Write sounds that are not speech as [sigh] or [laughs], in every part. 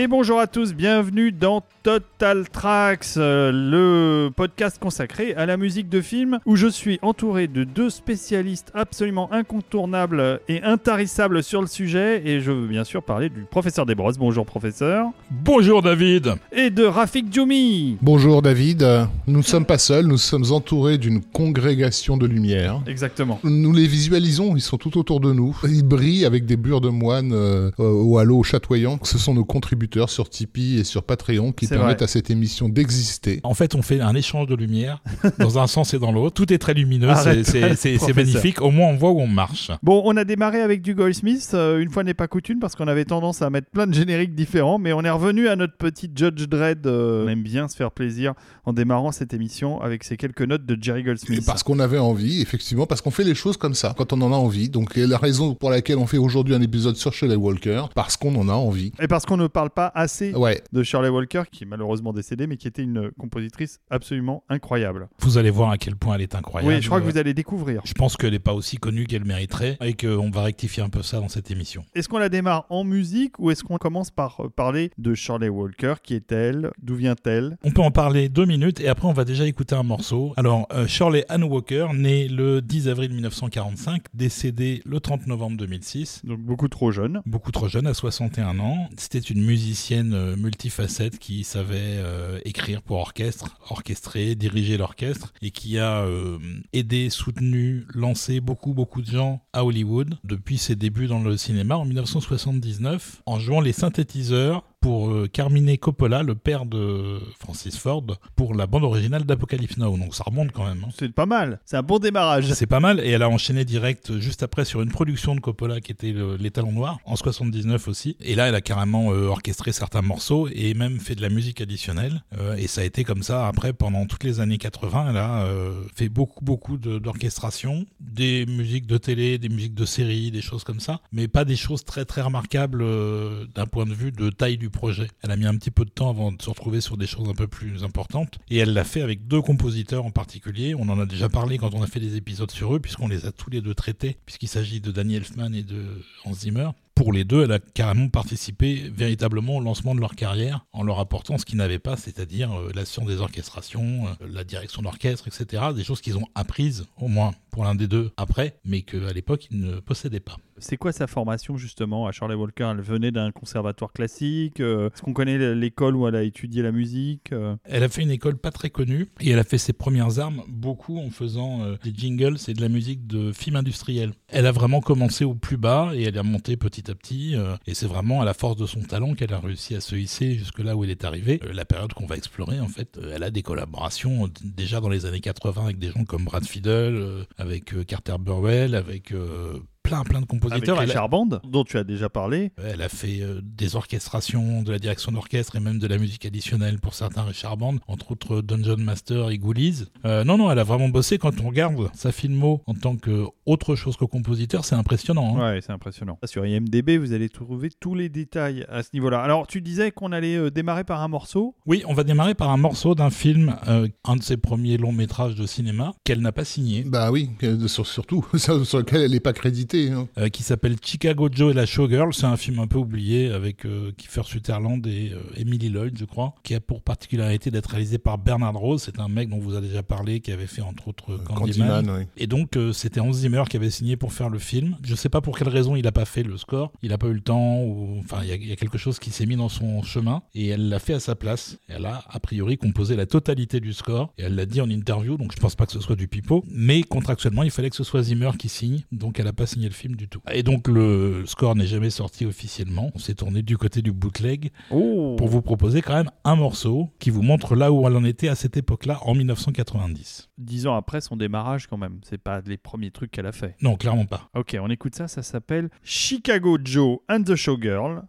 Et bonjour à tous, bienvenue dans Total Tracks, euh, le podcast consacré à la musique de film où je suis entouré de deux spécialistes absolument incontournables et intarissables sur le sujet. Et je veux bien sûr parler du professeur Desbrosses. Bonjour professeur. Bonjour David. Et de Rafik Djoumi. Bonjour David. Nous ne sommes pas seuls, nous sommes entourés d'une congrégation de lumière. Exactement. Nous les visualisons, ils sont tout autour de nous. Ils brillent avec des bures de moine euh, au halo chatoyant. Ce sont nos contributeurs sur Tipeee et sur Patreon qui permettent vrai. à cette émission d'exister. En fait, on fait un échange de lumière [laughs] dans un sens et dans l'autre. Tout est très lumineux, c'est- [laughs] magnifique. Au moins, on voit où on marche. Bon, on a démarré avec du Goldsmith, euh, une fois n'est pas coutume, parce qu'on avait tendance à mettre plein de génériques différents, mais on est revenu à notre petit Judge Dredd. euh, on aime bien se faire plaisir en démarrant cette émission avec ces quelques notes de Jerry Goldsmith. Parce qu'on avait envie, effectivement, parce qu'on fait les choses comme ça, quand on en a envie. Donc et la raison pour laquelle on fait aujourd'hui un épisode sur Shelley Walker, parce qu'on en a envie. Et parce qu'on ne parle pas assez Ouais, de Shirley Walker, qui est malheureusement décédée, mais qui était une compositrice absolument incroyable. Vous allez voir à quel point elle est incroyable. Oui, je crois que vous allez découvrir. Je pense qu'elle n'est pas aussi connue qu'elle mériterait et qu'on va rectifier un peu ça dans cette émission. Est-ce qu'on la démarre en musique ou est-ce qu'on commence par euh, parler de Shirley Walker Qui est-elle D'où vient-elle? On peut en parler deux minutes et après on va déjà écouter un morceau. Alors, euh, Shirley Ann Walker, née le 10 avril 1945, décédée le 30 novembre 2006. Donc beaucoup trop jeune. beaucoup trop jeune, à 61 ans. C'était une musicienne euh, multifacette qui savait euh, écrire pour orchestre, orchestrer, diriger l'orchestre et qui a euh, aidé, soutenu, lancé beaucoup beaucoup de gens à Hollywood depuis ses débuts dans le cinéma en 1979 en jouant les synthétiseurs pour euh, Carmine Coppola, le père de Francis Ford, pour la bande originale d'Apocalypse Now. Donc ça remonte quand même. hein. C'est pas mal. C'est un bon démarrage. C'est pas mal et elle a enchaîné direct euh, juste après sur une production de Coppola qui était le- Les Talons Noirs en 79 aussi. Et là, elle a carrément euh, orchestré certains morceaux et même fait de la musique additionnelle. Euh, et ça a été comme ça après pendant toutes les années 80. Elle a euh, fait beaucoup beaucoup de- d'orchestration, des musiques de télé, des musiques de séries, des choses comme ça, mais pas des choses très très remarquables euh, d'un point de vue de taille du projet. Elle a mis un petit peu de temps avant de se retrouver sur des choses un peu plus importantes et elle l'a fait avec deux compositeurs en particulier. On en a déjà parlé quand on a fait des épisodes sur eux puisqu'on les a tous les deux traités puisqu'il s'agit de Danny Elfman et de Hans Zimmer. Pour les deux, elle a carrément participé véritablement au lancement de leur carrière en leur apportant ce qu'ils n'avaient pas, c'est-à-dire euh, la science des orchestrations, euh, la direction d'orchestre, etc. Des choses qu'ils ont apprises, au moins pour l'un des deux après, mais qu'à l'époque ils ne possédaient pas. C'est quoi sa formation justement à Shirley Walker? Elle venait d'un conservatoire classique. euh, Est-ce qu'on connaît l'école où elle a étudié la musique euh? Elle a fait une école pas très connue et elle a fait ses premières armes beaucoup en faisant euh, des jingles et de la musique de films industriels. Elle a vraiment commencé au plus bas et elle a monté petit à petit et c'est vraiment à la force de son talent qu'elle a réussi à se hisser jusque là où elle est arrivée. La période qu'on va explorer en fait, elle a des collaborations déjà dans les années 80 avec des gens comme Brad Fiedel, euh, avec euh, Carter Burwell, avec euh, plein plein de Avec compositeurs. Elle a- Richard Band, dont tu as déjà parlé. elle a fait euh, des orchestrations, de la direction d'orchestre et même de la musique additionnelle pour certains Richard Band, entre autres Dungeon Master et Ghoulies. Euh, non, non, elle a vraiment bossé. Quand on regarde sa filmo en tant que autre chose que compositeur, c'est impressionnant. hein. Ouais, c'est impressionnant. Sur IMDB, vous allez trouver tous les détails à ce niveau-là. Alors, tu disais qu'on allait euh, démarrer par un morceau. Oui, on va démarrer par un morceau d'un film, euh, un de ses premiers longs métrages de cinéma, qu'elle n'a pas signé, bah oui, euh, sur- surtout, sur [laughs] sur lequel elle n'est pas créditée. Hein. euh, qui s'appelle Chicago Joe et la Showgirl. C'est un film un peu oublié avec euh, Kiefer Sutherland et euh, Emily Lloyd, je crois, qui a pour particularité d'être réalisé par Bernard Rose. C'est un mec dont vous avez déjà parlé, qui avait fait entre autres euh, Candyman. Candyman, oui. Et donc, c'était Hans Zimmer qui avait signé pour faire le film. Je sais pas pour quelle raison il a pas fait le score. Il a pas eu le temps, ou enfin, il y, a- y a quelque chose qui s'est mis dans son chemin, et elle l'a fait à sa place. Elle a, a priori, composé la totalité du score, et elle l'a dit en interview, donc je pense pas que ce soit du pipeau, mais contractuellement, il fallait que ce soit Zimmer qui signe, donc elle a pas signé le film du tout. Et donc, le score n'est jamais sorti officiellement. On s'est tourné du côté du bootleg Oh pour vous proposer quand même un morceau qui vous montre là où elle en était à cette époque-là, en 1990. Dix ans après son démarrage, quand même. C'est pas les premiers trucs qu'elle a fait. Non, clairement pas. Ok, on écoute ça. Ça s'appelle Chicago Joe and the Showgirl.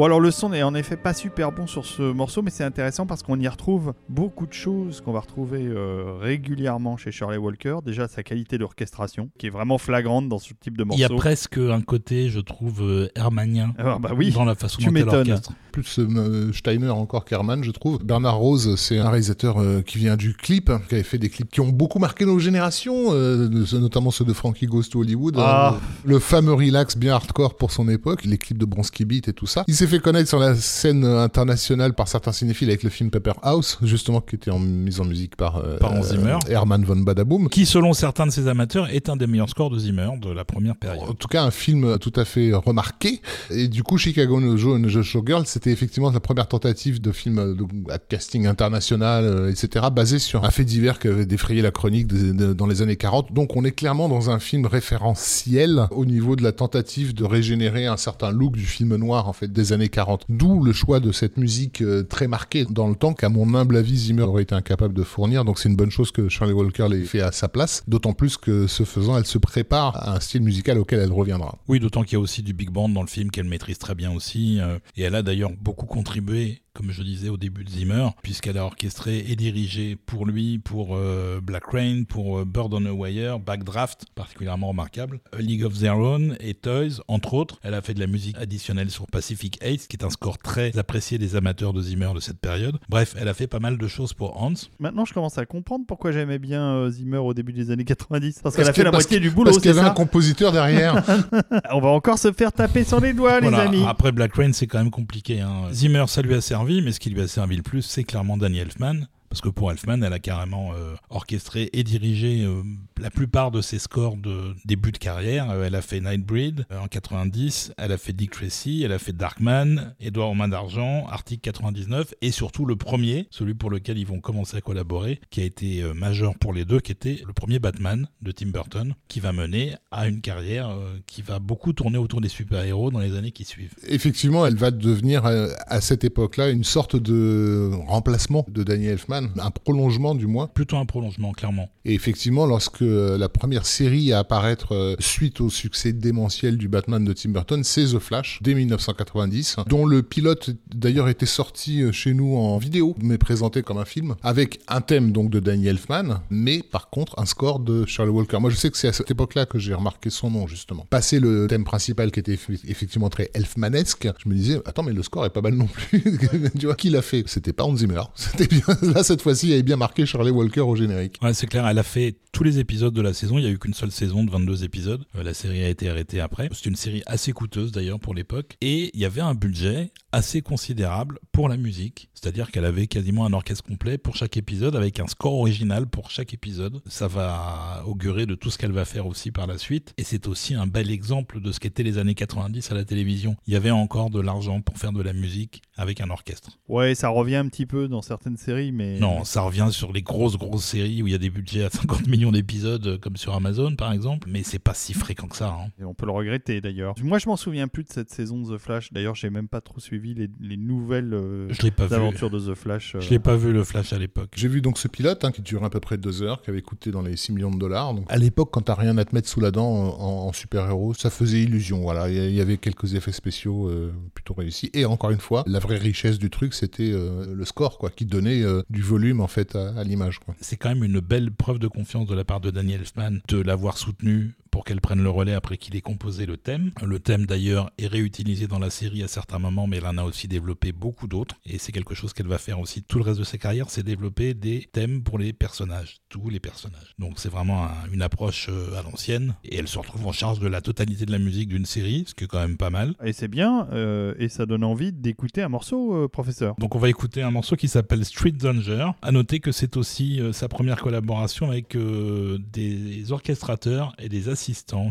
Bon, alors le son n'est en effet pas super bon sur ce morceau, mais c'est intéressant parce qu'on y retrouve beaucoup de choses qu'on va retrouver euh, régulièrement chez Shirley Walker. Déjà, sa qualité d'orchestration, qui est vraiment flagrante dans ce type de Il y morceau. a presque un côté, je trouve, euh, hermanien Ah, bah oui, dans la façon tu dont elle m'étonnes. orchestre. Plus euh, Steiner encore qu'Herman, je trouve. Bernard Rose, c'est un réalisateur euh, qui vient du clip, qui avait fait des clips qui ont beaucoup marqué nos générations, euh, notamment ceux de Frankie Goes to Hollywood. Ah. Euh, le fameux relax bien hardcore pour son époque, les clips de Bronski Beat et tout ça. Il s'est fait connaître sur la scène internationale par certains cinéphiles avec le film Paper House, justement, qui était en mise en musique par, euh, Par Zimmer. Herman von Badaboom. Qui, selon certains de ses amateurs, est un des meilleurs scores de Zimmer de la première En période. tout cas, un film tout à fait remarqué. Et du coup, Chicago No Joe and the Showgirl, c'était effectivement la première tentative de film euh, de, à casting international, euh, etc., basé sur un fait divers qui avait défrayé la chronique de- de- dans les années 40. Donc, on est clairement dans un film référentiel au niveau de la tentative de régénérer un certain look du film noir, en fait, des années 40. D'où le choix de cette musique euh, très marquée dans le temps qu'à mon humble avis, Zimmer aurait été incapable de fournir. Donc, c'est une bonne chose que Charlie Walker l'ait fait à sa place. D'autant plus que, ce faisant, elle se prépare à un style musical auquel elle reviendra. Oui, d'autant qu'il y a aussi du big band dans le film qu'elle maîtrise très bien aussi. euh, et elle a d'ailleurs beaucoup contribué, comme je disais au début de Zimmer, puisqu'elle a orchestré et dirigé pour lui, pour euh, Black Rain, pour euh, Bird on a Wire, Backdraft, particulièrement remarquable, A League of Their Own et Toys, entre autres. Elle a fait de la musique additionnelle sur Pacific Ace, qui est un score très apprécié des amateurs de Zimmer de cette période. Bref, elle a fait pas mal de choses pour Hans. Maintenant, je commence à comprendre pourquoi j'aimais bien euh, Zimmer au début des années 90. Parce Parce qu'elle a que- fait la moitié que- du boulot, Parce qu'il y avait un compositeur derrière. [laughs] On va encore se faire taper sur les doigts, Voilà, les amis. Après Black Rain, c'est quand même compliqué. hein. Zimmer, ça lui a servi, mais ce qui lui a servi le plus, c'est clairement Danny Elfman. Parce que pour Elfman, elle a carrément euh, orchestré et dirigé euh, la plupart de ses scores de début de carrière. Euh, elle a fait Nightbreed en 90, elle a fait Dick Tracy, elle a fait Darkman, Edouard aux mains d'argent, Arctic 99, et surtout le premier, celui pour lequel ils vont commencer à collaborer, qui a été majeur pour les deux, qui était le premier Batman de Tim Burton, qui va mener à une carrière qui va beaucoup tourner autour des super-héros dans les années qui suivent. Effectivement, elle va devenir à cette époque-là une sorte de remplacement de Danny Elfman, un prolongement du moins. Plutôt un prolongement, clairement. Et effectivement, lorsque euh, la première série à apparaître euh, suite au succès démentiel du Batman de Tim Burton, c'est The Flash, dès 1990, dont le pilote d'ailleurs était sorti euh, chez nous en vidéo, mais présenté comme un film, avec un thème donc de Danny Elfman, mais par contre un score de Charlie Walker. Moi je sais que c'est à cette époque-là que j'ai remarqué son nom justement. Passé le thème principal qui était eff- effectivement très Elfmanesque, je me disais, attends mais le score est pas mal non plus. [laughs] tu vois, qui l'a fait C'était pas Hans Zimmer. [laughs] C'était bien. Là cette fois-ci, avait bien marqué Charlie Walker au générique. Ouais, c'est clair, elle a fait tous les épisodes de la saison. Il n'y a eu qu'une seule saison de 22 épisodes. Euh, la série a été arrêtée après. C'est une série assez coûteuse d'ailleurs pour l'époque. Et il y avait un budget assez considérable pour la musique. C'est-à-dire qu'elle avait quasiment un orchestre complet pour chaque épisode avec un score original pour chaque épisode. Ça va augurer de tout ce qu'elle va faire aussi par la suite. Et c'est aussi un bel exemple de ce qu'étaient les années 90 à la télévision. Il y avait encore de l'argent pour faire de la musique avec un orchestre. Ouais, ça revient un petit peu dans certaines séries, mais. Non, ça revient sur les grosses grosses séries où il y a des budgets à 50 millions d'épisodes euh, comme sur Amazon par exemple, mais c'est pas si fréquent que ça. hein. Et on peut le regretter d'ailleurs. Moi, je m'en souviens plus de cette saison de The Flash. D'ailleurs, j'ai même pas trop suivi les, les nouvelles euh, Je l'ai pas vu. aventures de The Flash. euh. Je l'ai pas vu le Flash à l'époque. J'ai vu donc ce pilote hein, qui dure à peu près deux heures, qui avait coûté dans les 6 millions de dollars. Donc, à l'époque, quand t'as rien à te mettre sous la dent en, en super-héros, ça faisait illusion. Voilà, il y avait quelques effets spéciaux euh, plutôt réussis. Et encore une fois, la vraie richesse du truc, c'était euh, le score, quoi, qui donnait euh, du volume en fait à, à l'image. C'est quand même une belle preuve de confiance de la part de Daniel Elfman de l'avoir soutenu pour qu'elle prenne le relais après qu'il ait composé le thème. Le thème d'ailleurs est réutilisé dans la série à certains moments, mais elle en a aussi développé beaucoup d'autres. Et c'est quelque chose qu'elle va faire aussi tout le reste de sa carrière, c'est développer des thèmes pour les personnages, tous les personnages. Donc c'est vraiment un- une approche euh, à l'ancienne. Et elle se retrouve en charge de la totalité de la musique d'une série, ce qui est quand même pas mal. Et c'est bien, euh, et ça donne envie d'écouter un morceau, euh, professeur. Donc on va écouter un morceau qui s'appelle Street Danger. À noter que c'est aussi euh, sa première collaboration avec des orchestrateurs et des assistants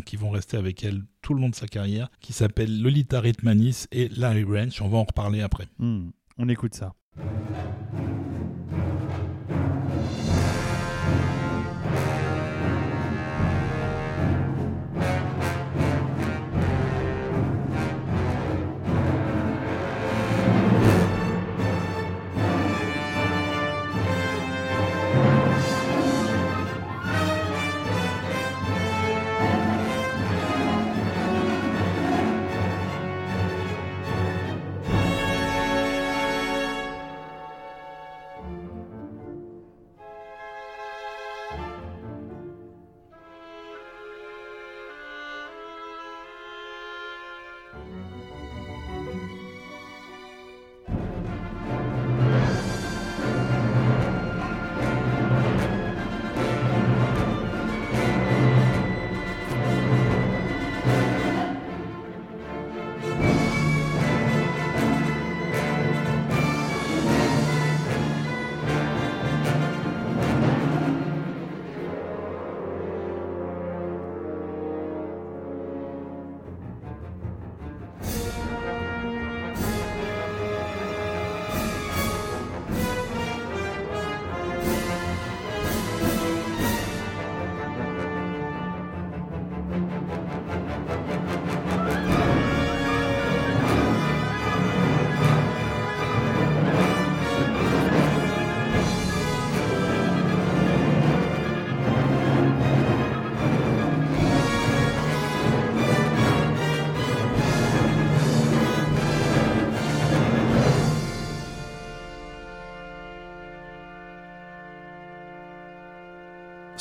qui vont rester avec elle tout le long de sa carrière, qui s'appellent Lolita Ritmanis et Larry Wrench. On va en reparler après. Hmm, on écoute ça.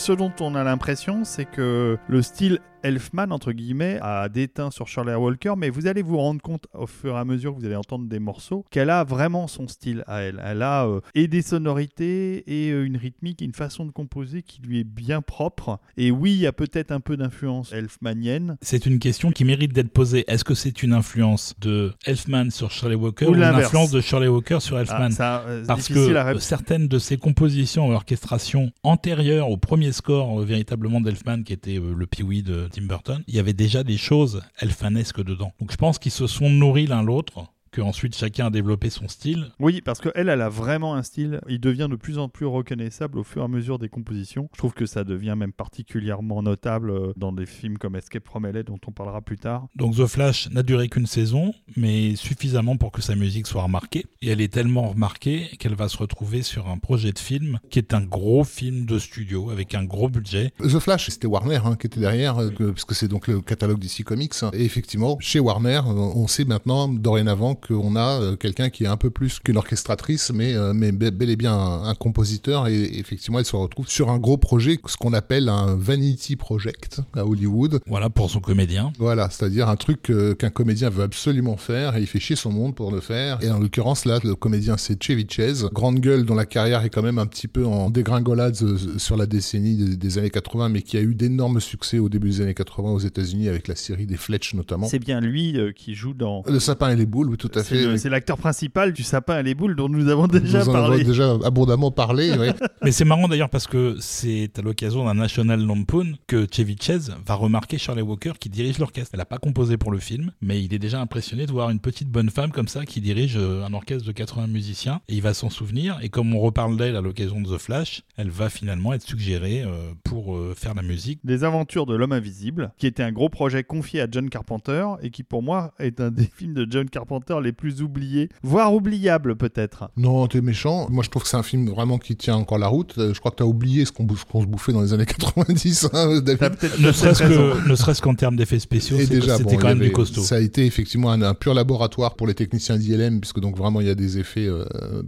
Ce dont on a l'impression, c'est que le style Elfman, entre guillemets, a déteint sur Shirley Walker, mais vous allez vous rendre compte au fur et à mesure que vous allez entendre des morceaux qu'elle a vraiment son style à elle. Elle a euh, et des sonorités et euh, une rythmique, une façon de composer qui lui est bien propre. Et oui, il y a peut-être un peu d'influence elfmanienne. C'est une question qui mérite d'être posée. Est-ce que c'est une influence de Elfman sur Shirley Walker Ou ou, une influence de Shirley Walker sur Ah, Elfman? ça, euh, Parce que certaines de ses compositions et orchestrations antérieures au premier score véritablement d'Elfman, qui était le Pee-wee de Tim Burton, il y avait déjà des choses elfanesques dedans. Donc je pense qu'ils se sont nourris l'un l'autre, que ensuite chacun a développé son style. Oui, parce qu'elle, elle a vraiment un style. Il devient de plus en plus reconnaissable au fur et à mesure des compositions. Je trouve que ça devient même particulièrement notable euh, dans des films comme Escape from LA, dont on parlera plus tard. Donc The Flash n'a duré qu'une saison, mais suffisamment pour que sa musique soit remarquée. Et elle est tellement remarquée qu'elle va se retrouver sur un projet de film qui est un gros film de studio avec un gros budget. The Flash, c'était Warner hein, qui était derrière, euh, que- parce que c'est donc le catalogue DC Comics. Et effectivement, chez Warner, euh, on sait maintenant, dorénavant, qu'on a euh, quelqu'un qui est un peu plus qu'une orchestratrice, mais, euh, mais be- bel et bien un, un compositeur. Et effectivement, elle se retrouve sur un gros projet, ce qu'on appelle un Vanity Project à Hollywood. Voilà pour son comédien. Voilà, c'est-à-dire un truc euh, qu'un comédien veut absolument faire et il fait chier son monde pour le faire. Et en l'occurrence, là, le comédien, c'est Chevy Chase. Grande gueule dont la carrière est quand même un petit peu en dégringolade sur la décennie des, des années 80, mais qui a eu d'énormes succès au début des années 80 aux États-Unis avec la série des Fletch notamment. C'est bien lui euh, qui joue dans. Le sapin et les boules, oui, tout à C'est fait. le- C'est l'acteur principal du sapin et les boules dont nous avons déjà Nous en avons parlé. déjà abondamment parlé. ouais. [laughs] Mais c'est marrant d'ailleurs parce que c'est à l'occasion d'un National Lampoon que Chevy Chase va remarquer Shirley Walker qui dirige l'orchestre. Elle n'a pas composé pour le film, mais il est déjà impressionné de voir une petite bonne femme comme ça qui dirige euh, un orchestre de 80 musiciens et il va s'en souvenir. Et comme on reparle d'elle à l'occasion de The Flash, elle va finalement être suggérée euh, pour euh, faire la musique. Des aventures de l'homme invisible, qui était un gros projet confié à John Carpenter et qui pour moi est un des [laughs] films de John Carpenter les plus oubliés, voire oubliables peut-être. Non, t'es méchant. Moi, je trouve que c'est un film vraiment qui tient encore la route. Euh, Je crois que t'as oublié ce qu'on se bouffait dans les années [laughs] 90, hein, David. Ne serait-ce que- ne serait-ce qu'en termes d'effets spéciaux, Et c'est- déjà, c'était bon, quand même avait- du costaud. Ça a été effectivement un, un pur laboratoire pour les techniciens d'ILM, puisque donc vraiment il y a des effets euh,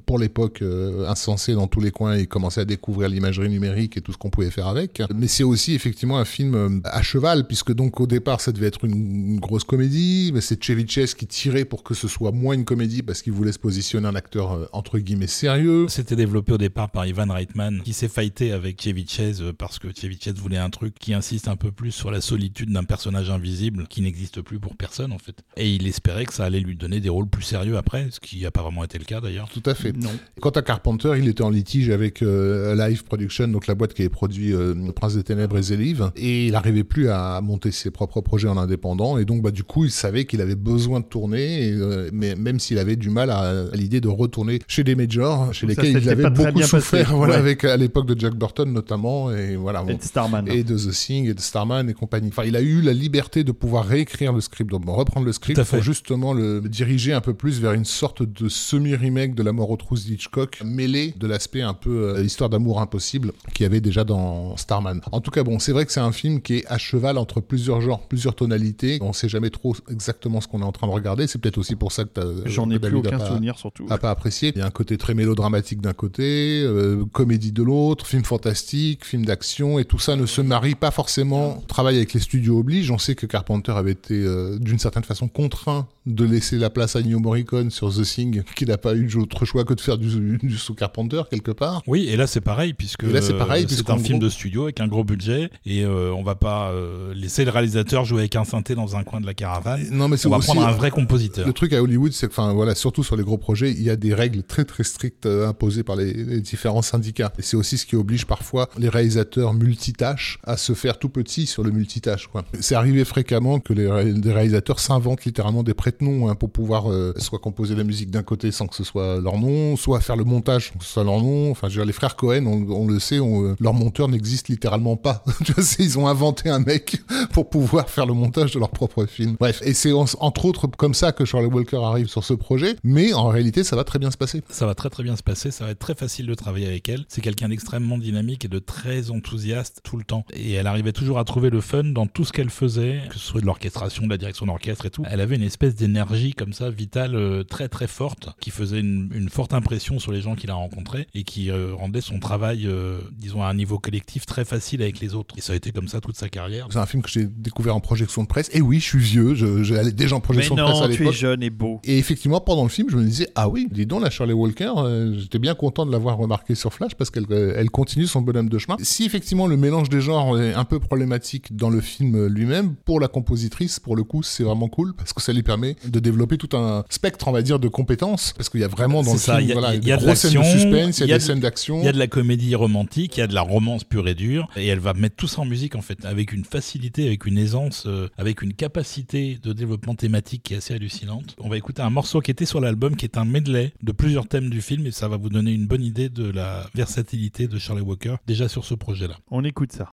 pour l'époque euh, insensés dans tous les coins et commençaient à découvrir l'imagerie numérique et tout ce qu'on pouvait faire avec. Mais c'est aussi effectivement un film à cheval, puisque donc au départ ça devait être une, une grosse comédie, mais c'est Chevy Chase qui tirait pour que ce soit moins une comédie parce qu'il voulait se positionner un acteur euh, entre guillemets sérieux. C'était développé au départ par Ivan Reitman, qui s'est fighté avec Chevy Chase euh, parce que Chevy Chase voulait un truc qui insiste un peu plus sur la solitude d'un personnage invisible qui n'existe plus pour personne en fait. Et il espérait que ça allait lui donner des rôles plus sérieux après, ce qui a pas vraiment été le cas d'ailleurs. Tout à fait. Non. Quant à Carpenter, il était en litige avec euh, Live Production, donc la boîte qui avait produit euh, Prince des Ténèbres et Zélive, et il n'arrivait plus à monter ses propres projets en indépendant, et donc bah, du coup il savait qu'il avait besoin de tourner, et, euh, mais même s'il avait du mal à, à l'idée de retourner chez des majors, chez lesquels il avait beaucoup souffert, passé. voilà, Ouais. avec à l'époque de Jack Burton notamment, et voilà. Et de Starman. Et de The Thing et de Starman et compagnie. Enfin, il a eu la liberté de pouvoir réécrire le script, donc reprendre le script pour justement le diriger un peu plus vers une sorte de semi-remake de La mort aux trousses d'Hitchcock, mêlé de l'aspect un peu euh, histoire d'amour impossible qu'il y avait déjà dans Starman. En tout cas, bon, c'est vrai que c'est un film qui est à cheval entre plusieurs genres, plusieurs tonalités. On sait jamais trop exactement ce qu'on est en train de regarder. C'est peut-être aussi pour ça que t'as- J'en ai plus aucun pas- souvenir surtout. a pas apprécié. Il y a un côté très mélodramatique d'un côté, euh, comédie de l'autre, film fantastique, film d'action, et tout ça ne se marie pas forcément. Travail avec les studios oblige. On sait que Carpenter avait été euh, d'une certaine façon contraint de laisser la place à Ennio Morricone sur The Thing, qu'il n'a pas eu d'autre choix que de faire du, du sous Carpenter quelque part. Oui, et là c'est pareil puisque Et là, c'est pareil, c'est un film gros- de studio avec un gros budget et euh, on va pas euh, laisser le réalisateur jouer avec un synthé dans un coin de la caravane. Non, mais c'est On va aussi- prendre un vrai compositeur. Le truc à Hollywood, c'est que, enfin, voilà, surtout sur les gros projets, il y a des règles très très strictes euh, imposées par les, les différents syndicats. Et c'est aussi ce qui oblige parfois les réalisateurs multitâches à se faire tout petits sur le multitâche. Quoi. C'est arrivé fréquemment que les, ré- des réalisateurs s'inventent littéralement des prête-noms hein, pour pouvoir euh, soit composer la musique d'un côté sans que ce soit leur nom, soit faire le montage sans que ce soit leur nom. Enfin, je veux dire, les frères Cohen, on, le sait, euh, leur monteur n'existe littéralement pas. [laughs] ils ont inventé un mec [laughs] pour pouvoir faire le montage de leur propre film. Bref, et c'est en- entre autres comme ça que Charlie Walker arrive sur ce projet, mais en réalité, ça va très bien se passer. Ça va très très bien se passer, ça va être très facile de travailler avec elle. C'est quelqu'un d'extrêmement dynamique et de très enthousiaste tout le temps. Et elle arrivait toujours à trouver le fun dans tout ce qu'elle faisait, que ce soit de l'orchestration, de la direction d'orchestre et tout. Elle avait une espèce d'énergie comme ça, vitale, euh, très très forte, qui faisait une, une forte impression sur les gens qu'il a rencontrés et qui euh, rendait son travail, euh, disons, à un niveau collectif très facile avec les autres. Et ça a été comme ça toute sa carrière. C'est un film que j'ai découvert en projection de presse. Et oui, je suis vieux, j'allais déjà en Mais projection de presse non, à tu es l'époque. jeune et beau. Et effectivement, pendant le film, je me disais, ah oui, dis donc, la Shirley Walker, euh, j'étais bien content de l'avoir remarqué sur Flash parce qu'elle euh, elle continue son bonhomme de chemin. Si effectivement le mélange des genres est un peu problématique dans le film lui-même, pour la compositrice, pour le coup, c'est vraiment cool parce que ça lui permet de développer tout un spectre, on va dire, de compétences. Parce qu'il y a vraiment dans le ça, film, il y a- voilà, il y a des de grosses scènes de suspense, il y a, y des de- scènes d'action. Il y a de la comédie romantique, il y a de la romance pure et dure, et elle va mettre tout ça en musique en fait, avec une facilité, avec une aisance, euh, avec une capacité de développement thématique qui est assez hallucinante. On va écouter un morceau qui était sur l'album, qui est un medley de plusieurs thèmes du film, et ça va vous donner une bonne idée de la versatilité de Charlie Walker déjà sur ce projet-là. On écoute ça.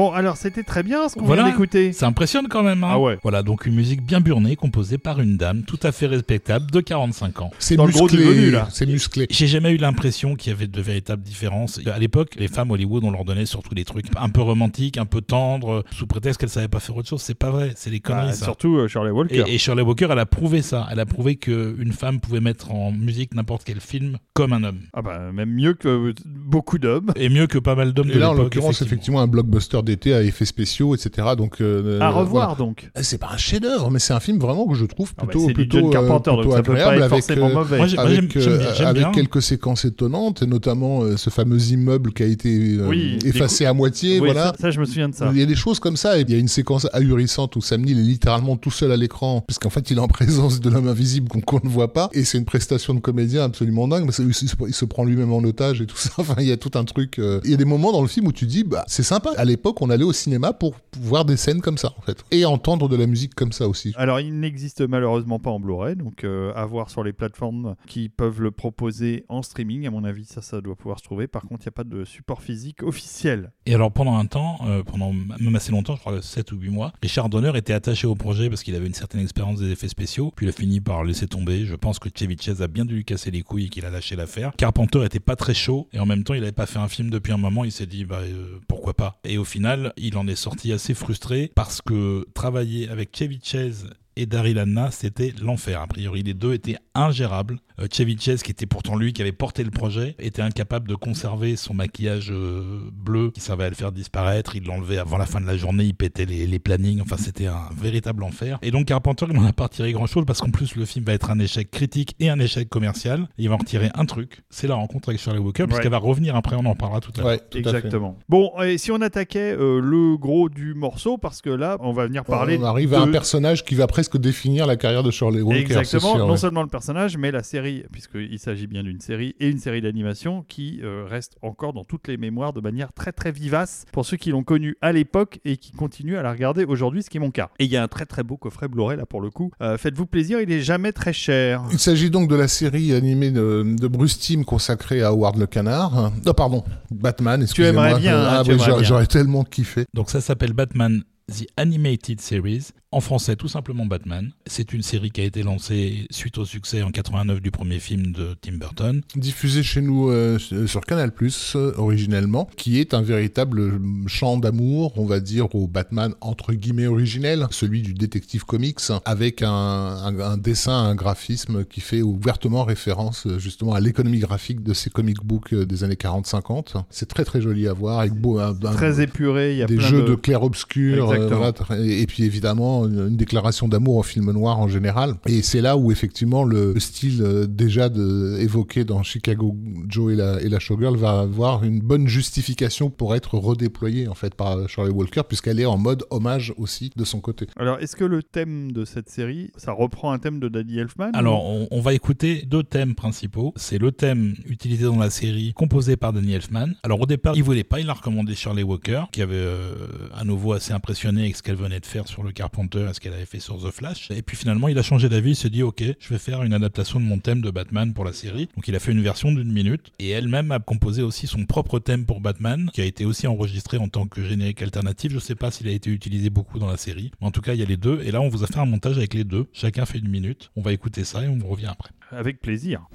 Bon, alors c'était très bien ce qu'on Voilà. vient d'écouter. Ça impressionne quand même. Hein Ah ouais. Voilà, donc une musique bien burnée, composée par une dame tout à fait respectable de 45 ans. C'est Dans le gros du musclé, menu, là. c'est musclé. J'ai jamais eu l'impression qu'il y avait de véritables différences. À l'époque, les femmes Hollywood, on leur donnait surtout des trucs un peu romantiques, un peu tendres, sous prétexte qu'elles savaient pas faire autre chose. C'est pas vrai, c'est des conneries Bah, ça. surtout euh, Shirley Walker. Et, et Shirley Walker, elle a prouvé ça. Elle a prouvé qu'une femme pouvait mettre en musique n'importe quel film comme un homme. Ah bah, même mieux que beaucoup d'hommes. Et mieux que pas mal d'hommes de Et là, en l'époque. l'occurrence, effectivement, un blockbuster d'été à effets spéciaux, etc. Donc euh, À revoir voilà. donc. C'est pas un chef-d'œuvre, mais c'est un film vraiment que je trouve Ah bah, plutôt plutôt, euh, Carpenter, plutôt agréable avec, euh, mauvais. Moi, moi, avec, j'aime euh, bien- j'aime avec bien. quelques séquences étonnantes, et notamment euh, ce fameux immeuble qui a été euh, Oui, effacé à moitié. Oui, voilà. ça, ça, je me souviens de ça. Il y a des choses comme ça, et il y a une séquence ahurissante où Sam Neill est littéralement tout seul à l'écran, puisqu'en fait il est en [laughs] présence de l'homme invisible qu'on ne voit pas, et c'est une prestation de comédien absolument dingue, parce qu'il se, il se prend lui-même en otage et tout ça, [laughs] enfin il y a tout un truc... euh, Il y a des moments dans le film où tu dis, bah c'est sympa, à l'époque on allait au cinéma pour voir des scènes comme ça, en fait, et entendre de la musique comme ça aussi. Alors, il n'existe malheureusement pas en Blu-ray, donc euh, à voir sur les plateformes qui peuvent le proposer en streaming. À mon avis, ça, ça doit pouvoir se trouver. Par contre, il n'y a pas de support physique officiel. Et alors pendant un temps, euh, pendant même assez longtemps, je crois 7 ou 8 mois, Richard Donner était attaché au projet parce qu'il avait une certaine expérience des effets spéciaux, puis il a fini par laisser tomber. Je pense que Chevy Chase a bien dû lui casser les couilles et qu'il a lâché l'affaire. Carpenter était pas très chaud et en même temps il avait pas fait un film depuis un moment, il s'est dit bah euh, pourquoi pas? Et au final, il en est sorti assez frustré parce que travailler avec Chevy Chase et Daryl Hannah, c'était l'enfer. A priori, les deux étaient ingérables. Euh, Chevy Chase, qui était pourtant lui qui avait porté le projet, était incapable de conserver son maquillage euh, bleu qui servait à le faire disparaître. Il l'enlevait avant la fin de la journée, il pétait les, les plannings. Enfin, c'était un véritable enfer. Et donc, Carpenter, il n'en a pas retiré grand chose parce qu'en plus, le film va être un échec critique et un échec commercial. Et il va en retirer un truc c'est la rencontre avec Shirley Walker, puisqu'elle va revenir après, on en parlera tout à l'heure. Ouais, tout à fait. Exactement. Bon, et si on attaquait euh, le gros du morceau, parce que là, on va venir parler. on arrive de... à un personnage qui va presque définir la carrière de Shirley Walker. Exactement, sûr, non ouais. seulement le personnage, mais la série, puisqu'il s'agit bien d'une série et une série d'animation qui euh, reste encore dans toutes les mémoires de manière très très vivace pour ceux qui l'ont connu à l'époque et qui continuent à la regarder aujourd'hui, ce qui est mon cas. Et il y a un très très beau coffret Blu-ray là pour le coup. Euh, Faites-vous plaisir, il est jamais très cher. Il s'agit donc de la série animée de, de Bruce Timm consacrée à Howard le Canard. Non, pardon, Batman, excusez-moi. aimerais bien, Ah hein, tu oui, aimerais j'aurais- bien. J'aurais tellement kiffé. Donc ça s'appelle Batman The Animated Series. En français, tout simplement Batman. C'est une série qui a été lancée suite au succès en 89 du premier film de Tim Burton. Diffusé chez nous euh, sur Canal+, euh, originellement, qui est un véritable chant d'amour, on va dire, au Batman entre guillemets originel, celui du détective comics, avec un, un- un dessin, un graphisme qui fait ouvertement référence euh, justement à l'économie graphique de ces comic books euh, des années 40-50. C'est très très joli à voir, avec beau, un- un- Très épuré, il y a des plein jeux de... de, clair-obscur, euh, voilà, et puis évidemment une, une déclaration d'amour au film noir en général. Et c'est là où effectivement le style euh, déjà de, évoqué dans Chicago Joe et la, et la Showgirl va avoir une bonne justification pour être redéployé en fait par Shirley Walker puisqu'elle est en mode hommage aussi de son côté. Alors, est-ce que le thème de cette série, ça reprend un thème de Danny Elfman Alors, on, on va écouter deux thèmes principaux. C'est le thème utilisé dans la série, composé par Danny Elfman. Alors, au départ, il voulait pas, il a recommandé Shirley Walker, qui avait euh, à nouveau assez impressionné avec ce qu'elle venait de faire sur le Carpenter et ce qu'elle avait fait sur The Flash. Et puis finalement, il a changé d'avis, il s'est dit, ok, je vais faire une adaptation de mon thème de Batman pour la série. Donc, il a fait une version d'une minute. Et elle-même a composé aussi son propre thème pour Batman, qui a été aussi enregistré en tant que générique alternatif. Je sais pas s'il a été utilisé beaucoup dans la série. Mais en tout cas, il y a les deux. Et là, on vous a fait un montage avec les deux. Chacun fait une minute. On va écouter ça et on revient après. Avec plaisir.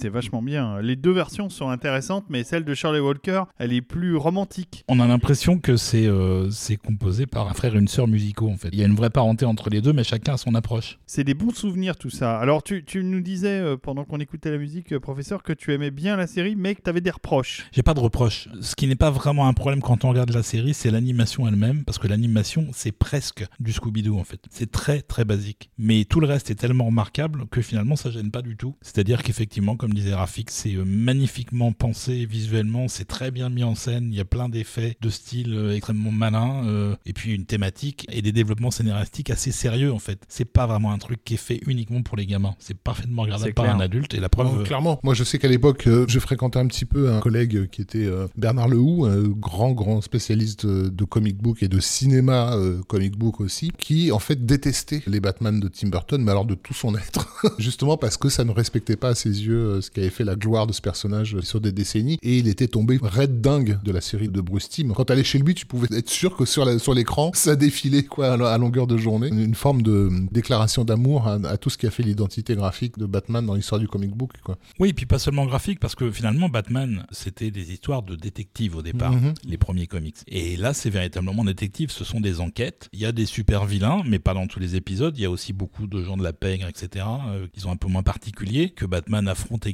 C'est vachement bien. Les deux versions sont intéressantes, mais celle de Charlie Walker, elle est plus romantique. On a l'impression que c'est euh, c'est composé par un frère et une sœur musicaux en fait. Il y a une vraie parenté entre les deux, mais chacun a son approche. C'est des bons souvenirs tout ça. Alors tu, tu nous disais euh, pendant qu'on écoutait la musique, euh, professeur, que tu aimais bien la série, mais que tu avais des reproches. J'ai pas de reproches. Ce qui n'est pas vraiment un problème quand on regarde la série, c'est l'animation elle-même, parce que l'animation c'est presque du Scooby-Doo en fait. C'est très très basique. Mais tout le reste est tellement remarquable que finalement ça gêne pas du tout. C'est-à-dire qu'effectivement, comme disait Rafik, c'est euh, magnifiquement pensé visuellement, c'est très bien mis en scène, il y a plein d'effets de style euh, extrêmement malin, euh, et puis une thématique et des développements scénaristiques assez sérieux en fait. C'est pas vraiment un truc qui est fait uniquement pour les gamins. C'est parfaitement regardable C'est par un adulte, et la preuve. Non, clairement. Moi, je sais qu'à l'époque, euh, je fréquentais un petit peu un collègue qui était euh, Bernard Lehoux, un grand, grand spécialiste de, comic book et de cinéma euh, comic book aussi, qui, en fait, détestait les Batman de Tim Burton, mais alors de tout son être. [laughs] Justement parce que ça ne respectait pas à ses yeux ce qui avait fait la gloire de ce personnage sur des décennies. Et il était tombé red dingue de la série de Bruce Timm. Quand t'allais chez lui, tu pouvais être sûr que sur la- sur l'écran, ça défilait, quoi, à, longueur de journée. Une, forme de déclaration d'amour à, à tout ce qui a fait l'identité graphique de Batman dans l'histoire du comic book, quoi. Oui, puis pas seulement graphique, parce que finalement, Batman, c'était des histoires de détectives au départ, Mhm. les premiers comics. Et là, c'est véritablement détective, ce sont des enquêtes. Il y a des super vilains, mais pas dans tous les épisodes. Il y a aussi beaucoup de gens de la pègre, etc., euh, qui sont un peu moins particuliers, que Batman affronte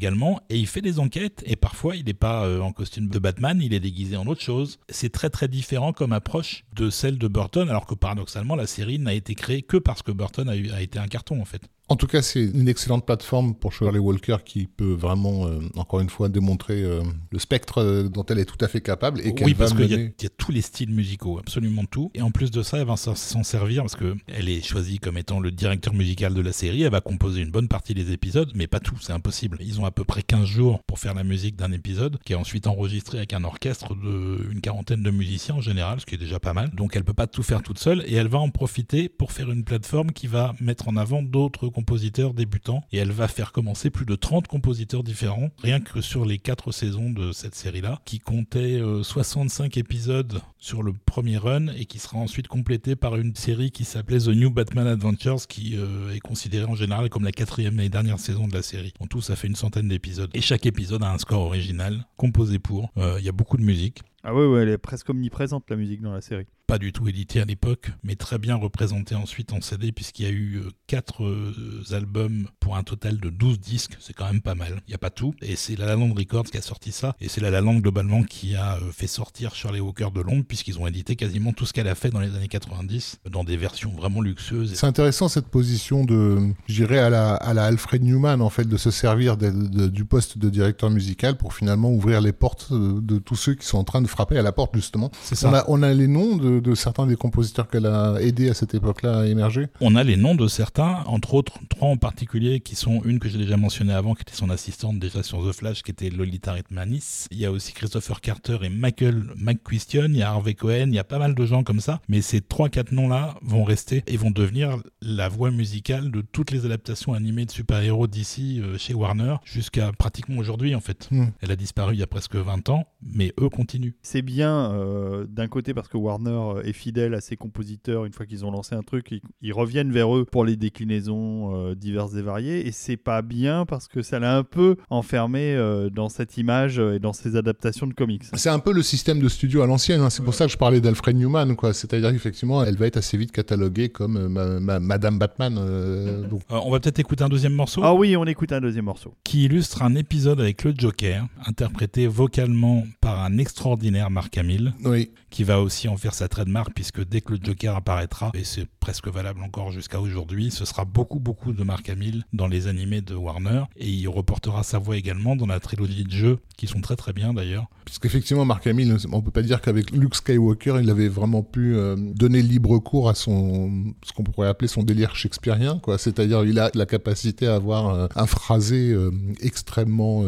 Et il fait des enquêtes, et parfois, il n'est pas euh, en costume de Batman, il est déguisé en autre chose. C'est très très différent comme approche de celle de Burton, alors que paradoxalement, la série n'a été créée que parce que Burton a été un carton, en fait. En tout cas, c'est une excellente plateforme pour Shirley Walker qui peut vraiment, euh, encore une fois, démontrer euh, le spectre euh, dont elle est tout à fait capable et qu'elle oui, parce qu'il y, a- mener. il y a tous les styles musicaux, absolument tout. Et en plus de ça, elle va s'en- servir parce que elle est choisie comme étant le directeur musical de la série. Elle va composer une bonne partie des épisodes, mais pas tout, c'est impossible. Ils ont à peu près 15 jours pour faire la musique d'un épisode, qui est ensuite enregistré avec un orchestre de une quarantaine de musiciens en général, ce qui est déjà pas mal. Donc elle peut pas tout faire toute seule et elle va en profiter pour faire une plateforme qui va mettre en avant d'autres compositeurs débutants et elle va faire commencer plus de 30 compositeurs différents, rien que sur les 4 saisons de cette série-là, qui comptait euh, 65 épisodes sur le premier run et qui sera ensuite complété par une série qui s'appelait The New Batman Adventures, qui euh, est considérée en général comme la quatrième et dernière saison de la série. En tout, ça fait une centaine d'épisodes. Et chaque épisode a un score original, composé pour. Euh, Il y a beaucoup de musique. Ah ouais, ouais, elle est presque omniprésente la musique dans la série. pas du tout édité à l'époque, mais très bien représenté ensuite en CD, puisqu'il y a eu 4 albums pour un total de 12 disques, c'est quand même pas mal. Il n'y a pas tout, et c'est La La Land Records qui a sorti ça, et c'est La La Land globalement qui a euh, fait sortir Shirley Walker de Londres, puisqu'ils ont édité quasiment tout ce qu'elle a fait dans les années 90, dans des versions vraiment luxueuses. C'est intéressant cette position de, je dirais, à la, à la Alfred Newman, en fait, de se servir de- de- du poste de directeur musical pour finalement ouvrir les portes de, de tous ceux qui sont en train de frapper à la porte, justement. Ça. On a, on a les noms de, de certains des compositeurs qu'elle a aidés à cette époque-là à émerger. On a les noms de certains, entre autres trois en particulier, qui sont une que j'ai déjà mentionnée avant, qui était son assistante déjà sur The Flash, qui était Lolita Redmanis. Il y a aussi Christopher Carter et Michael McQuistion, il y a Harvey Cohen, il y a pas mal de gens comme ça. Mais ces trois, quatre noms-là vont rester et vont devenir la voix musicale de toutes les adaptations animées de super-héros d'ici euh, chez Warner, jusqu'à pratiquement aujourd'hui en fait. Hmm. Elle a disparu il y a presque 20 ans, mais eux continuent. C'est bien euh, d'un côté parce que Warner euh, est fidèle à ses compositeurs. Une fois qu'ils ont lancé un truc, ils, ils reviennent vers eux pour les déclinaisons euh, diverses et variées. Et c'est pas bien parce que ça l'a un peu enfermé euh, dans cette image et dans ces adaptations de comics. C'est un peu le système de studio à l'ancienne. hein. C'est pour ça que je parlais d'Alfred Newman, quoi. C'est-à-dire qu'effectivement, elle va être assez vite cataloguée comme euh, ma- ma- Madame Batman. euh, [laughs] donc. Euh, on va peut-être écouter un deuxième morceau. Ah oui, on écoute un deuxième morceau. qui illustre un épisode avec le Joker, interprété vocalement par un extraordinaire Mark Hamill, Oui. qui va aussi en faire sa trademark, puisque dès que le Joker apparaîtra, et c'est presque valable encore jusqu'à aujourd'hui, ce sera beaucoup beaucoup de Mark Hamill dans les animés de Warner, et il reportera sa voix également dans la trilogie de jeux, qui sont très très bien d'ailleurs. Parce qu'effectivement, Mark Hamill, on peut pas dire qu'avec Luke Skywalker, il avait vraiment pu euh, donner libre cours à son, ce qu'on pourrait appeler son délire shakespearien, quoi. C'est-à-dire, il a la capacité à avoir euh, un phrasé euh, extrêmement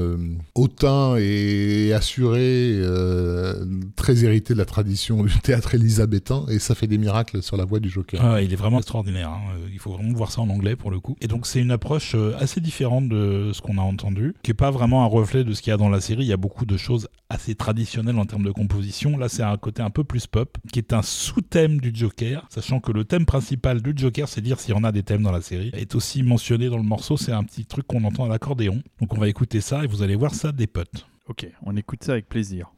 hautain et assuré, euh, très hérité de la tradition du théâtre élisabétain et ça fait des miracles sur la voix du Joker. Ah, il est vraiment extraordinaire. hein. Euh, Il faut vraiment voir ça en anglais pour le coup. Et donc c'est une approche euh, assez différente de ce qu'on a entendu, qui est pas vraiment un reflet de ce qu'il y a dans la série. Il y a beaucoup de choses assez traditionnelles en termes de composition. Là, c'est un côté un peu plus pop, qui est un sous-thème du Joker, sachant que le thème principal du Joker, c'est dire s'il y en a des thèmes dans la série, est aussi mentionné dans le morceau. C'est un petit truc qu'on entend à l'accordéon. Donc on va écouter ça et vous allez voir ça des potes. Ok, on écoute ça avec plaisir.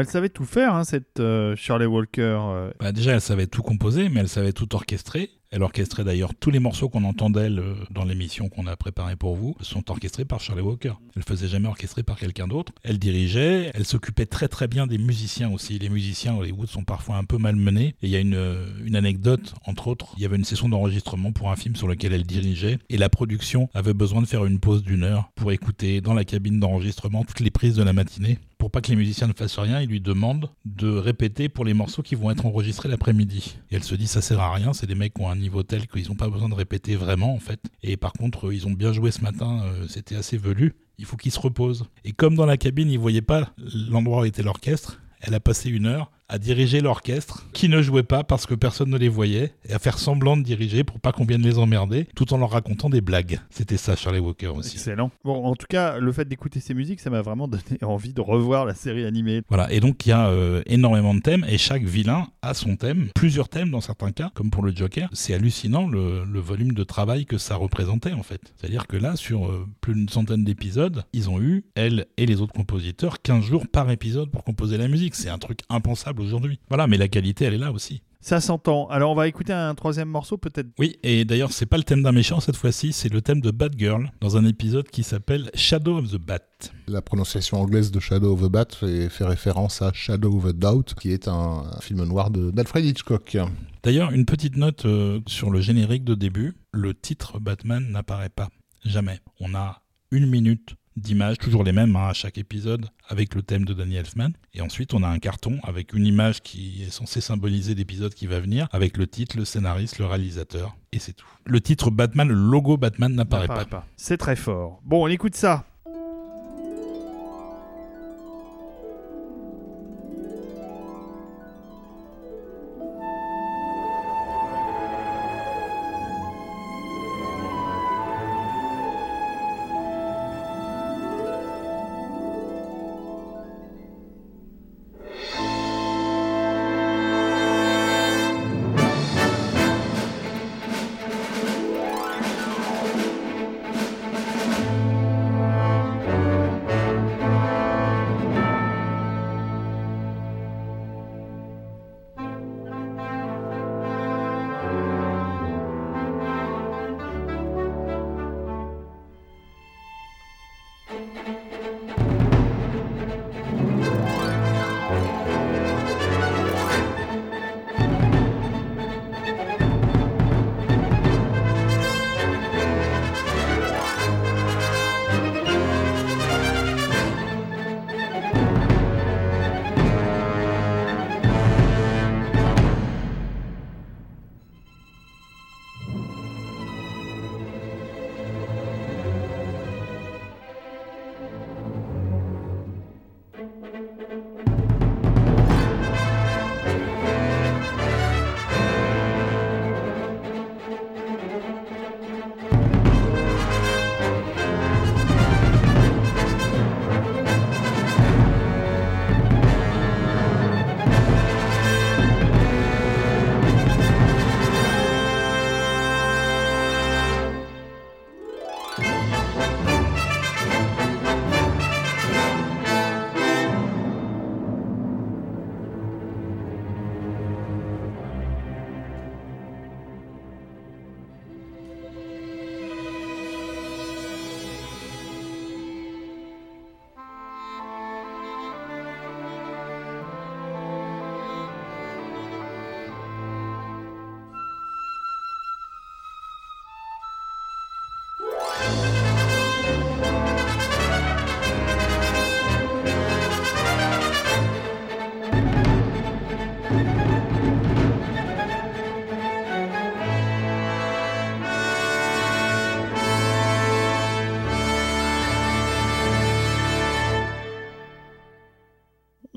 Elle savait tout faire, hein, cette euh, Shirley Walker. euh. Bah, déjà, elle savait tout composer, mais elle savait tout orchestrer. Elle orchestrait d'ailleurs tous les morceaux qu'on entend d'elle dans l'émission qu'on a préparée pour vous, sont orchestrés par Shirley Walker. Elle faisait jamais orchestrer par quelqu'un d'autre. Elle dirigeait, elle s'occupait très très bien des musiciens aussi. Les musiciens Hollywood sont parfois un peu malmenés. Et il y a une, euh, une anecdote, entre autres, il y avait une session d'enregistrement pour un film sur lequel elle dirigeait, et la production avait besoin de faire une pause d'une heure pour écouter dans la cabine d'enregistrement toutes les prises de la matinée. Pour pas que les musiciens ne fassent rien, ils lui demandent de répéter pour les morceaux qui vont être enregistrés l'après-midi. Et elle se dit ça sert à rien, c'est des mecs qui ont un niveau tel qu'ils n'ont pas besoin de répéter vraiment en fait. Et par contre, ils ont bien joué ce matin, euh, c'était assez velu. Il faut qu'ils se reposent. Et comme dans la cabine, ils voyaient pas l'endroit où était l'orchestre, elle a passé une heure à diriger l'orchestre qui ne jouait pas parce que personne ne les voyait et à faire semblant de diriger pour pas qu'on vienne les emmerder tout en leur racontant des blagues. C'était ça Charlie Walker aussi. Excellent. Bon, en tout cas, le fait d'écouter ces musiques, ça m'a vraiment donné [laughs] envie de revoir la série animée. Voilà, et donc il y a euh, énormément de thèmes et chaque vilain a son thème, plusieurs thèmes dans certains cas, comme pour le Joker. C'est hallucinant le, le volume de travail que ça représentait en fait. C'est-à-dire que là, sur euh, plus d'une centaine d'épisodes, ils ont eu, elle et les autres compositeurs, 15 jours par épisode pour composer la musique. C'est un truc impensable aujourd'hui. Voilà, mais la qualité, elle est là aussi. Ça s'entend. Alors, on va écouter un troisième morceau, peut-être. Oui, et d'ailleurs, c'est pas le thème d'un méchant cette fois-ci, c'est le thème de Batgirl dans un épisode qui s'appelle Shadow of the Bat. La prononciation anglaise de Shadow of the Bat fait, fait référence à Shadow of the Doubt, qui est un, un film noir de- d'Alfred Hitchcock. D'ailleurs, une petite note euh, sur le générique de début, le titre Batman n'apparaît pas. Jamais. On a une minute d'images, toujours les mêmes hein, à chaque épisode, avec le thème de Danny Elfman. Et ensuite, on a un carton avec une image qui est censée symboliser l'épisode qui va venir, avec le titre, le scénariste, le réalisateur, et c'est tout. Le titre Batman, le logo Batman n'apparaît pas. N'apparaît pas. C'est très fort. Bon, on écoute ça.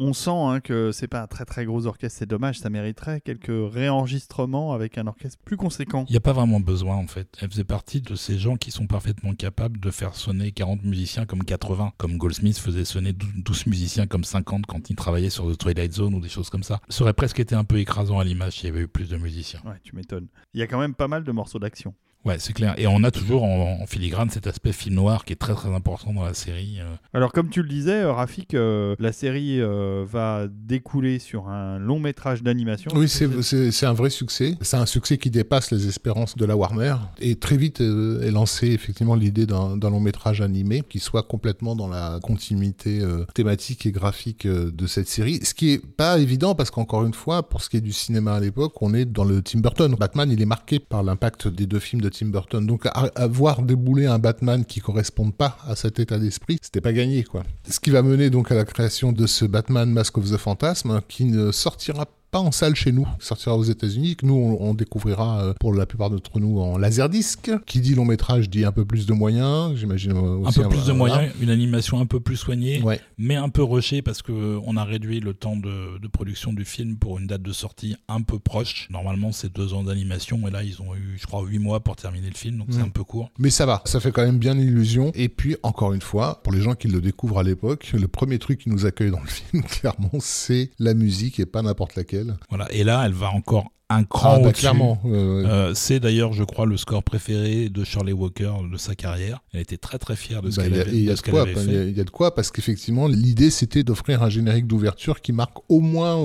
On sent hein, que c'est pas un très très gros orchestre, c'est dommage, ça mériterait quelques réenregistrements avec un orchestre plus conséquent. Il n'y a pas vraiment besoin en fait. Elle faisait partie de ces gens qui sont parfaitement capables de faire sonner 40 musiciens comme 80, comme Goldsmith faisait sonner 12 musiciens comme 50 quand il travaillait sur The Twilight Zone ou des choses comme ça. Ça aurait presque été un peu écrasant à l'image s'il y avait eu plus de musiciens. Ouais, tu m'étonnes. Il y a quand même pas mal de morceaux d'action. Ouais, c'est clair. Et on a toujours en, filigrane cet aspect film noir qui est très très important dans la série. euh. Alors comme tu le disais, euh, Rafik, euh, la série euh, va découler sur un long métrage d'animation. Oui, c'est un vrai succès. C'est un succès qui dépasse les espérances de la Warner. Et très vite euh, est lancée effectivement l'idée d'un long métrage animé qui soit complètement dans la continuité euh, thématique et graphique euh, de cette série. Ce qui est pas évident parce qu'encore une fois, pour ce qui est du cinéma à l'époque, on est dans le Tim Burton. Batman, il est marqué par l'impact des deux films de Tim Burton. Donc à, à voir débouler un Batman qui corresponde pas à cet état d'esprit, c'était pas gagné quoi. Ce qui va mener donc à la création de ce Batman Mask of the Phantasm qui ne sortira pas en salle chez nous, il sortira aux États-Unis, que nous on, on découvrira euh, pour la plupart d'entre nous en laserdisc. Qui dit long métrage dit un peu plus de moyens, j'imagine euh, Un peu plus de moyens, une animation un peu plus soignée, Ouais. mais un peu rushée parce que on a réduit le temps de, de production du film pour une date de sortie un peu proche. Normalement, c'est deux ans d'animation et là, ils ont eu, je crois, huit mois pour terminer le film, donc c'est Mm. un peu court. Mais ça va, ça fait quand même bien illusion. Et puis, encore une fois, pour les gens qui le découvrent à l'époque, le premier truc qui nous accueille dans le [laughs] film, clairement, c'est la musique et pas n'importe laquelle. Voilà. Et là, elle va encore un cran Ah, bah, au-dessus. clairement. euh, Euh, c'est d'ailleurs, je crois, le score préféré de Shirley Walker de sa carrière. Elle était très très fière de ce bah, qu'elle a- avait, y de quoi, avait fait. il y a de quoi, parce qu'effectivement, l'idée c'était d'offrir un générique d'ouverture qui marque au moins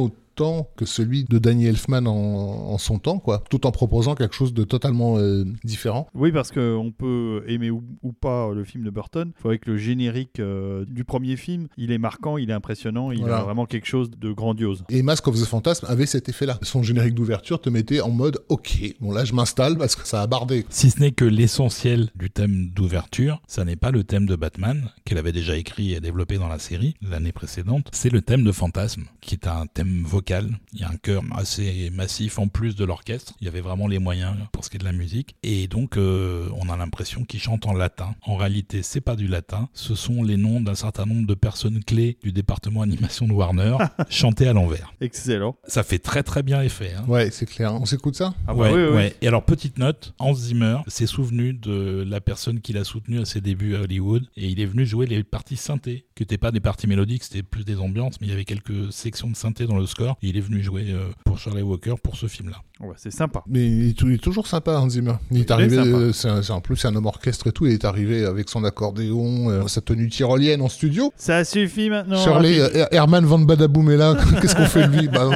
que celui de Danny Elfman en, en son temps, quoi, tout en proposant quelque chose de totalement euh, différent. Oui, parce qu'on peut aimer ou, ou pas le film de Burton. Il faudrait que le générique euh, du premier film, il est marquant, il est impressionnant, il Voilà. a vraiment quelque chose de grandiose. Et Mask of the Phantasm avait cet effet-là. Son générique d'ouverture te mettait en mode OK, bon là je m'installe parce que ça a bardé. Si ce n'est que l'essentiel du thème d'ouverture, ça n'est pas le thème de Batman, qu'elle avait déjà écrit et développé dans la série l'année précédente, c'est le thème de Fantasme, qui est un thème vocal. Il y a un chœur assez massif en plus de l'orchestre. Il y avait vraiment les moyens pour ce qui est de la musique. Et donc, euh, on a l'impression qu'il chante en latin. En réalité, c'est pas du latin. Ce sont les noms d'un certain nombre de personnes clés du département animation de Warner, [laughs] chantés à l'envers. Excellent. Ça fait très très bien effet. hein. Ouais, c'est clair. On s'écoute ça? Ah bah ouais, oui, oui, oui. ouais. Et alors, petite note, Hans Zimmer s'est souvenu de la personne qui l'a soutenu à ses débuts à Hollywood et il est venu jouer les parties synthé, qui n'étaient pas des parties mélodiques, c'était plus des ambiances, mais il y avait quelques sections de synthé dans le score. Il est venu jouer euh, pour Charlie Walker pour ce film-là. Ouais, c'est sympa. Mais il est, tou- il est toujours sympa, Hans Zimmer. Il est est arrivé, sympa. euh, c'est un- en plus c'est un homme orchestre et tout. Il est arrivé avec son accordéon, euh, sa tenue tyrolienne en studio. Ça suffit maintenant. Euh, Herman Van Badaboum est là. [laughs] Qu'est-ce qu'on fait de lui? Bah,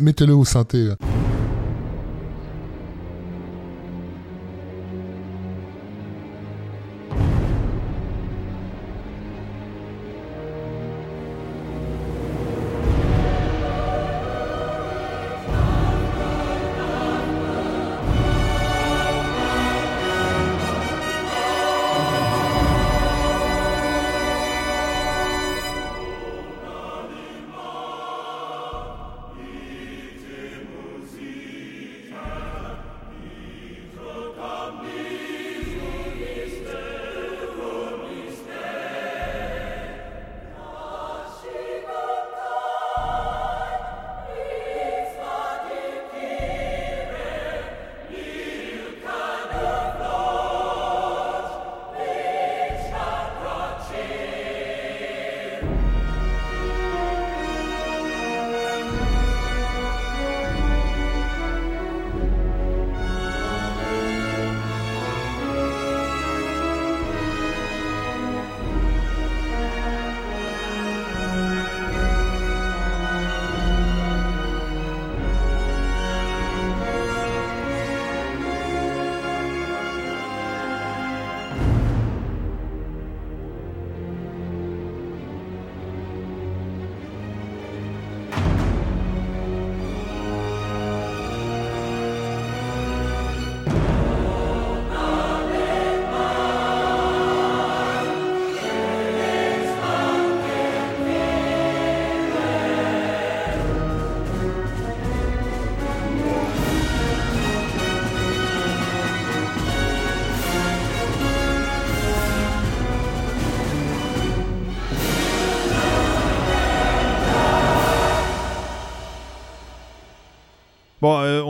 Mettez-le au synthé.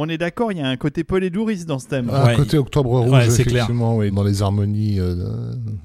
On est d'accord, il y a un côté Paul et Douris dans ce thème. Un Ouais. côté octobre rouge, Ouais, c'est clair. effectivement, oui, dans les harmonies euh,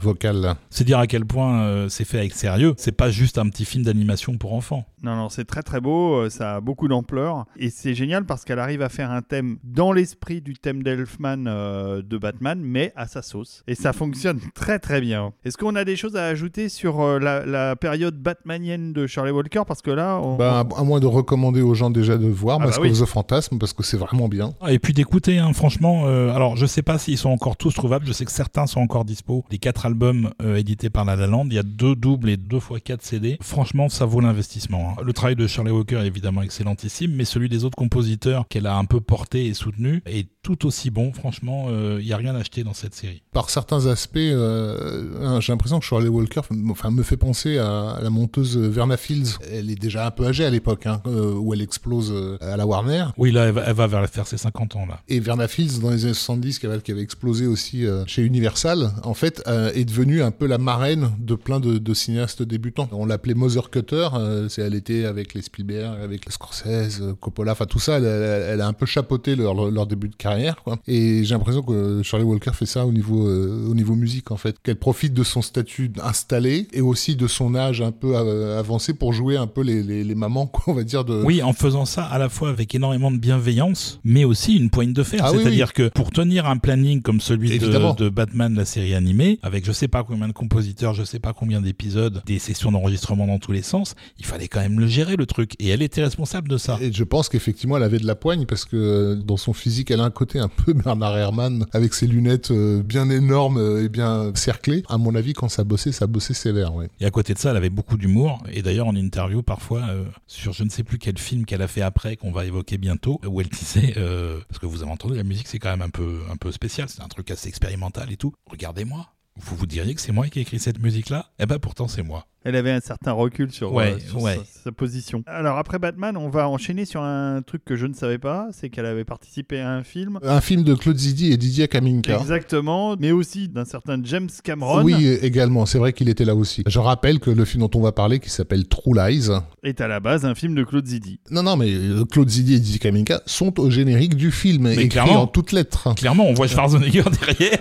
vocales. là. C'est dire à quel point euh, c'est fait avec sérieux. C'est pas juste un petit film d'animation pour enfants. Non, non, c'est très très beau, euh, ça a beaucoup d'ampleur. Et c'est génial parce qu'elle arrive à faire un thème dans l'esprit du thème d'Elfman euh, de Batman, mais à sa sauce. Et ça fonctionne [laughs] très très bien. Est-ce qu'on a des choses à ajouter sur euh, la, la période batmanienne de Charlie Walker? Parce que là, on, Bah, à moins de recommander aux gens déjà de voir Ah bah Mask oui. of the Phantasm, parce que c'est vraiment bien. Ah, Et puis d'écouter, hein, franchement, euh, alors je sais pas s'ils sont encore tous trouvables, je sais que certains sont encore dispo. Les quatre albums euh, édités par La La Land, il y a deux doubles et deux fois quatre CD. Franchement, ça vaut l'investissement. hein. Le travail de Charlie Walker est évidemment excellentissime, mais celui des autres compositeurs qu'elle a un peu porté et soutenu est tout aussi bon. Franchement, euh, il y a rien à acheter dans cette série. Par certains aspects, euh, j'ai l'impression que Shirley Walker enfin, me fait penser à, à la monteuse Verna Fields. Elle est déjà un peu âgée à l'époque, hein, euh, où elle explose euh, à la Warner. Oui, là, elle va, elle va vers faire ses 50 ans là. Et Verna Fields, dans les années 70, qui avait, qui avait explosé aussi euh, chez Universal, en fait, euh, est devenue un peu la marraine de plein de, de cinéastes débutants. On l'appelait Mother Cutter, euh, c'est elle était avec les Spielberg, avec les Scorsese, euh, Coppola, enfin tout ça, elle, elle- elle a un peu chapeauté leur début de carrière. Quoi. Et j'ai l'impression que Charlie Walker fait ça au niveau, euh, au niveau musique, en fait. Qu'elle profite de son statut installé et aussi de son âge un peu euh, avancé pour jouer un peu les, les, les mamans, quoi, on va dire. De... Oui, en faisant ça à la fois avec énormément de bienveillance, mais aussi une poigne de fer. Ah oui, C'est-à-dire que pour tenir un planning comme celui de, de Batman, la série animée, avec je sais pas combien de compositeurs, je sais pas combien d'épisodes, des sessions d'enregistrement dans tous les sens, il fallait quand même le gérer le truc. Et elle était responsable de ça. Et je pense qu'effectivement, elle avait de la poigne parce que euh, dans son physique, elle a un un peu Bernard Herrmann avec ses lunettes euh, bien énormes euh, et bien cerclées. À mon avis, quand ça bossait, ça bossait sévère. Et à côté de ça, elle avait beaucoup d'humour. Et d'ailleurs, en interview, parfois, euh, sur je ne sais plus quel film qu'elle a fait après, qu'on va évoquer bientôt, où elle disait, parce que vous avez entendu, la musique, c'est quand même un peu, un peu spécial, c'est un truc assez expérimental et tout. Regardez-moi. Vous vous diriez que c'est moi qui ai écrit cette musique-là? Eh ben, pourtant, c'est moi. Elle avait un certain recul sur, Ouais, euh, sur ouais. Sa, sa position. Alors après Batman, on va enchaîner sur un truc que je ne savais pas, c'est qu'elle avait participé à un film. Un film de Claude Zidi et Didier Kaminka. Exactement, mais aussi d'un certain James Cameron Oui, également. C'est vrai qu'il était là aussi. Je rappelle que le film dont on va parler, qui s'appelle True Lies. est à la base un film de Claude Zidi. Non, non, mais euh, Claude Zidi et Didier Kaminka sont au générique du film, écrit clairement. en toutes lettres. Clairement, on voit [laughs] Schwarzenegger derrière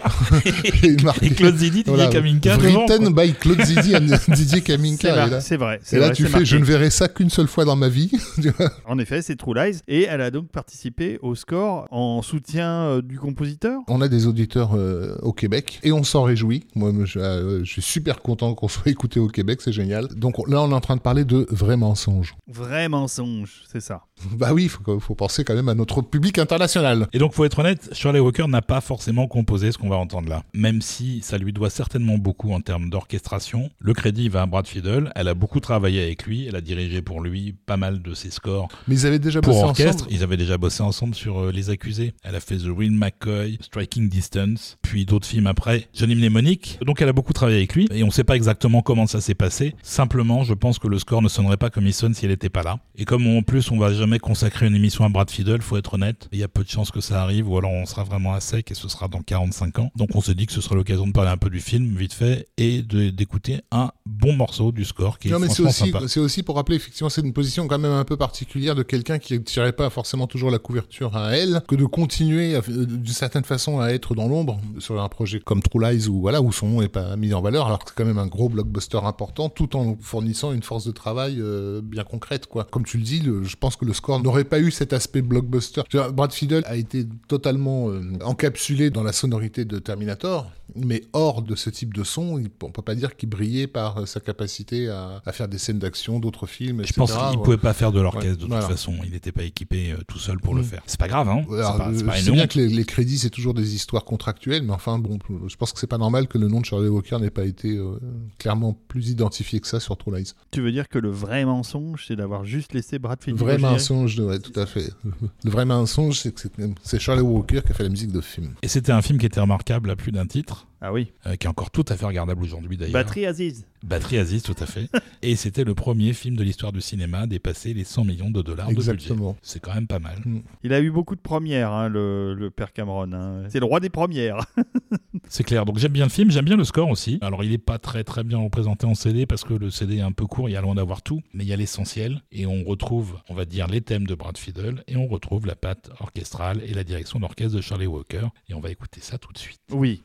et Claude Zidi, Didier Voilà, Kaminka. Written by Claude Zidi and [laughs] Didier C'est Kaminka. vrai. et là, vrai, tu fais, marqué. je ne verrai ça qu'une seule fois dans ma vie. [laughs] En effet, c'est True Lies. Et elle a donc participé au score en soutien euh, du compositeur. On a des auditeurs euh, au Québec et on s'en réjouit. Moi, je, euh, je suis super content qu'on soit [laughs] écouté au Québec, c'est génial. Donc là, on est en train de parler de vrais mensonges. Vrai mensonge, c'est ça. [laughs] Bah oui, il faut, faut penser quand même à notre public international. Et donc, faut être honnête, Shirley Walker n'a pas forcément composé ce qu'on va entendre là. Même si ça lui doit certainement beaucoup en termes d'orchestration, le crédit va à Brad Fiedel. Elle a beaucoup travaillé avec lui, elle a dirigé pour lui pas mal de ses scores Mais ils avaient déjà pour bossé orchestre. ensemble. Ils avaient déjà bossé ensemble sur euh, Les Accusés. Elle a fait The Real McCoy, Striking Distance, puis d'autres films après, Johnny Mnemonic. Donc elle a beaucoup travaillé avec lui et on sait pas exactement comment ça s'est passé. Simplement, je pense que le score ne sonnerait pas comme il sonne si elle n'était pas là. Et comme en plus on va jamais consacrer une émission à Brad Fiedel, faut être honnête, il y a peu de chances que ça arrive ou alors on sera vraiment à sec et ce sera dans 45 ans. Donc on s'est dit que ce serait l'occasion de parler un peu du film vite fait et d'écouter un bon morceau du score qui Non, est mais c'est aussi, c'est aussi pour rappeler, effectivement, c'est une position quand même un peu particulière de quelqu'un qui ne tirait pas forcément toujours la couverture à elle, que de continuer euh, d'une certaine façon à être dans l'ombre sur un projet comme True Lies où, voilà, où son nom n'est pas mis en valeur, alors que c'est quand même un gros blockbuster important, tout en fournissant une force de travail euh, bien concrète, quoi. Comme tu le dis, le- je pense que le score n'aurait pas eu cet aspect blockbuster. Brad Fiedel a été totalement euh, encapsulé dans la sonorité de Terminator, mais hors de ce type de son, on peut pas dire qu'il brillait par euh, sa capacité à, à faire des scènes d'action, d'autres films, Je etc. pense qu'il Ouais. pouvait pas faire de l'orchestre Ouais, de toute voilà. façon. Il n'était pas équipé euh, tout seul pour le Mm. faire. C'est pas grave, hein. C'est je bien que les, les crédits, c'est toujours des histoires contractuelles, mais enfin, bon, je pense que c'est pas normal que le nom de Charlie Walker n'ait pas été euh, clairement plus identifié que ça sur True Lies. Tu veux dire que le vrai mensonge, c'est d'avoir juste laissé Brad Fiedel Vrai au générique mensonge, ouais, tout à fait. [laughs] Le vrai mensonge, c'est que c'est- c'est Charlie Walker qui a fait la musique de film. Et c'était un film qui était remarquable à plus d'un titre. 4, Ah oui. euh, qui est encore tout à fait regardable aujourd'hui d'ailleurs. Batterie Aziz. Batterie Aziz, tout à fait. [laughs] et c'était le premier film de l'histoire du cinéma à dépasser les 100 millions de dollars de budget. Exactement. C'est quand même pas mal. Il a eu beaucoup de premières, hein, le, le père Cameron. hein. C'est le roi des premières. [laughs] C'est clair. Donc j'aime bien le film, j'aime bien le score aussi. Alors il est pas très très bien représenté en CD parce que le CD est un peu court, il y a loin d'avoir tout, mais il y a l'essentiel et on retrouve, on va dire, les thèmes de Brad Fiddle et on retrouve la patte orchestrale et la direction d'orchestre de Charlie Walker et on va écouter ça tout de suite. Oui.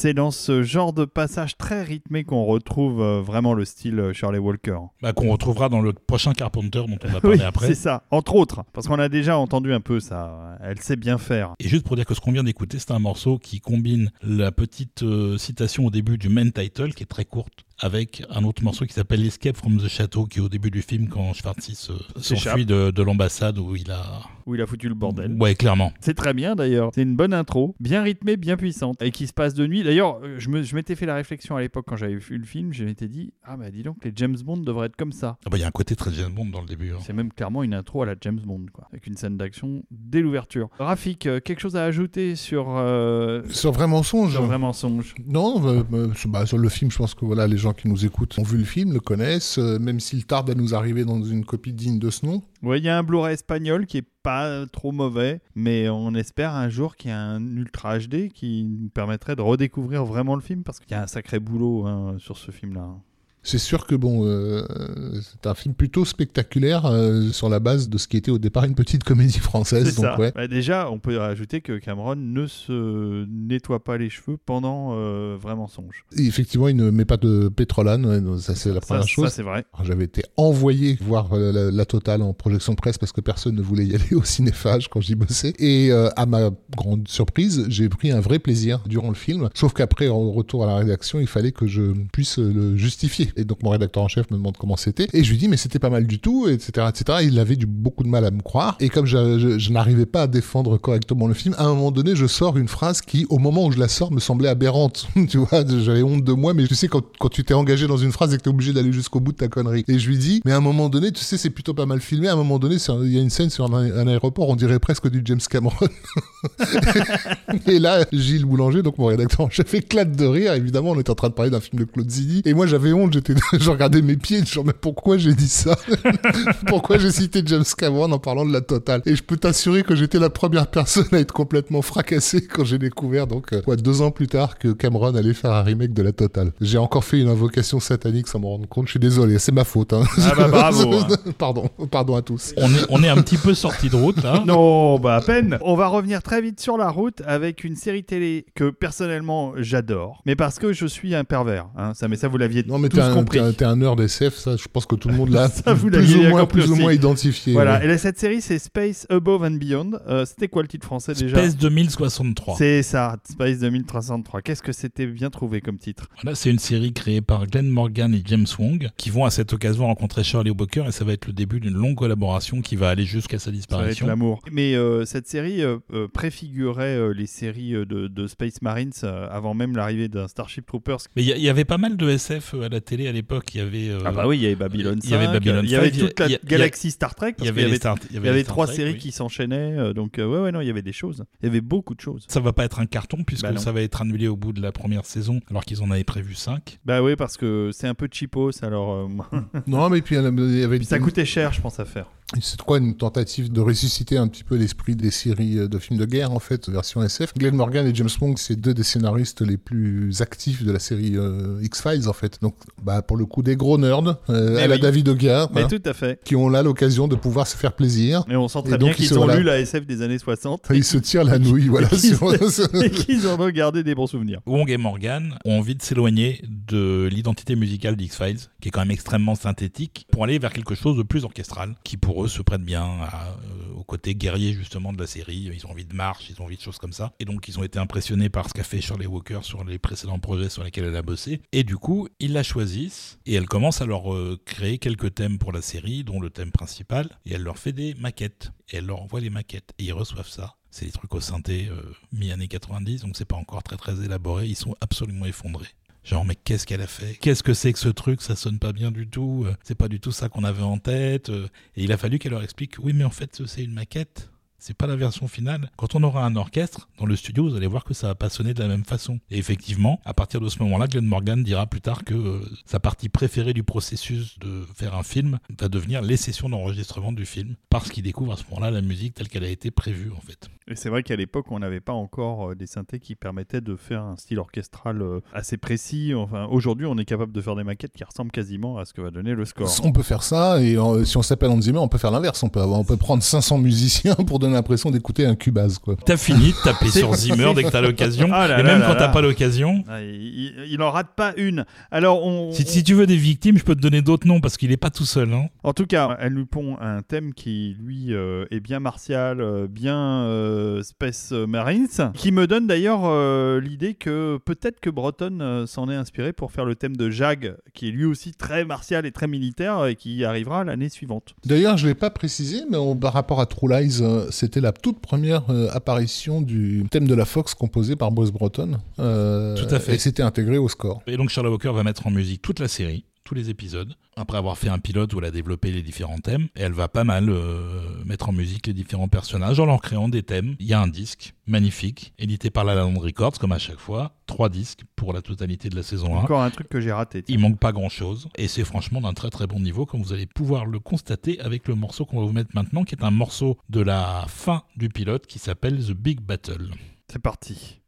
C'est dans ce genre de passage très rythmé qu'on retrouve euh, vraiment le style euh, Shirley Walker. Bah, qu'on retrouvera dans le prochain Carpenter dont on va [laughs] parler Oui, après. c'est ça, entre autres, parce qu'on a déjà entendu un peu ça. Elle sait bien faire. Et juste pour dire que ce qu'on vient d'écouter, c'est un morceau qui combine la petite euh, citation au début du main title, qui est très courte, avec un autre morceau qui s'appelle Escape from the Chateau, qui est au début du film quand se- S'échappe. s'enfuit de, de l'ambassade où il a... Où il a foutu le bordel. Ouais, clairement. C'est très bien d'ailleurs. C'est une bonne intro, bien rythmée, bien puissante, et qui se passe de nuit. D'ailleurs, euh, je me- je m'étais fait la réflexion à l'époque quand j'avais vu le film. Je m'étais dit, ah bah dis donc, les James Bond devraient être comme ça. Ah bah, Il y a un côté très James Bond dans le début. hein. C'est même clairement une intro à la James Bond, quoi, avec une scène d'action dès l'ouverture. Rafik, euh, quelque chose à ajouter sur, euh, Sur vrai mensonge. sur Vrai Mensonge? Non, euh, euh, sur, bah, sur le film, je pense que voilà, les gens qui nous écoutent ont vu le film, le connaissent, euh, même s'il tarde à nous arriver dans une copie digne de ce nom. Ouais, il y a un Blu-ray espagnol qui est pas trop mauvais, mais on espère un jour qu'il y a un Ultra HD qui nous permettrait de redécouvrir vraiment le film, parce qu'il y a un sacré boulot hein, sur ce film-là. C'est sûr que bon, euh, c'est un film plutôt spectaculaire euh, sur la base de ce qui était au départ une petite comédie française. C'est Donc ça. ouais. Bah, déjà, on peut rajouter que Cameron ne se nettoie pas les cheveux pendant euh, vraiment songe. Et effectivement, il ne met pas de pétrolane, ouais, ça c'est la première ça, chose. c'est vrai. J'avais été envoyé voir la, la totale en projection de presse parce que personne ne voulait y [laughs] aller au cinéphage quand j'y bossais. Et à ma grande surprise, j'ai pris un vrai plaisir durant le film. Sauf qu'après, en retour à la rédaction, il fallait que je puisse le justifier. Et donc mon rédacteur en chef me demande comment c'était. Et je lui dis, mais c'était pas mal du tout, etc. etc. Et il avait du, beaucoup de mal à me croire. Et comme je, n'arrivais pas à défendre correctement le film, à un moment donné, je sors une phrase qui, au moment où je la sors, me semblait aberrante. [laughs] tu vois, j'avais honte de moi, mais tu sais, quand, quand tu t'es engagé dans une phrase et que t'es obligé d'aller jusqu'au bout de ta connerie. Et je lui dis, mais à un moment donné, tu sais, c'est plutôt pas mal filmé. À un moment donné, il y a une scène sur un, aéroport, on dirait presque du James Cameron. [laughs] et là, Gilles Boulanger, donc mon rédacteur en chef, éclate de rire. Évidemment, on était en train de parler d'un film de Claude Zidi. Et moi, j'avais honte, j'étais, [laughs] je regardais mes pieds, genre, mais pourquoi j'ai dit ça? [laughs] pourquoi j'ai cité James Cameron en parlant de la totale? Et je peux t'assurer que j'étais la première personne à être complètement fracassée quand j'ai découvert, donc, euh, quoi, deux ans plus tard, que Cameron allait faire un remake de la totale. J'ai encore fait une invocation satanique sans me rendre compte. Je suis désolé, c'est ma faute, hein. Ah bah bravo. hein. [laughs] pardon, pardon à tous. On est, on est un petit peu sorti de route là. Non, bah à peine. On va revenir très vite sur la route avec une série télé que personnellement j'adore, mais parce que je suis un pervers. Hein. Ça, mais ça vous l'aviez Non, mais tous un, compris. t'es un, nerd SF, ça, je pense que tout le monde l'a [laughs] plus, ou moins, compris plus ou aussi. moins identifié. Voilà. ouais. Et là, cette série c'est Space Above and Beyond. Euh, C'était quoi le titre français déjà Space 2063. C'est ça, Space 2303. Qu'est-ce que c'était bien trouvé comme titre Voilà, c'est une série créée par Glenn Morgan et James Wong qui vont à cette occasion rencontrer Shirley Walker et ça va être le début d'une longue collaboration qui va aller jusqu'à sa Ça va être disparition. l'amour. Mais euh, cette série euh, préfigurait euh, les séries de, de Space Marines euh, avant même l'arrivée d'un Starship Troopers. Mais il y, y avait pas mal de SF à la télé à l'époque. Il y avait. euh, Ah bah oui, il y avait Babylon 5, il y avait Babylon il y avait 5, toute la galaxie Star Trek, Il y avait, y les avait, Star- il y les avait Star trois Trek, séries oui. qui s'enchaînaient, euh, donc euh, ouais ouais non, il y avait des choses. Il y avait beaucoup de choses. Ça va pas être un carton puisque Bah ça va être annulé au bout de la première saison alors qu'ils en avaient prévu 5. Bah oui, parce que c'est un peu cheapos, alors euh, Non, mais puis il y avait puis ça coûtait cher, je pense à faire. C'est quoi une tentative de ressusciter un petit peu l'esprit des séries euh, de films de guerre en fait, version SF. Glenn Morgan et James Wong, c'est deux des scénaristes les plus actifs de la série euh, X-Files en fait. Donc, bah pour le coup des gros nerds, euh, Mais à la. David Oga, Mais voilà, tout à fait. qui ont là l'occasion de pouvoir se faire plaisir. Mais on sent Et très donc, bien ils qu'ils ont voilà. lu la SF des années 60 Ils se tirent la nouille, [laughs] voilà. Et sur- [laughs] et qu'ils en ont gardé des bons souvenirs. Wong et Morgan ont envie de s'éloigner de l'identité musicale d'X-Files, qui est quand même extrêmement synthétique, pour aller vers quelque chose de plus orchestral, qui pour se prête bien euh, au côté guerrier justement de la série. Ils ont envie de marche, ils ont envie de choses comme ça. Et donc ils ont été impressionnés par ce qu'a fait Shirley Walker sur les précédents projets sur lesquels elle a bossé. Et du coup, ils la choisissent et elle commence à leur euh, créer quelques thèmes pour la série, dont le thème principal, et elle leur fait des maquettes. Et elle leur envoie les maquettes. Et ils reçoivent ça. C'est des trucs au synthé euh, mi-année 90, donc c'est pas encore très très élaboré. Ils sont absolument effondrés. Genre, mais qu'est-ce qu'elle a fait? Qu'est-ce que c'est que ce truc? Ça sonne pas bien du tout. euh, C'est pas du tout ça qu'on avait en tête. euh. Et il a fallu qu'elle leur explique oui, mais en fait, c'est une maquette. C'est pas la version finale. Quand on aura un orchestre dans le studio, vous allez voir que ça va pas sonner de la même façon. Et effectivement, à partir de ce moment-là, Glenn Morgan dira plus tard que euh, sa partie préférée du processus de faire un film va devenir les sessions d'enregistrement du film, parce qu'il découvre à ce moment-là la musique telle qu'elle a été prévue en fait. Et c'est vrai qu'à l'époque, on n'avait pas encore euh, des synthés qui permettaient de faire un style orchestral euh, assez précis. Enfin, aujourd'hui, on est capable de faire des maquettes qui ressemblent quasiment à ce que va donner le score. On peut faire ça, et euh, si on s'appelle Hans Zimmer, on peut faire l'inverse. On peut, avoir- on peut prendre 500 musiciens pour donner l'impression d'écouter un Cubase, quoi. T'as fini de taper sur Zimmer dès que t'as l'occasion, [laughs] Ah là et là même là quand t'as pas l'occasion. Ah, il, il- en rate pas une. Alors, on, Si, si tu veux des victimes, je peux te donner d'autres noms parce qu'il est pas tout seul. Hein. En tout cas, elle nous pond un thème qui, lui, euh, est bien martial, euh, bien euh, Space Marines, qui me donne d'ailleurs euh, l'idée que peut-être que Breton euh, s'en est inspiré pour faire le thème de Jag, qui est lui aussi très martial et très militaire, et qui arrivera l'année suivante. D'ailleurs, je l'ai pas précisé, mais par rapport à True Lies, c'était la toute première euh, apparition du thème de la Fox composé par Bruce Breton. Euh, Tout à fait. Et c'était intégré au score. Et donc Sherlock Walker va mettre en musique toute la série, tous les épisodes, après avoir fait un pilote où elle a développé les différents thèmes. Et elle va pas mal euh, mettre en musique les différents personnages en leur créant des thèmes. Il y a un disque magnifique, édité par la Land Records, comme à chaque fois. Trois disques pour la totalité de la saison 1. Encore un truc que j'ai raté. tiens. Il manque pas grand chose et c'est franchement d'un très très bon niveau comme vous allez pouvoir le constater avec le morceau qu'on va vous mettre maintenant qui est un morceau de la fin du pilote qui s'appelle The Big Battle. C'est parti.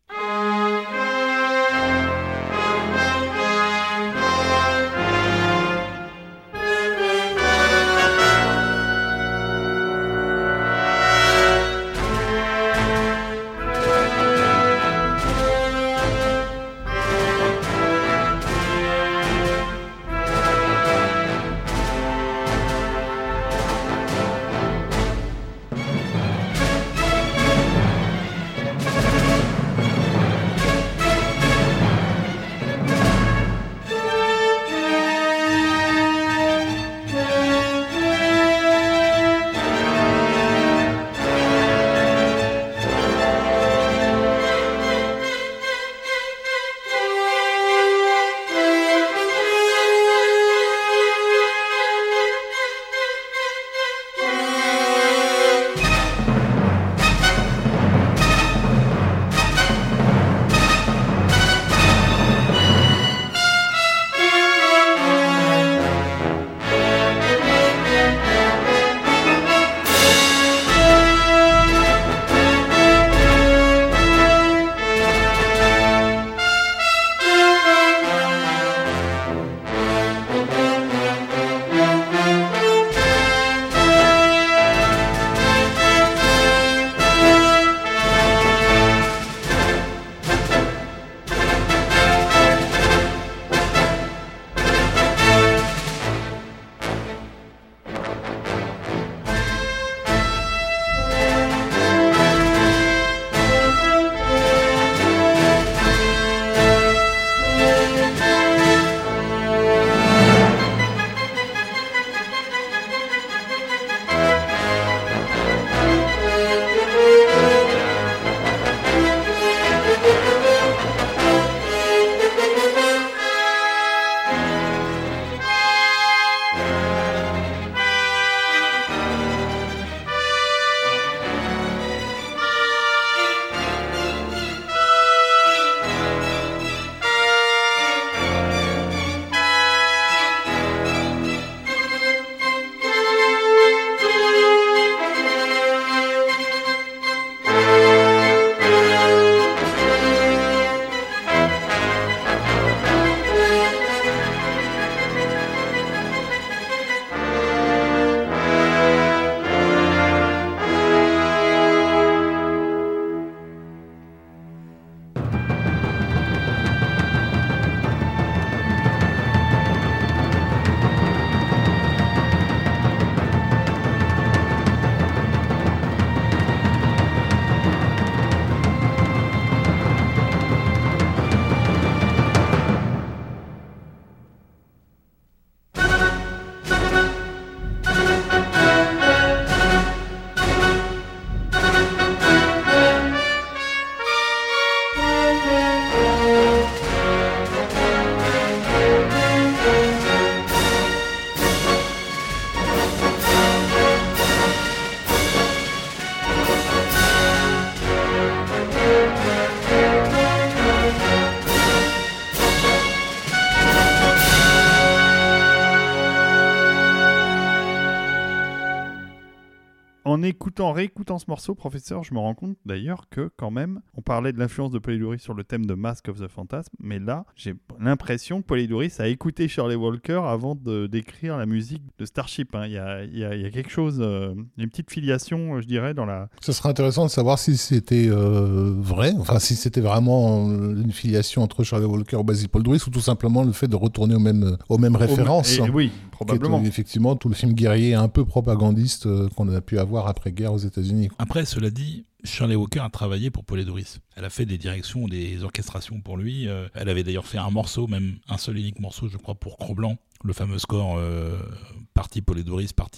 En écoutant, réécoutant ce morceau, professeur, je me rends compte d'ailleurs que quand même, on parlait de l'influence de Polidori sur le thème de Mask of the Phantasm, mais là, j'ai l'impression que Polidori a écouté Shirley Walker avant de d'écrire la musique de Starship. hein. Il y, a, il y a- il y a quelque chose, euh, une petite filiation, euh, je dirais, dans la. Ce serait intéressant de savoir si c'était euh, vrai, enfin si c'était vraiment une filiation entre Charlie Walker et Basil Poledouris ou tout simplement le fait de retourner aux mêmes, aux mêmes références. Et- oui, est, probablement. effectivement, tout le film guerrier un peu propagandiste euh, qu'on a pu avoir après-guerre aux États-Unis. Après, cela dit, Shirley Walker a travaillé pour Paul. Elle a fait des directions, des orchestrations pour lui. Euh, elle avait d'ailleurs fait un morceau, même un seul unique morceau, je crois, pour Cro-Blanc, le fameux score euh, partie Paul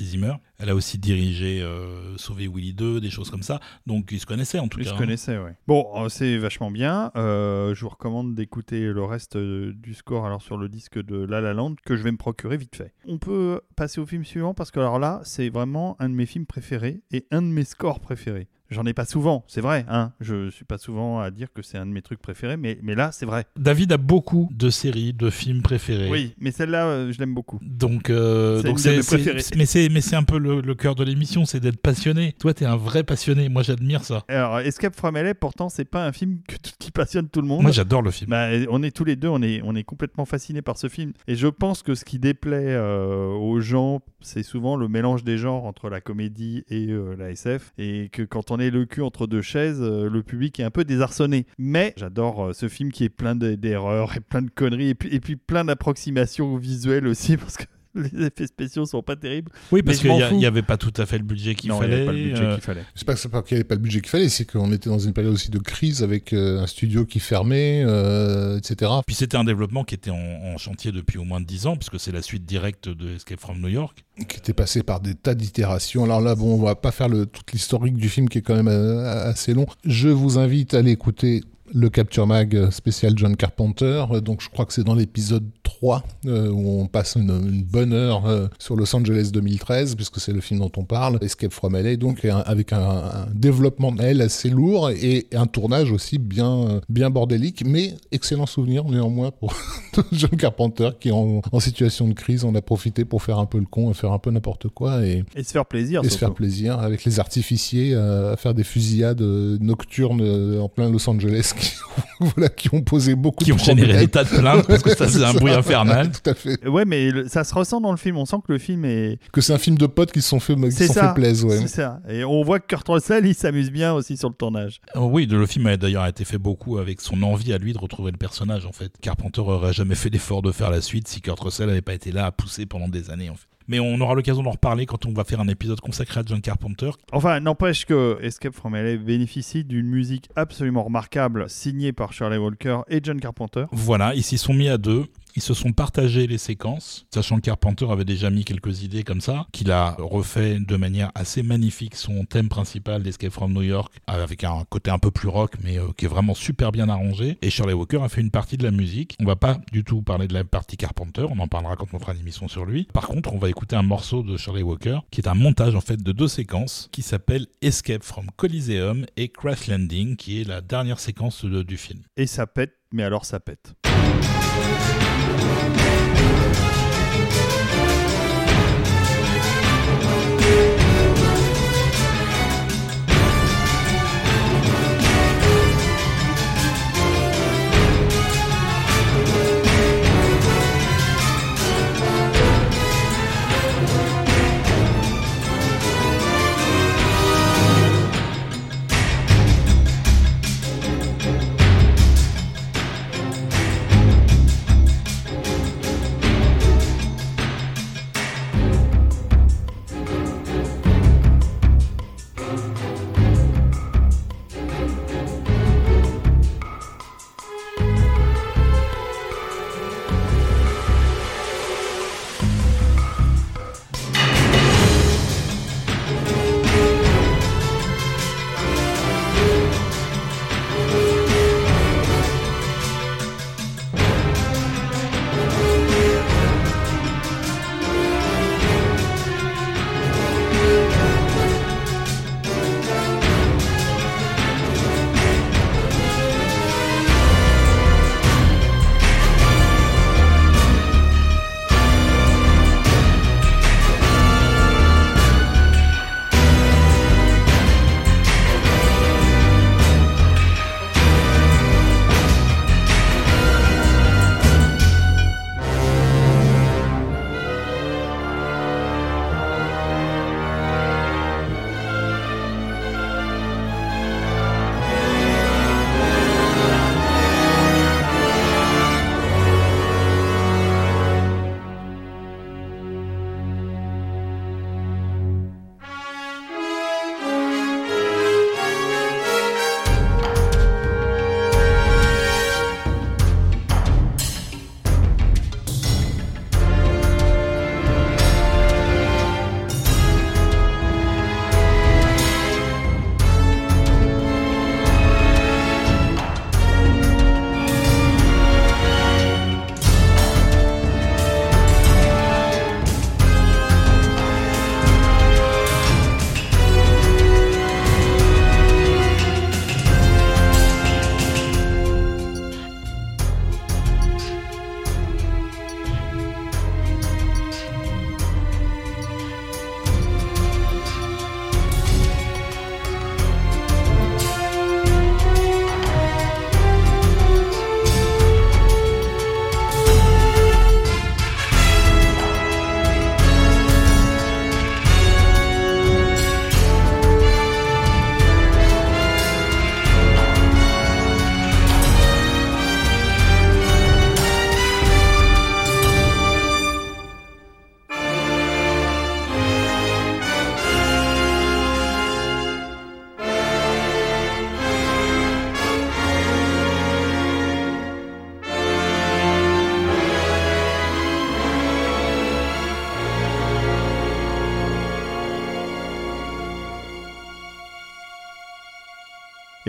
Zimmer. Elle a aussi dirigé euh, Sauver Willy 2, des choses comme ça. Donc ils se connaissaient en tout Je cas. hein. connaissais, ouais. Bon, euh, c'est vachement bien. Euh, je vous recommande d'écouter le reste euh, du score alors sur le disque de La La Land que je vais me procurer vite fait. On peut passer au film suivant parce que alors là, c'est vraiment un de mes films préférés et un de mes scores préférés. J'en ai pas souvent, c'est vrai. Hein je suis pas souvent à dire que c'est un de mes trucs préférés, mais, mais là, c'est vrai. David a beaucoup de séries, de films préférés. Oui, mais celle-là, je l'aime beaucoup. Donc, euh, C'est donc c'est- mais c'est, mais c'est un peu le, le cœur de l'émission, c'est d'être passionné. Toi, t'es un vrai passionné. Moi, j'admire ça. Alors, Escape from LA, pourtant, c'est pas un film que- qui passionne tout le monde. Moi, j'adore le film. Bah, on est tous les deux, on est, on est complètement fascinés par ce film. Et je pense que ce qui déplaît euh, aux gens, c'est souvent le mélange des genres entre la comédie et euh, la SF. Et que quand on est le cul entre deux chaises, euh, le public est un peu désarçonné. Mais j'adore euh, ce film qui est plein de- d'erreurs et plein de conneries. Et puis, et puis plein d'approximations visuelles aussi, [laughs] parce que [laughs] les effets spéciaux sont pas terribles. Oui, parce qu'il n'y avait pas tout à fait le budget qu'il non, il y fallait. avait pas le budget euh, qu'il fallait. C'est pas qu'il n'y avait pas le budget qu'il fallait, c'est qu'on était dans une période aussi de crise avec euh, un studio qui fermait, euh, etc. Puis c'était un développement qui était en, en chantier depuis au moins 10 ans, puisque c'est la suite directe de Escape from New York. qui était passé par des tas d'itérations. Alors là, bon, on va pas faire le, toute l'historique du film qui est quand même euh, assez long. Je vous invite à aller écouter le Capture Mag spécial John Carpenter. Donc je crois que c'est dans l'épisode 3 euh, où on passe une, une bonne heure euh, sur Los Angeles 2013 puisque c'est le film dont on parle, Escape from LA, donc un- avec un, un développement de elle assez lourd et un tournage aussi bien, bien bordélique, mais excellent souvenir néanmoins pour [laughs] John Carpenter qui est en, en situation de crise en a profité pour faire un peu le con, et faire un peu n'importe quoi et, Et se faire plaisir. et se faire plaisir avec les artificiers euh, à faire des fusillades nocturnes en plein Los Angeles qui, [laughs] voilà, qui ont posé beaucoup Qui de ont généré des tas de plaintes parce que ça faisait un bruit [laughs] infernal. [laughs] Tout à fait. Ouais, mais le- ça se ressent dans le film. On sent que le film est, Que c'est un film de potes qui se sont fait, qui C'est se sont ça. fait plaisir. Ouais. C'est ça. Et on voit que Kurt Russell, il s'amuse bien aussi sur le tournage. Oh oui, le film a d'ailleurs été fait beaucoup avec son envie à lui de retrouver le personnage en fait. Carpenter aurait jamais fait l'effort de faire la suite si Kurt Russell n'avait pas été là à pousser pendant des années en fait. Mais on aura l'occasion d'en reparler quand on va faire un épisode consacré à John Carpenter. Enfin, n'empêche que Escape from LA bénéficie d'une musique absolument remarquable signée par Shirley Walker et John Carpenter. Voilà, ils s'y sont mis à deux. Ils se sont partagés les séquences, sachant que Carpenter avait déjà mis quelques idées comme ça, qu'il a refait de manière assez magnifique son thème principal d'Escape from New York, avec un côté un peu plus rock, mais euh, qui est vraiment super bien arrangé. Et Shirley Walker a fait une partie de la musique. On va pas du tout parler de la partie Carpenter, on en parlera quand on fera une émission sur lui. Par contre, on va écouter un morceau de Shirley Walker, qui est un montage en fait de deux séquences, qui s'appelle Escape from Coliseum et Crash Landing, qui est la dernière séquence du film. Et ça pète, mais alors ça pète.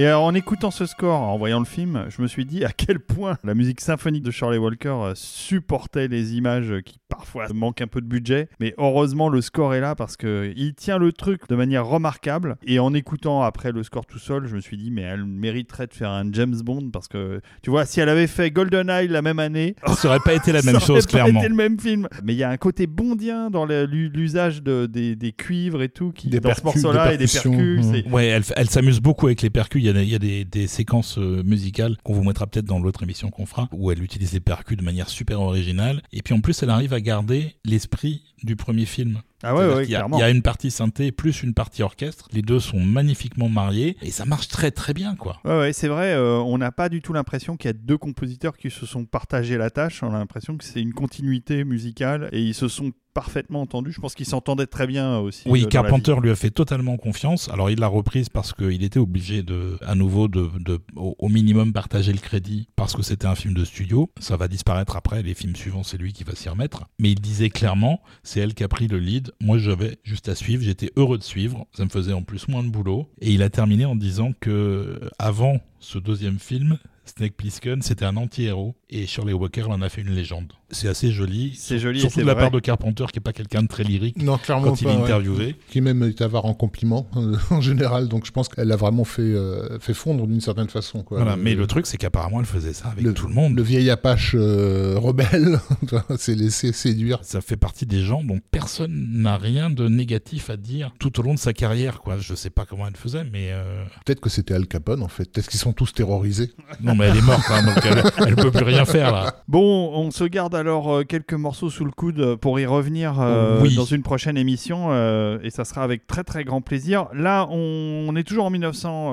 Et en écoutant ce score, en voyant le film, je me suis dit à quel point la musique symphonique de Shirley Walker euh, supportait les images qui parfois manquent un peu de budget. Mais heureusement, le score est là parce que il tient le truc de manière remarquable. Et en écoutant après le score tout seul, je me suis dit, mais elle mériterait de faire un James Bond parce que tu vois, si elle avait fait GoldenEye la même année, [laughs] Ça aurait pas été la [laughs] même ça aurait chose, pas clairement. été le même film. Mais il y a un côté bondien dans l'usage de- des, des cuivres et tout qui Des dans ce morceau-là et des percus. C'est- Ouais, elle, elle s'amuse beaucoup avec les percus. Il y a, des- il y a des, des séquences euh, musicales qu'on vous mettra peut-être dans l'autre émission qu'on fera, où elle utilise les percus de manière super originale. Et puis en plus, elle arrive à garder l'esprit du premier film. Ah ouais, C'est-à-dire ouais, qu'il y a- clairement. Il y a une partie synthé plus une partie orchestre. Les deux sont magnifiquement mariés et ça marche très très bien, quoi. Ouais, ouais, c'est vrai, euh, on n'a pas du tout l'impression qu'il y a deux compositeurs qui se sont partagés la tâche. On a l'impression que c'est une continuité musicale et ils se sont parfaitement entendus. Je pense qu'ils s'entendaient très bien aussi. Oui, euh, Carpenter lui a fait totalement confiance. Alors il l'a reprise parce qu'il était obligé de, à nouveau, de, de- au, au minimum partager le crédit parce que c'était un film de studio. Ça va disparaître après. Les films suivants, c'est lui qui va s'y remettre. Mais il disait clairement, c'est elle qui a pris le lead. Moi, j'avais juste à suivre. J'étais heureux de suivre. Ça me faisait en plus moins de boulot. Et il a terminé en disant que avant ce deuxième film. Snake Plissken, c'était un anti-héros et Shirley Walker en a fait une légende. C'est assez joli. C'est joli Surtout c'est de la vrai. part de Carpenter, qui est pas quelqu'un de très lyrique Non, clairement quand il est ouais. interviewé. Qui même est avare en compliments [laughs] euh, en général, donc je pense qu'elle a vraiment fait, euh, fait fondre d'une certaine façon. Quoi. Voilà, mais le truc, c'est qu'apparemment, elle faisait ça avec le- tout le monde. Le vieil Apache euh, rebelle [laughs] s'est laissé séduire. Ça fait partie des gens dont personne n'a rien de négatif à dire tout au long de sa carrière. Quoi. Je sais pas comment elle faisait, mais euh, Peut-être que c'était Al Capone en fait. Peut-être qu'ils sont tous terrorisés. non, mais elle est morte, hein, donc elle, elle peut plus rien faire là. Bon, on se garde alors euh, quelques morceaux sous le coude euh, pour y revenir euh, Oui. dans une prochaine émission euh, et ça sera avec très très grand plaisir. Là, on, on est toujours en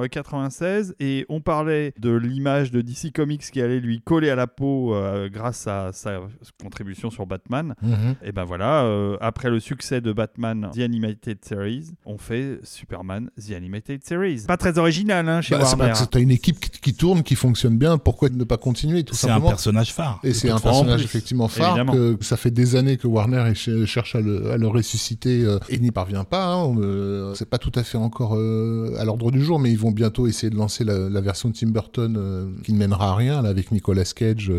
1996 et on parlait de l'image de DC Comics qui allait lui coller à la peau euh, grâce à sa contribution sur Batman. Et ben voilà, euh, après le succès de Batman The Animated Series, on fait Superman The Animated Series. Pas très original hein, chez Bah, c'est Warner. une équipe qui, qui tourne, qui fonctionne bien. Pourquoi ne pas continuer tout C'est un personnage phare. Et c'est un personnage effectivement phare évidemment. que ça fait des années que Warner cherche à le, à le ressusciter euh, et n'y parvient pas. Hein. Euh, c'est pas tout à fait encore euh, à l'ordre du jour, mais ils vont bientôt essayer de lancer la, la version de Tim Burton qui ne mènera à rien là, avec Nicolas Cage,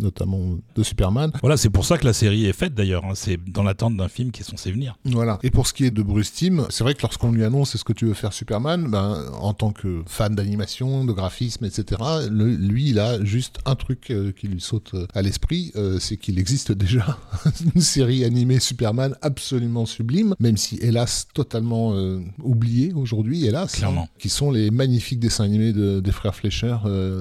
notamment de Superman. Voilà, c'est pour ça que la série est faite d'ailleurs. hein. C'est dans l'attente d'un film qui est censé venir. Voilà. Et pour ce qui est de Bruce Timm, c'est vrai que lorsqu'on lui annonce est-ce que tu veux faire Superman, ben, en tant que fan d'animation, de graphisme, etc., lui, il a juste un truc euh, qui lui saute euh, à l'esprit, euh, c'est qu'il existe déjà [laughs] une série animée Superman absolument sublime, même si hélas totalement oubliée aujourd'hui, hélas, Clairement. hein, qui sont les magnifiques dessins animés de- des frères Fleischer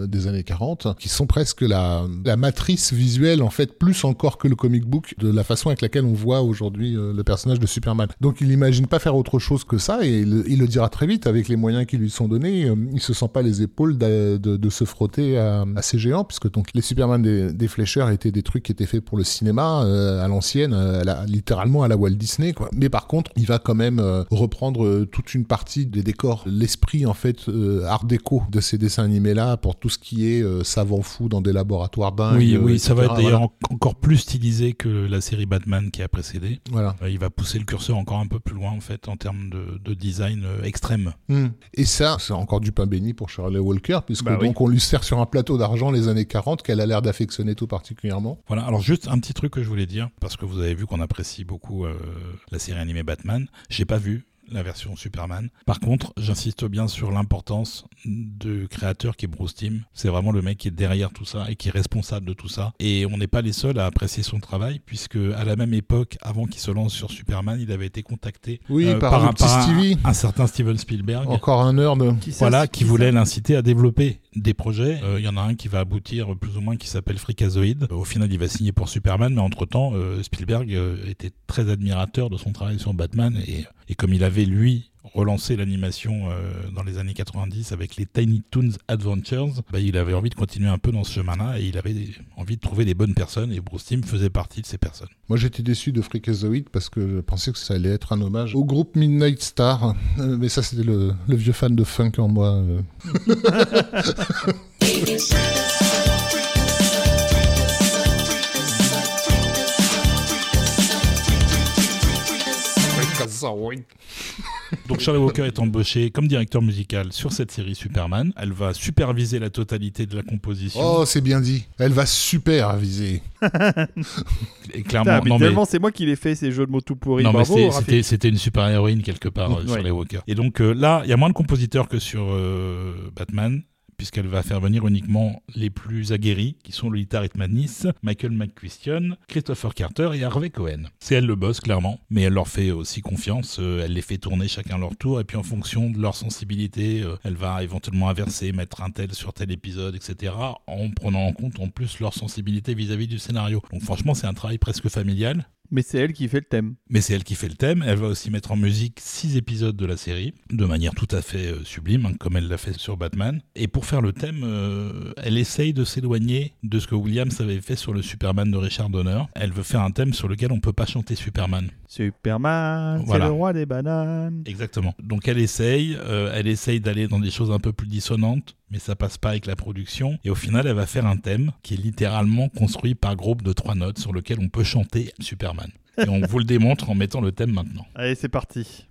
des années 40, qui sont presque la, la matrice visuelle, en fait, plus encore que le comic book, de la façon avec laquelle on voit aujourd'hui le personnage de Superman. Donc il n'imagine pas faire autre chose que ça, et il, il le dira très vite, avec les moyens qui lui sont donnés, il se sent pas les épaules de, de se frotter à, à ces géants, puisque donc les Superman des, des Fleischer étaient des trucs qui étaient faits pour le cinéma, euh, à l'ancienne, euh, la- littéralement à la Walt Disney, quoi. Mais par contre, il va quand même euh, reprendre toute une partie des décors, l'esprit en fait euh, art déco de ces dessins animés là, pour tout ce qui est euh, savant fou dans des laboratoires dingues. oui, oui, ça va être d'ailleurs Voilà. en- encore plus stylisé que la série Batman qui a précédé. Voilà. Euh, Il va pousser le curseur encore un peu plus loin en fait en termes de, de design euh, extrême. Hmm. Et ça, c'est encore du pain béni pour Shirley Walker, puisque Bah oui. donc on lui sert sur un plateau d'argent les années 40 qu'elle a l'air d'affectionner tout particulièrement. Voilà, alors juste un petit truc que je voulais dire, parce que vous avez vu qu'on apprécie beaucoup euh, la série animée Batman. J'ai pas vu la version Superman. Par contre, j'insiste bien sur l'importance du créateur qui est Bruce Timm. C'est vraiment le mec qui est derrière tout ça et qui est responsable de tout ça. Et on n'est pas les seuls à apprécier son travail, puisque à la même époque, avant qu'il se lance sur Superman, il avait été contacté Oui, euh, par, le un, petit par un- Stevie, un certain Steven Spielberg. encore un nerd. Qui Voilà, qui voulait l'inciter à développer des projets. Euh, Il y en a un qui va aboutir plus ou moins qui s'appelle Freakazoid. Euh, Au final, il va signer pour Superman, mais entre-temps, euh, Spielberg euh, était très admirateur de son travail sur Batman et, et comme il avait, lui, relancé l'animation euh, dans les années 90 avec les Tiny Toons Adventures, bah, il avait envie de continuer un peu dans ce chemin-là et il avait envie de trouver les bonnes personnes et Bruce Timm faisait partie de ces personnes. Moi j'étais déçu de Freakazoid parce que je pensais que ça allait être un hommage au groupe Midnight Star. Euh, mais ça c'était le, le vieux fan de funk en moi. euh. Donc Charlie Walker est embauché comme directeur musical sur cette série Superman. Elle va superviser la totalité de la composition. Oh, c'est bien dit. Elle va superviser. [laughs] Et clairement, Putain, non mais, c'est moi qui l'ai fait ces jeux de mots tout pourris. non, mais Bravo, c'était- Raphaël. c'était c'était une super héroïne quelque part euh, Ouais. sur les Walker. Et donc euh, là, il y a moins de compositeurs que sur euh, Batman. Puisqu'elle va faire venir uniquement les plus aguerris, qui sont Lolita Ritmanis, Michael McChristian, Christopher Carter et Harvey Cohen. C'est elle le boss, clairement, mais elle leur fait aussi confiance, euh, elle les fait tourner chacun leur tour, et puis en fonction de leur sensibilité, euh, elle va éventuellement inverser, mettre un tel sur tel épisode, etc., en prenant en compte en plus leur sensibilité vis-à-vis du scénario. Donc franchement, c'est un travail presque familial. Mais c'est elle qui fait le thème. Mais c'est elle qui fait le thème. Elle va aussi mettre en musique six épisodes de la série, de manière tout à fait euh, sublime, hein, comme elle l'a fait sur Batman. Et pour faire le thème, euh, elle essaye de s'éloigner de ce que Williams avait fait sur le Superman de Richard Donner. Elle veut faire un thème sur lequel on peut pas chanter Superman. Superman, Voilà. c'est le roi des bananes. Exactement. Donc elle essaye, euh, elle essaye d'aller dans des choses un peu plus dissonantes, mais ça passe pas avec la production. Et au final, elle va faire un thème qui est littéralement construit par groupe de trois notes sur lequel on peut chanter Superman. Et on vous le démontre en mettant le thème maintenant. Allez, c'est parti.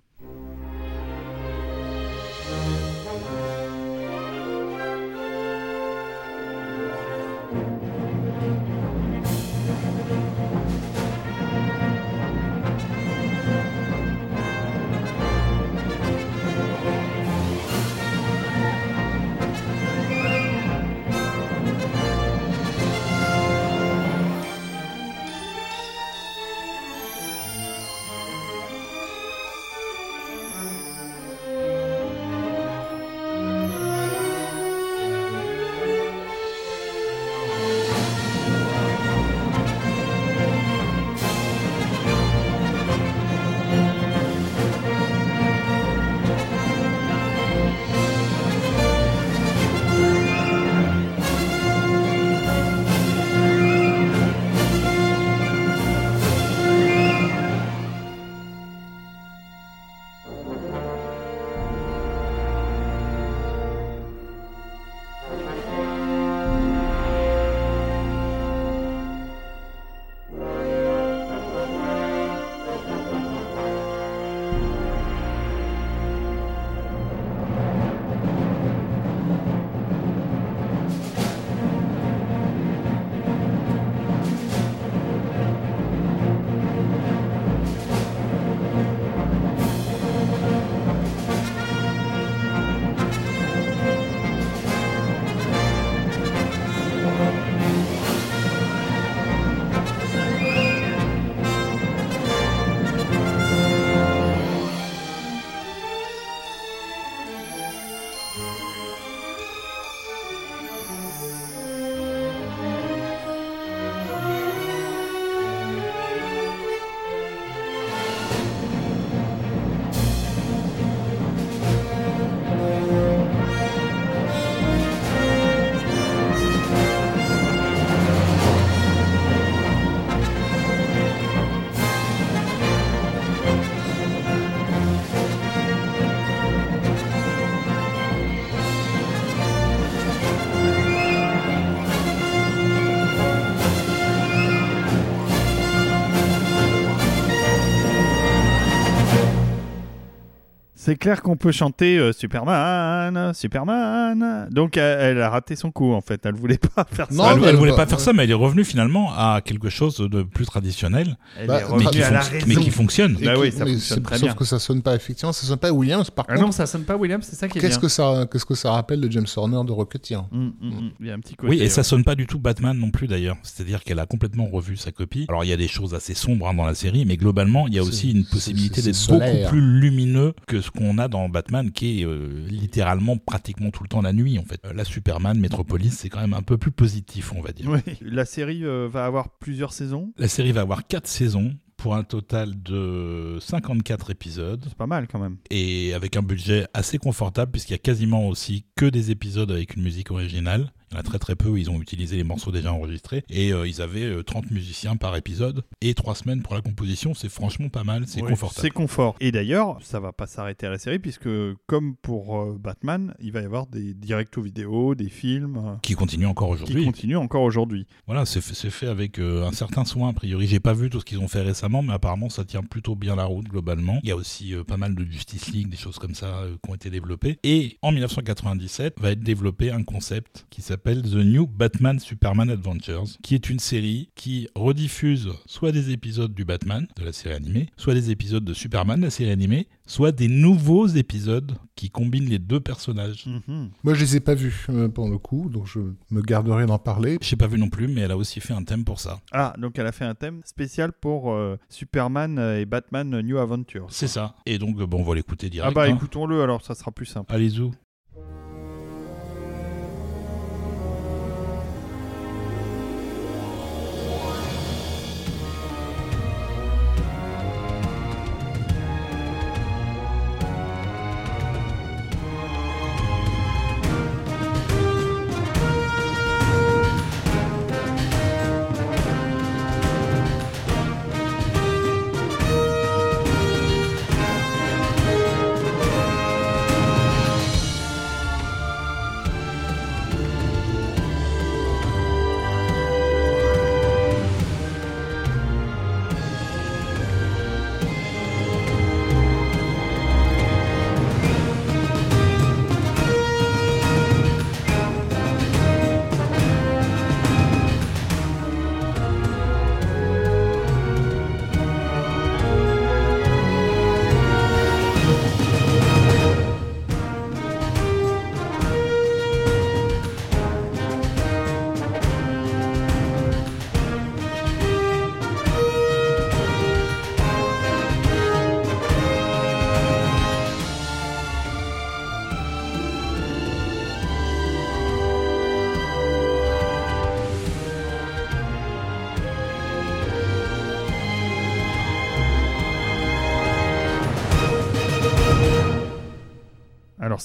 C'est clair qu'on peut chanter euh, Superman, Superman. Donc elle, elle a raté son coup en fait. Elle voulait pas faire ça. Non, elle, mais elle elle voulait pas faire ça, mais elle est revenue finalement à quelque chose de plus traditionnel, Elle Bah, est mais qui, à la mais qui fonctionne. Bah qui- oui, ça mais fonctionne c'est- très sauf bien. que ça sonne pas effectivement, ça sonne pas Williams. Par Ah contre, non, ça sonne pas Williams, c'est ça qui est qu'est-ce bien. que ça, qu'est-ce que ça rappelle de James Horner de Rocketeer? Hum, hum, hum. Il y a un petit côté. Oui, et ouais. ça sonne pas du tout Batman non plus d'ailleurs. C'est-à-dire qu'elle a complètement revu sa copie. Alors il y a des choses assez sombres hein, dans la série, mais globalement il y a aussi une possibilité d'être beaucoup plus lumineux que ce qu'on a dans Batman, qui est euh, littéralement pratiquement tout le temps la nuit en fait. Euh, La Superman, Metropolis, c'est quand même un peu plus positif, on va dire. Oui. La série euh, va avoir plusieurs saisons. La série va avoir 4 saisons pour un total de 54 épisodes C'est pas mal quand même. et avec un budget assez confortable puisqu'il y a quasiment aussi que des épisodes avec une musique originale. Il y en a très très peu où ils ont utilisé les morceaux déjà enregistrés. Et euh, ils avaient euh, 30 musiciens par épisode et 3 semaines pour la composition. C'est franchement pas mal, c'est Ouais, confortable. C'est confort. Et d'ailleurs, ça va pas s'arrêter à la série puisque, comme pour euh, Batman, il va y avoir des directs vidéos, des films euh, Qui continue encore qui aujourd'hui. continuent encore aujourd'hui. Voilà, c'est fait, avec euh, un certain soin a priori. J'ai pas vu tout ce qu'ils ont fait récemment, mais apparemment ça tient plutôt bien la route globalement. Il y a aussi euh, pas mal de Justice League, des choses comme ça euh, qui ont été développées. Et en 1997 va être développé un concept qui s'appelle The New Batman Superman Adventures, qui est une série qui rediffuse soit des épisodes du Batman de la série animée, soit des épisodes de Superman de la série animée, soit des nouveaux épisodes qui combinent les deux personnages. Mhm. Moi, je les ai pas vus euh, pour le coup, donc je me garderai d'en parler. J'ai pas vu non plus, mais elle a aussi fait un thème pour ça. Ah, donc elle a fait un thème spécial pour euh, Superman et Batman New Adventures. C'est ça. Et donc, euh, bon, on va l'écouter direct. Ah bah hein. écoutons-le alors, ça sera plus simple. Allez-y.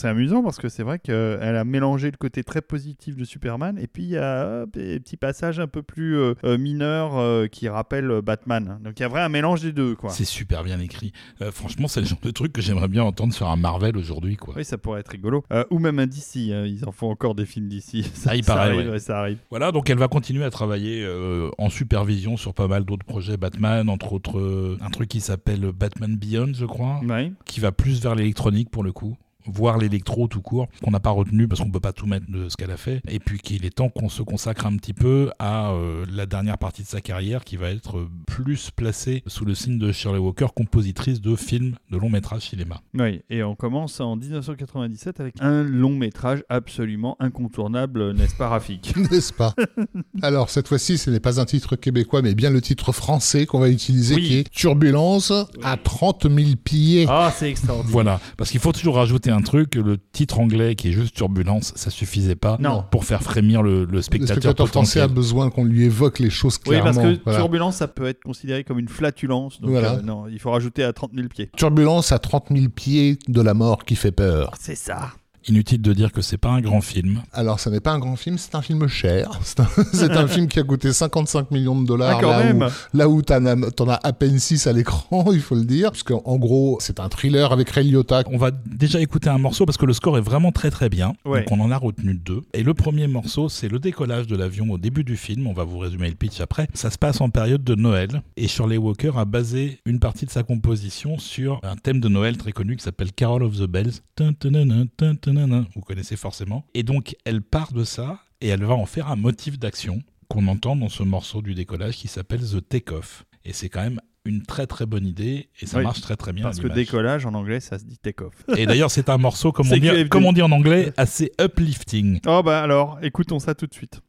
C'est amusant parce que c'est vrai qu'elle a mélangé le côté très positif de Superman et puis il y a des petits passages un peu plus euh, euh, mineurs euh, qui rappellent Batman. Donc il y a vraiment un mélange des deux quoi. C'est super bien écrit. Euh, franchement, c'est le genre de truc que j'aimerais bien entendre sur un Marvel aujourd'hui, quoi. Oui, ça pourrait être rigolo. Ou même un DC, hein, ils en font encore des films d'ici. [laughs] Ah, il paraît, arrive, ouais. ça arrive. Voilà, donc elle va continuer à travailler en supervision sur pas mal d'autres projets Batman, entre autres un truc qui s'appelle Batman Beyond, je crois, Ouais. qui va plus vers l'électronique pour le coup. Voir l'électro tout court, qu'on n'a pas retenu parce qu'on peut pas tout mettre de ce qu'elle a fait, et puis qu'il est temps qu'on se consacre un petit peu à euh, la dernière partie de sa carrière qui va être euh, plus placée sous le signe de Shirley Walker, compositrice de films de long métrage cinéma. Oui, et on commence en 1997 avec un long métrage absolument incontournable, n'est-ce pas Rafik? [laughs] N'est-ce pas? Alors, cette fois-ci, ce n'est pas un titre québécois, mais bien le titre français qu'on va utiliser, Oui. qui est Turbulence à 30 000 pieds. Ah, c'est extraordinaire. Voilà, parce qu'il faut toujours rajouter un truc, le titre anglais qui est juste Turbulence, ça suffisait pas Non. pour faire frémir le, le Le spectateur, spectateur français a potentiel. besoin qu'on lui évoque les choses Oui, clairement. parce que Voilà. turbulence, ça peut être considéré comme une flatulence. Donc, Voilà. euh, non, il faut rajouter à 30 000 pieds. Turbulence à 30 000 pieds de la mort qui fait peur. C'est ça. Inutile de dire que c'est pas un grand film. Alors, ça n'est pas un grand film, c'est un film cher. [laughs] C'est un, film qui a coûté 55 millions de dollars. Ah, quand là, même. Où, là où t'en as, as à peine 6 à l'écran, [laughs] il faut le dire. Parce qu'en gros, c'est un thriller avec Ray Liotta. On va déjà écouter un morceau parce que le score est vraiment très très bien. Ouais. Donc on en a retenu deux. Et le premier morceau, c'est le décollage de l'avion au début du film. On va vous résumer le pitch après. Ça se passe en période de Noël. Et Shirley Walker a basé une partie de sa composition sur un thème de Noël très connu qui s'appelle Carol of the Bells. Vous connaissez forcément. Et donc elle part de ça et elle va en faire un motif d'action qu'on entend dans ce morceau du décollage qui s'appelle The Take-Off. Et c'est quand même une très très bonne idée et ça Oui, marche très très bien. Parce que décollage, en anglais, ça se dit take-off. Et d'ailleurs, c'est un morceau, comme [laughs] on, dit, comme on dit en anglais, assez uplifting. oh bah alors, écoutons ça tout de suite.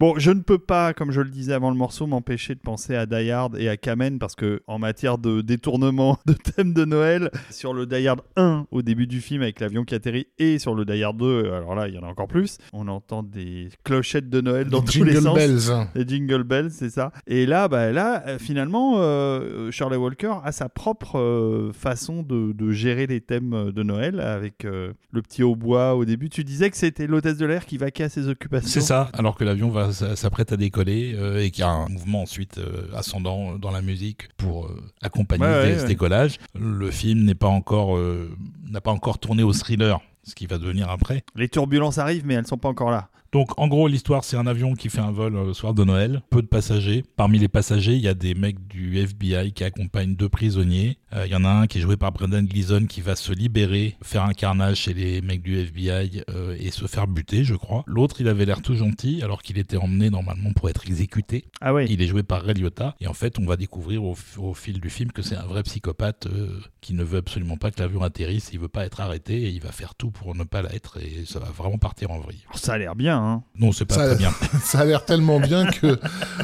Bon, je ne peux pas, comme je le disais avant le morceau, m'empêcher de penser à Die Hard et à Kamen parce que en matière de détournement [laughs] de thème de Noël, sur le Die Hard 1 au début du film avec l'avion qui atterrit et sur le Die Hard 2, alors là, il y en a encore plus. On entend des clochettes de Noël dans Les tous les Jingle sens. Bells. Les Jingle Bells, c'est ça. Et là, bah, là euh, finalement, euh, Shirley Walker a sa propre euh, façon de, de gérer les thèmes de Noël avec euh, le petit hautbois au début. Tu disais que c'était l'hôtesse de l'air qui vaquait à ses occupations. C'est ça, alors que l'avion va s- s'apprête à décoller euh, et qu'il y a un mouvement ensuite euh, ascendant dans la musique pour euh, accompagner Ouais, ouais, ce ouais. décollage. Le film n'est pas encore euh, n'a pas encore tourné au thriller, ce qui va devenir après. Les turbulences arrivent, mais elles sont pas encore là. Donc en gros l'histoire c'est un avion qui fait un vol euh, le soir de Noël, peu de passagers. Parmi les passagers il y a des mecs du FBI qui accompagnent deux prisonniers. Euh, Il y en a un qui est joué par Brendan Gleeson qui va se libérer, faire un carnage chez les mecs du FBI euh, et se faire buter je crois. L'autre il avait l'air tout gentil alors qu'il était emmené normalement pour être exécuté. Ah oui. Il est joué par Ray Liotta et en fait on va découvrir au, fil du film que c'est un vrai psychopathe euh, qui ne veut absolument pas que l'avion atterrisse, il veut pas être arrêté et il va faire tout pour ne pas l'être et ça va vraiment partir en vrille. Ça a l'air bien, hein. Non c'est pas Ça- très bien. [laughs] Ça a l'air tellement bien que,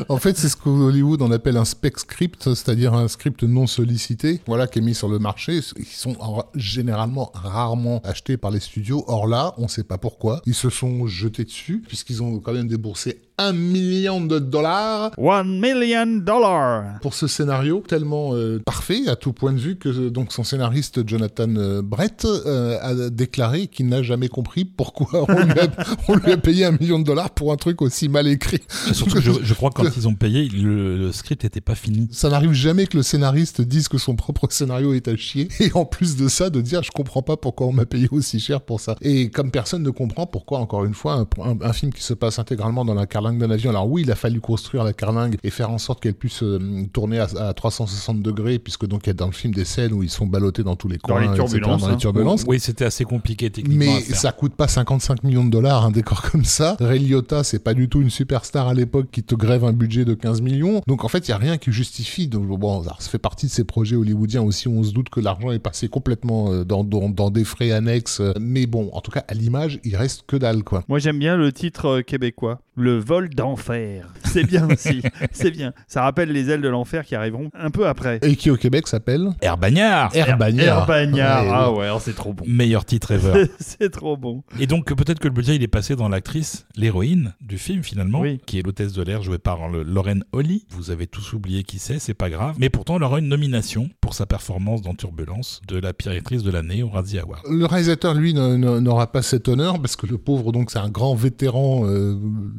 en fait, c'est ce qu'Hollywood on appelle un spec script, c'est-à-dire un script non sollicité, voilà, qui est mis sur le marché. Ils sont en- généralement rarement achetés par les studios. Or là, on sait pas pourquoi. Ils se sont jetés dessus, puisqu'ils ont quand même déboursé un million de dollars One million dollars. pour ce scénario tellement euh, parfait à tout point de vue que euh, donc son scénariste Jonathan euh, Brett euh, a déclaré qu'il n'a jamais compris pourquoi [laughs] on lui, a, on lui a payé un million de dollars pour un truc aussi mal écrit. Et Surtout que je, je crois que quand [laughs] ils ont payé, le, le script n'était pas fini. Ça n'arrive jamais que le scénariste dise que son propre scénario est à chier et en plus de ça de dire je comprends pas pourquoi on m'a payé aussi cher pour ça. Et comme personne ne comprend pourquoi encore une fois un, un- un film qui se passe intégralement dans la carlingue d'un avion. Alors oui, il a fallu construire la carlingue et faire en sorte qu'elle puisse euh, tourner à, à 360 degrés puisque donc il y a dans le film des scènes où ils sont ballottés dans tous les Dans coins, les turbulences, dans les hein. turbulences. Oui, c'était assez compliqué techniquement. Mais à faire. ça coûte pas 55 millions de dollars un décor [laughs] comme ça. Ray Liotta, c'est pas du tout une superstar à l'époque qui te grève un budget de 15 millions. Donc en fait, il y a rien qui justifie. Donc bon, alors, ça fait partie de ces projets hollywoodiens aussi. où On se doute que l'argent est passé complètement euh, dans, dans, dans des frais annexes. Euh, Mais bon, en tout cas, à l'image, il reste que dalle quoi. Moi j'aime bien le titre euh, québécois, Le vol d'enfer. C'est bien aussi, c'est bien. Ça rappelle les ailes de l'enfer qui arriveront un peu après. Et qui au Québec s'appelle Air Bagnard Air Bagnard. Air Bagnard. Ouais, ah ouais. ouais, alors c'est trop bon. Meilleur titre ever. [laughs] c'est trop bon. Et donc peut-être que le budget il est passé dans l'actrice, l'héroïne du film finalement, Oui. qui est l'hôtesse de l'air jouée par le- Lauren Holly. Vous avez tous oublié qui c'est, c'est pas grave. Mais pourtant elle aura une nomination pour sa performance dans Turbulence de la pire actrice de l'année au Razzie Award. Le réalisateur, lui, n'aura pas cet honneur parce que le pauvre, donc, c'est un grand vétéran euh,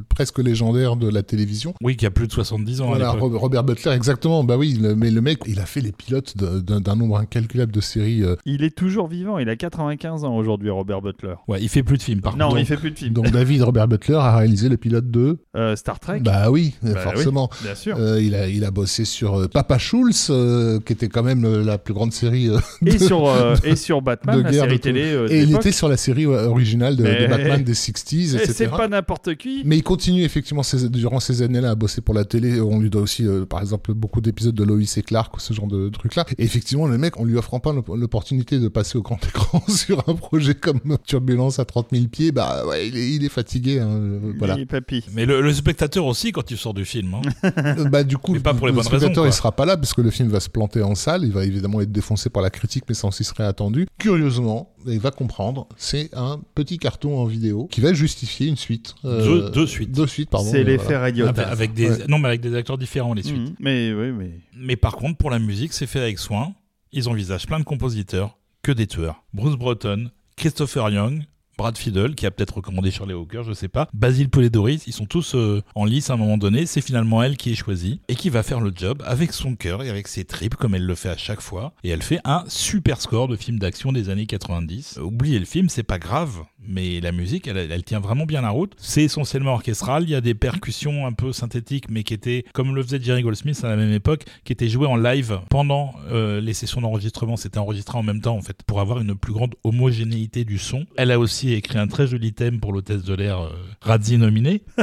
presque légendaire de la télévision. Oui, qui a plus de 70 ans Voilà, à Robert Butler, exactement. Bah oui, le- mais le mec, il a fait les pilotes de- d'un nombre incalculable de séries. euh. Il est toujours vivant, il a 95 ans aujourd'hui, Robert Butler. Ouais, il fait plus de films par non, contre. il fait plus de films. Donc David Robert Butler a réalisé le pilote de. Euh, Star Trek, Bah oui, Bah forcément. bien sûr. Euh, il, a, il a bossé sur euh, Papa Schulz, euh, qui était quand même euh, la plus grande série. euh, et, de- sur, euh, et sur Batman, de la guerre série de télé euh, de Et il était sur la série originale de, de Mais- Batman des 60s, [laughs] Et etc. c'est pas n'importe qui. Mais il continue effectivement ces- durant ces années-là à bosser pour la télé. On lui doit aussi, euh, par exemple, beaucoup d'épisodes de Lois et Clark ou ce genre de trucs-là. Et effectivement, le mec, on lui offre pas l'op- l'opportunité de passer au grand [laughs] écran sur un projet comme Turbulence à 30 000 pieds. Bah ouais, il est, il est fatigué. hein, euh, voilà. Papy. Mais le, le spectateur aussi quand il sort du film. hein. Euh, bah du coup, Mais pas pour les le bonnes spectateur, raisons, il sera pas là parce que le film va se planter en salle. Il va évidemment être défoncé par la critique, mais ça aussi serait attendu. Curieusement, il va comprendre, c'est un petit carton en vidéo qui va justifier une suite. Euh, Deux- deux suites. Deux suites, pardon. C'est l'effet voilà. radio. avec, avec des, Ouais. Non, mais avec des acteurs différents les suites. Mhm. Mais oui, mais. Mais par contre, pour la musique, c'est fait avec soin. Ils envisagent plein de compositeurs, que des tueurs. Bruce Broughton, Christopher Young, Brad Fiddle, qui a peut-être recommandé Shirley Hawker, je sais pas. Basil Poledouris, ils sont tous euh, en lice à un moment donné. C'est finalement elle qui est choisie et qui va faire le job avec son cœur et avec ses tripes, comme elle le fait à chaque fois. Et elle fait un super score de film d'action des années 90. Euh, oubliez le film, c'est pas grave, mais la musique, elle, elle tient vraiment bien la route. C'est essentiellement orchestral. Il y a des percussions un peu synthétiques, mais qui étaient, comme le faisait Jerry Goldsmith à la même époque, qui étaient jouées en live pendant euh, les sessions d'enregistrement. C'était enregistré en même temps, en fait, pour avoir une plus grande homogénéité du son. Elle a aussi écrit un très joli thème pour l'hôtesse de l'air euh, Razzie nominée. [laughs]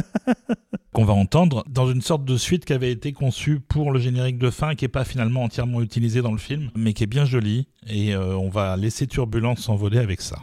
qu'on va entendre dans une sorte de suite qui avait été conçue pour le générique de fin, qui est pas finalement entièrement utilisée dans le film, mais qui est bien jolie. Et euh, on va laisser Turbulence s'envoler avec ça.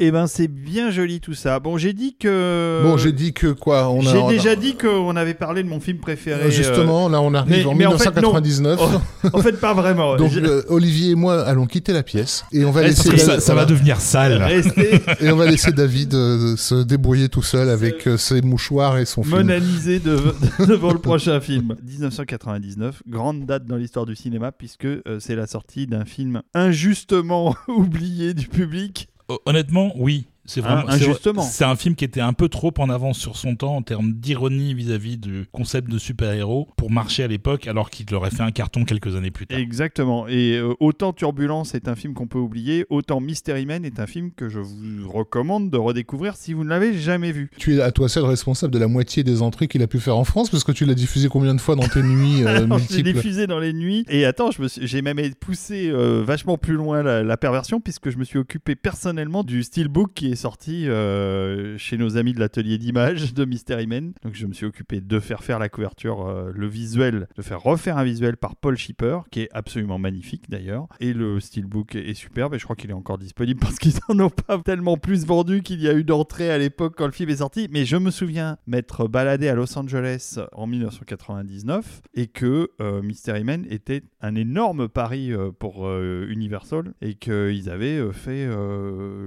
Eh ben, c'est bien joli tout ça. Bon, j'ai dit que. Bon, j'ai dit que quoi on a, J'ai on a- déjà dit qu'on avait parlé de mon film préféré. Euh, Justement, là on arrive mais- en mais en fait, non. 1999. euh, En fait, pas vraiment. Donc Je- euh, Olivier et moi allons quitter la pièce et on va Reste- laisser Parce que ça, va devenir sale. Restez [laughs] et on va laisser David euh, se débrouiller tout seul avec euh, ses mouchoirs et son film. monanisé de- devant le prochain film. 1999, grande date dans l'histoire du cinéma puisque euh, c'est la sortie d'un film injustement [laughs] oublié du public. Hon- Honnêtement, oui. C'est vraiment Hein, injustement. C'est un film qui était un peu trop en avance sur son temps en termes d'ironie vis-à-vis du concept de super-héros pour marcher à l'époque, alors qu'il aurait fait un carton quelques années plus tard. Exactement. Et euh, autant Turbulence est un film qu'on peut oublier, autant Mystery Man est un film que je vous recommande de redécouvrir si vous ne l'avez jamais vu. Tu es à toi seul responsable de la moitié des entrées qu'il a pu faire en France parce que tu l'as diffusé combien de fois dans tes nuits [laughs] euh, Alors, je l'ai multiples diffusé dans les nuits. Et attends, je me suis- j'ai même poussé euh, vachement plus loin la, la perversion puisque je me suis occupé personnellement du steelbook qui est sorti euh, chez nos amis de l'atelier d'images de Mystery Man. Donc je me suis occupé de faire faire la couverture, euh, le visuel, de faire refaire un visuel par Paul Shipper qui est absolument magnifique d'ailleurs. Et le steelbook est superbe et je crois qu'il est encore disponible [laughs] parce qu'ils en ont pas tellement plus vendu qu'il y a eu d'entrées à l'époque quand le film est sorti. Mais je me souviens m'être baladé à Los Angeles en 1999 et que euh, Mystery Man était un énorme pari euh, pour Universal et qu'ils avaient fait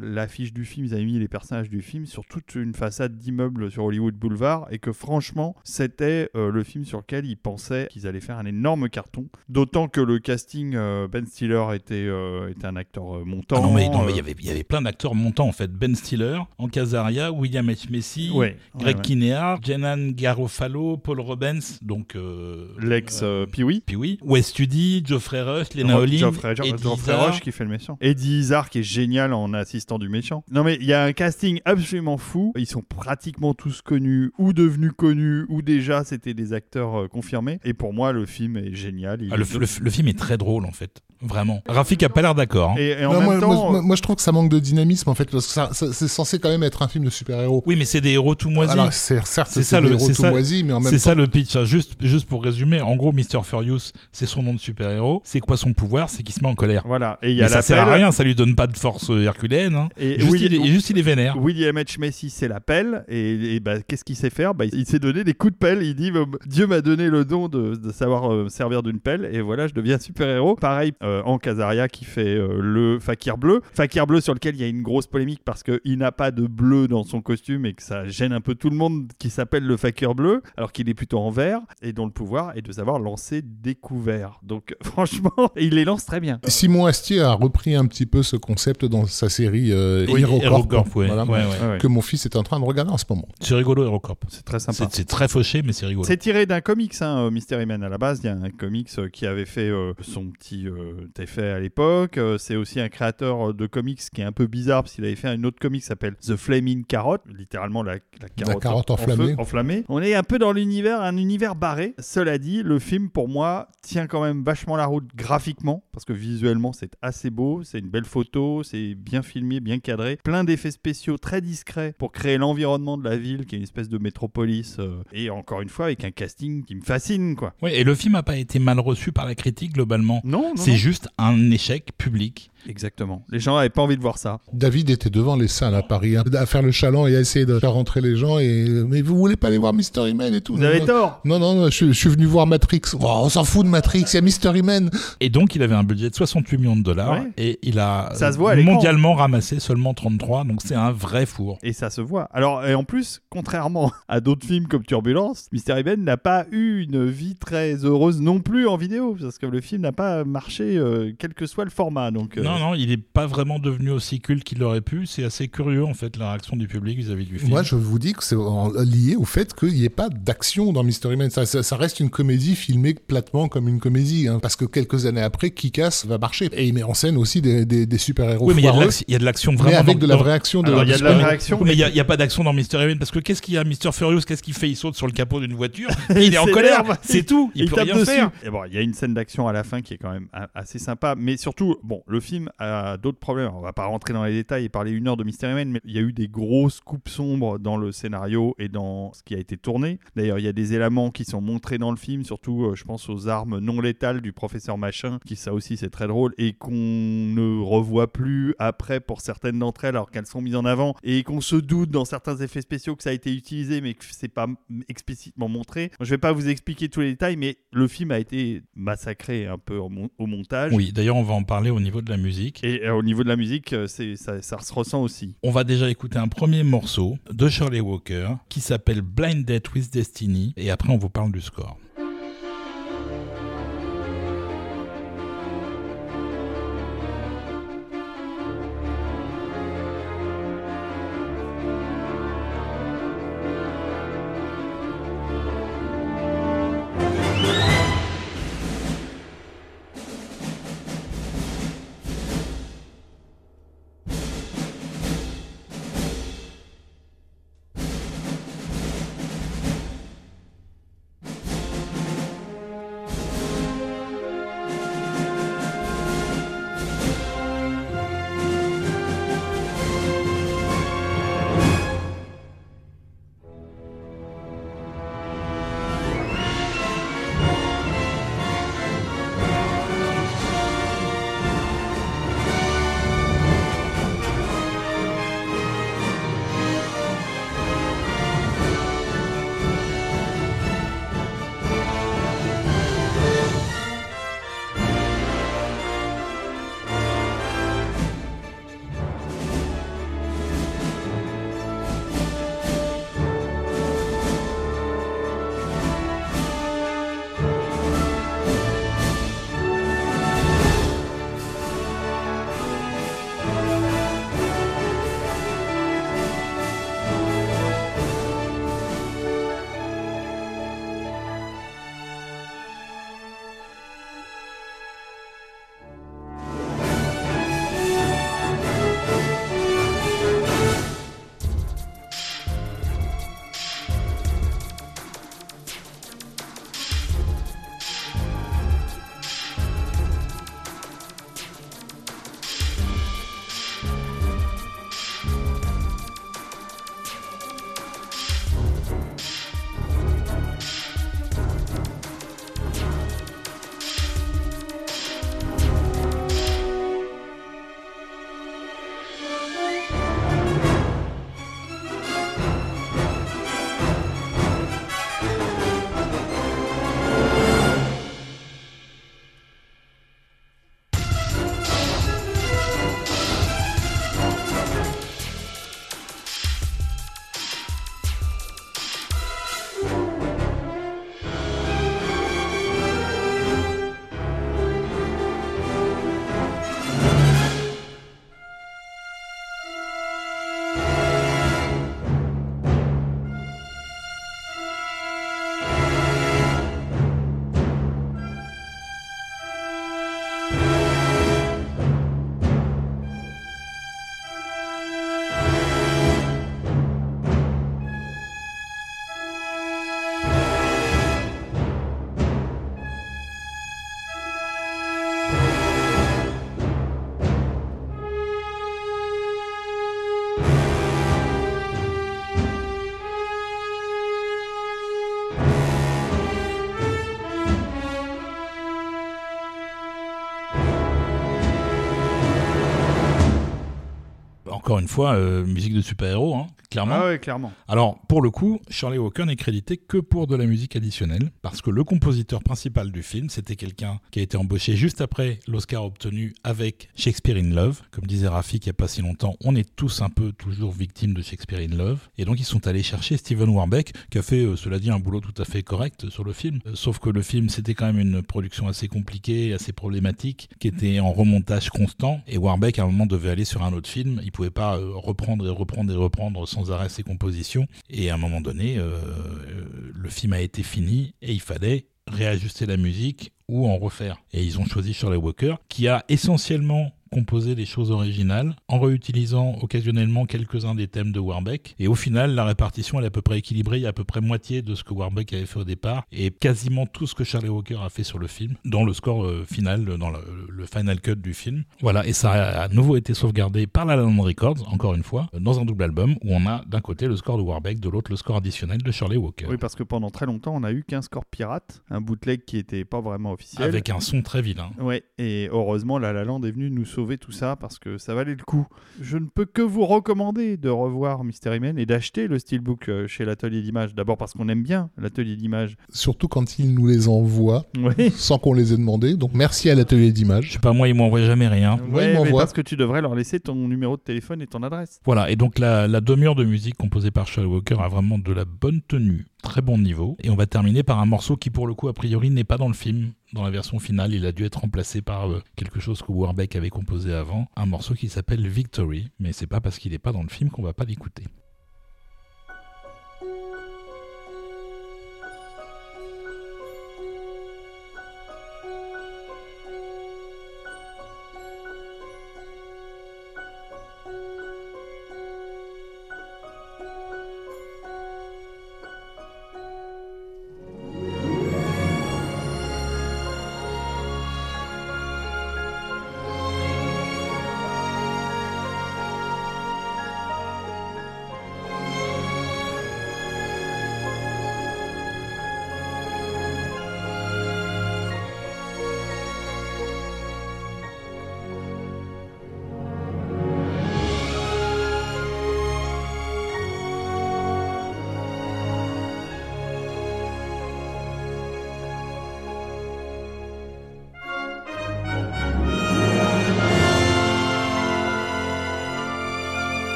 l'affiche du film, ils avaient mis les personnages du film sur toute une façade d'immeuble sur Hollywood Boulevard et que franchement c'était euh, le film sur lequel ils pensaient qu'ils allaient faire un énorme carton. D'autant que le casting, euh, Ben Stiller était, euh, était un acteur montant. Ah non, mais il y avait- y avait plein d'acteurs montants en fait. Ben Stiller, Ancasaria, William H. Macy, ouais, Greg ouais, ouais. Kinnear, Jenan Garofalo, Paul Robbins, donc L'ex Pee-wee. puis oui, Wes Studi, Geoffrey Rush, Lena Olin, Geoffrey, Geoffrey. Rush qui fait le méchant. Eddie Izzard qui est génial en assistant du méchant. Non mais il y a un casting absolument fou. Ils sont pratiquement tous connus ou devenus connus ou déjà c'était des acteurs euh, confirmés. Et pour moi le film est génial. Il Ah, le, est- le- le film est très drôle en fait, vraiment. Rafik a pas l'air d'accord. hein. Et, et en Non, même moi, temps, moi- moi, je trouve que ça manque de dynamisme en fait parce que ça- ça- c'est censé quand même être un film de super-héros. Oui, mais c'est des héros tout moisis. Alors c'est certes C'est c'est ça, des le- héros tout ça- moisis, mais en même C'est temps ça le pitch. hein. Juste, juste pour résumer, en gros, Mr. Furious, c'est son nom de super-héros. C'est quoi son pouvoir? C'est qu'il se met en colère. voilà. Et il y Mais a ça la sert à rien, ça lui donne pas de force euh, herculéenne. hein. Et juste, il est, juste il est vénère. William H. Macy, c'est la pelle. Et, et bah, qu'est-ce qu'il sait faire? Bah, Il s'est donné des coups de pelle. Il dit Dieu m'a donné le don de, de savoir euh, servir d'une pelle. Et voilà, je deviens super-héros. Pareil, euh, en Casaria qui fait euh, le Fakir bleu. Fakir bleu sur lequel il y a une grosse polémique parce qu'il n'a pas de bleu dans son costume et que ça gêne un peu tout le monde qui s'appelle le Fakir bleu alors qu'il est plutôt en vert et dont le pouvoir est de savoir lancer des couverts. Donc [laughs] franchement, il les lance très bien. Simon Astier a repris un petit peu ce concept dans sa série euh, Oui, Hero Corp, Hérocorp, ouais. voilà, Ouais, ouais. Ouais, ouais. que mon fils est en train de regarder en ce moment. C'est rigolo, Hérocorp. C'est très sympa. C'est très fauché, mais c'est rigolo. C'est tiré d'un comics, hein, euh, Mystery Man à la base. Il y a un comics euh, qui avait fait euh, son petit euh, effet à l'époque. Euh, c'est aussi un créateur euh, de comics qui est un peu bizarre parce qu'il avait fait une autre comic qui s'appelle The Flaming Carrot, littéralement la, la carotte, carotte en enflammée. feu, enflammée. On est un peu dans l'univers, un univers barré. Cela dit, le film pour moi tient quand même vachement la route graphiquement parce que visuellement c'est assez beau, c'est une belle photo, c'est bien filmé, bien cadré, plein d'effets spéciaux très discrets pour créer l'environnement de la ville qui est une espèce de métropolis euh, et encore une fois avec un casting qui me fascine quoi. Ouais, et le film a pas été mal reçu par la critique globalement. Non, non, C'est non. Juste un échec public. Exactement. Les gens avaient pas envie de voir ça. David était devant les salles à Paris, hein, à faire le chaland et à essayer de faire rentrer les gens. Et mais vous voulez pas aller voir Mystery Man et tout? Vous Non, avez non. tort. Non, non, non, je, je suis venu voir Matrix. Oh, on s'en fout de Matrix, il y a Mystery Man. Et donc, il avait un budget de 68 millions de dollars Ouais. et il a Ça se voit mondialement ramassé seulement 33. Donc, c'est un vrai four. Et ça se voit. Alors, et en plus, contrairement à d'autres films comme Turbulence, Mystery Man n'a pas eu une vie très heureuse non plus en vidéo, parce que le film n'a pas marché, euh, quel que soit le format. Donc, euh, Non, non, il est pas vraiment devenu aussi culte qu'il l'aurait pu. C'est assez curieux, en fait, la réaction du public vis-à-vis du film. Moi, je vous dis que c'est lié au fait qu'il n'y ait pas d'action dans Mystery Man. Ça, ça- ça reste une comédie filmée platement comme une comédie. hein, parce que quelques années après, Kick-Ass va marcher. Et il met en scène aussi des, des- des super-héros Oui, mais il y a de l'action- il y a de l'action mais vraiment. avec dans- de la vraie action. Il y a de la réaction. Mais il n'y a, pas d'action dans Mystery Man parce que qu'est-ce qu'il y a Mr. Furious Qu'est-ce qu'il fait? Il saute sur le capot d'une voiture, [laughs] puis il est en colère, c'est tout, il, il peut rien dessus. faire. Bon, il y a une scène d'action à la fin qui est quand même assez sympa, mais surtout, bon, le film film a d'autres problèmes. On va pas rentrer dans les détails et parler une heure de Mystery Man, mais il y a eu des grosses coupes sombres dans le scénario et dans ce qui a été tourné. D'ailleurs, il y a des éléments qui sont montrés dans le film, surtout euh, je pense aux armes non létales du professeur Machin, qui ça aussi c'est très drôle, et qu'on ne revoit plus après pour certaines d'entre elles alors qu'elles sont mises en avant, et qu'on se doute dans certains effets spéciaux que ça a été utilisé, mais que c'est pas explicitement montré. Je vais pas vous expliquer tous les détails, mais le film a été massacré un peu au, montage. Oui, d'ailleurs on va en parler au niveau de la musique. Et euh, au niveau de la musique, euh, c'est ça, ça se ressent aussi. On va déjà écouter un premier morceau de Shirley Walker qui s'appelle Blind Date with Destiny, et après on vous parle du score. Une fois, euh, musique de super-héros, hein, clairement. Ah ouais, clairement. Alors, pour le coup, Charlie Walker n'est crédité que pour de la musique additionnelle, parce que le compositeur principal du film, c'était quelqu'un qui a été embauché juste après l'Oscar obtenu avec Shakespeare in Love. Comme disait Rafik il n'y a pas si longtemps, on est tous un peu toujours victimes de Shakespeare in Love. Et donc, ils sont allés chercher Steven Warbeck, qui a fait, euh, cela dit, un boulot tout à fait correct sur le film. Euh, sauf que le film, c'était quand même une production assez compliquée, assez problématique, qui était en remontage constant. Et Warbeck, à un moment, devait aller sur un autre film. Il pouvait pas euh, reprendre et reprendre et reprendre sans arrêt ses compositions. À un moment donné, euh, le film a été fini et il fallait réajuster la musique ou en refaire. Et ils ont choisi Shirley Walker, qui a essentiellement composer les choses originales en réutilisant occasionnellement quelques-uns des thèmes de Warbeck. Et au final, la répartition elle est à peu près équilibrée. Il y a à peu près moitié de ce que Warbeck avait fait au départ et quasiment tout ce que Charlie Walker a fait sur le film dans le score euh, final, dans le, le, final cut du film. Voilà, et ça a à nouveau été sauvegardé par la Land Records, encore une fois, dans un double album où on a d'un côté le score de Warbeck, de l'autre le score additionnel de Shirley Walker. Oui, parce que pendant très longtemps, on a eu qu'un score pirate, un bootleg qui était pas vraiment officiel. Avec un son très vilain. Ouais, et heureusement, La La Land est venu nous sauver tout ça parce que ça valait le coup. Je ne peux que vous recommander de revoir Mystery Men et d'acheter le steelbook euh, chez l'atelier d'image. D'abord parce qu'on aime bien l'atelier d'image. Surtout quand il nous les envoie Oui. sans qu'on les ait demandé. Donc merci à l'atelier d'image. Je sais pas, moi, ils m'envoient jamais rien. Ouais, parce que tu devrais leur laisser ton numéro de téléphone et ton adresse. Voilà, et donc la, la demi-heure de musique composée par Shirley Walker a vraiment de la bonne tenue, très bon niveau. Et on va terminer par un morceau qui, pour le coup, a priori, n'est pas dans le film. Dans la version finale, il a dû être remplacé par euh, quelque chose que Warbeck avait composé avant, un morceau qui s'appelle Victory, mais c'est pas parce qu'il n'est pas dans le film qu'on va pas l'écouter.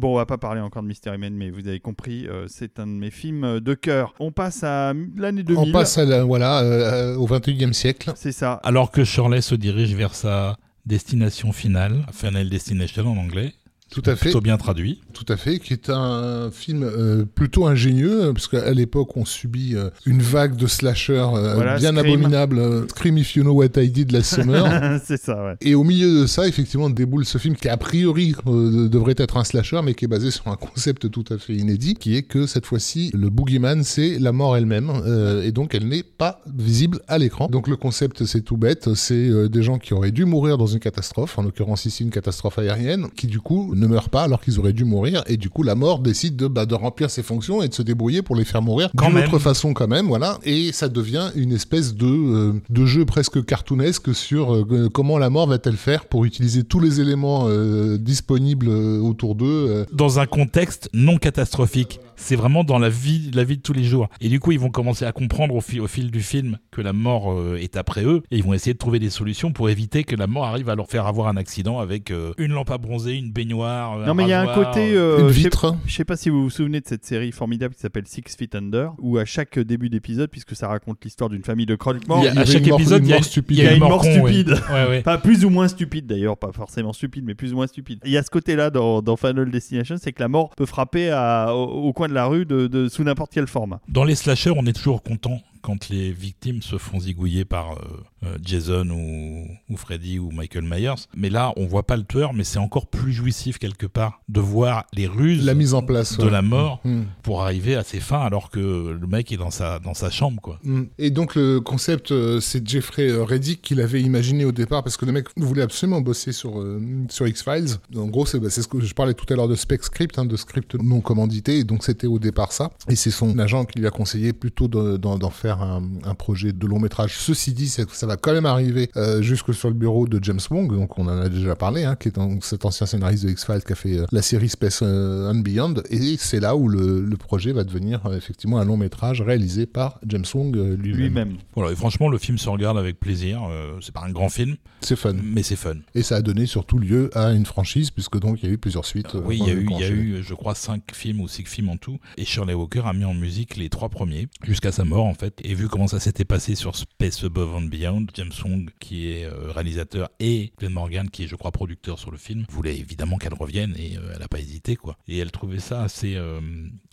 Bon, on va pas parler encore de Mystery Men, mais vous avez compris, euh, c'est un de mes films euh, de cœur. On passe à l'année 2000. On passe à la- voilà, euh, au 21e siècle. C'est ça. Alors que Shirley se dirige vers sa destination finale, Final Destination en anglais, Tout à fait. plutôt bien traduit. Tout à fait, qui est un film euh, plutôt ingénieux, euh, parce qu'à l'époque, on subit euh, une vague de slashers euh, Voilà, bien Scream. abominables. euh, Scream If You Know What I Did last summer. [laughs] c'est ça, ouais. Et au milieu de ça, effectivement, déboule ce film qui, a priori, euh, devrait être un slasher, mais qui est basé sur un concept tout à fait inédit, qui est que cette fois-ci, le boogeyman, c'est la mort elle-même, euh, et donc elle n'est pas visible à l'écran. Donc le concept, c'est tout bête, c'est euh, des gens qui auraient dû mourir dans une catastrophe, en l'occurrence ici une catastrophe aérienne, qui du coup ne meurent pas alors qu'ils auraient dû mourir, et du coup la mort décide de, bah, de remplir ses fonctions et de se débrouiller pour les faire mourir d'une autre façon quand même, voilà. Et ça devient une espèce de, euh, de jeu presque cartoonesque sur euh, comment la mort va-t-elle faire pour utiliser tous les éléments euh, disponibles autour d'eux. Dans un contexte non catastrophique. C'est vraiment dans la vie, la vie de tous les jours. Et du coup, ils vont commencer à comprendre au, fi- au fil du film que la mort est après eux. Et ils vont essayer de trouver des solutions pour éviter que la mort arrive à leur faire avoir un accident avec une lampe à bronzer, une baignoire. Euh, Non, mais il y a un côté. euh, Une je sais- vitre. Je sais pas si vous vous souvenez de cette série formidable qui s'appelle Six Feet Under, où à chaque début d'épisode, puisque ça raconte l'histoire d'une famille de croque-morts, Il y a- Il y à chaque une mort- épisode, il y a mort une, stupide. il y a Il y a une une mort stupide. Ouais, ouais. [laughs] Pas plus ou moins stupide d'ailleurs, pas forcément stupide, mais plus ou moins stupide. Il y a ce côté-là dans, dans Final Destination, c'est que la mort peut frapper à- au, au coin de la rue de, de- sous n'importe quelle forme. Dans les slashers, on est toujours content quand les victimes se font zigouiller par euh, euh, Jason ou, ou, Freddy ou Michael Myers. Mais là, on voit pas le tueur, mais c'est encore plus jouissif quelque part de voir les ruses la mise en place de la mort Mm. pour arriver à ses fins alors que le mec est dans sa, dans sa chambre. Quoi. Mm. Et donc le concept, euh, c'est Jeffrey Reddick qui l'avait imaginé au départ parce que le mec voulait absolument bosser sur, euh, sur X-Files. En gros, c'est bah, ce que je parlais tout à l'heure de spec script, hein, de script non commandité, et donc c'était au départ ça. Et c'est son agent qui lui a conseillé plutôt de- d'en d'en faire un, un projet de long métrage. Ceci dit, ça va quand même arriver euh, jusque sur le bureau de James Wong, donc on en a déjà parlé, hein, qui est cet ancien scénariste de X-Files qui a fait euh, la série Space euh, and Beyond, et c'est là où le, le projet va devenir euh, effectivement un long métrage réalisé par James Wong euh, lui-même. Lui-même. Voilà, et franchement, le film se regarde avec plaisir. Euh, c'est pas un grand film, C'est fun. mais c'est fun. Et ça a donné surtout lieu à une franchise, puisque donc il y a eu plusieurs suites. euh, oui, il y, a eu, y a eu, je crois, cinq films ou six films en tout. Et Shirley Walker a mis en musique les trois premiers, jusqu'à sa mort en fait. Et vu comment ça s'était passé sur Space Above and Beyond, James Wong, qui est euh, réalisateur, et Glenn Morgan, qui est, je crois, producteur sur le film, voulait évidemment qu'elle revienne et euh, elle n'a pas hésité, quoi. Et elle trouvait ça assez, euh,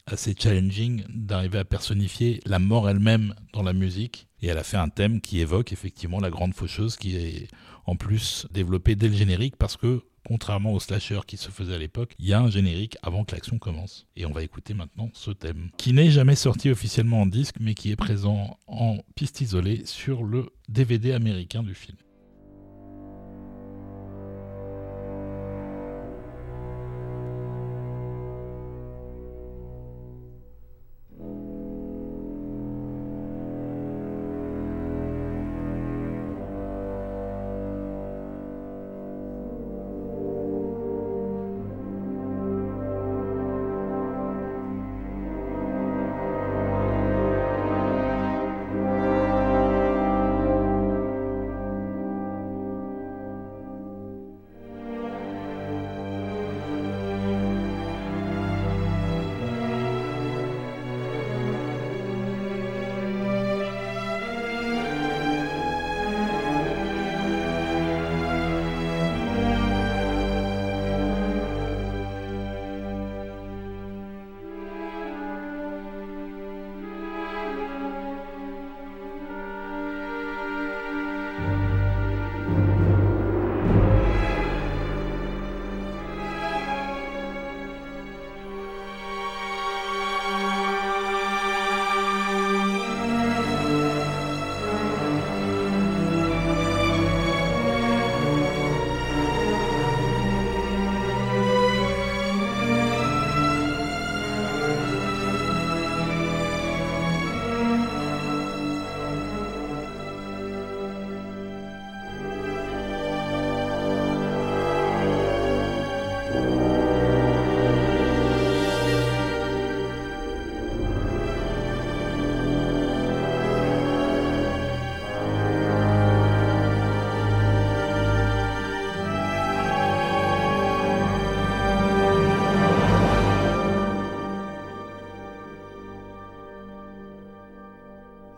assez challenging d'arriver à personnifier la mort elle-même dans la musique. Et elle a fait un thème qui évoque effectivement la grande faucheuse qui est en plus développé dès le générique parce que contrairement au slasher qui se faisait à l'époque, il y a un générique avant que l'action commence. Et on va écouter maintenant ce thème, qui n'est jamais sorti officiellement en disque, mais qui est présent en piste isolée sur le DVD américain du film.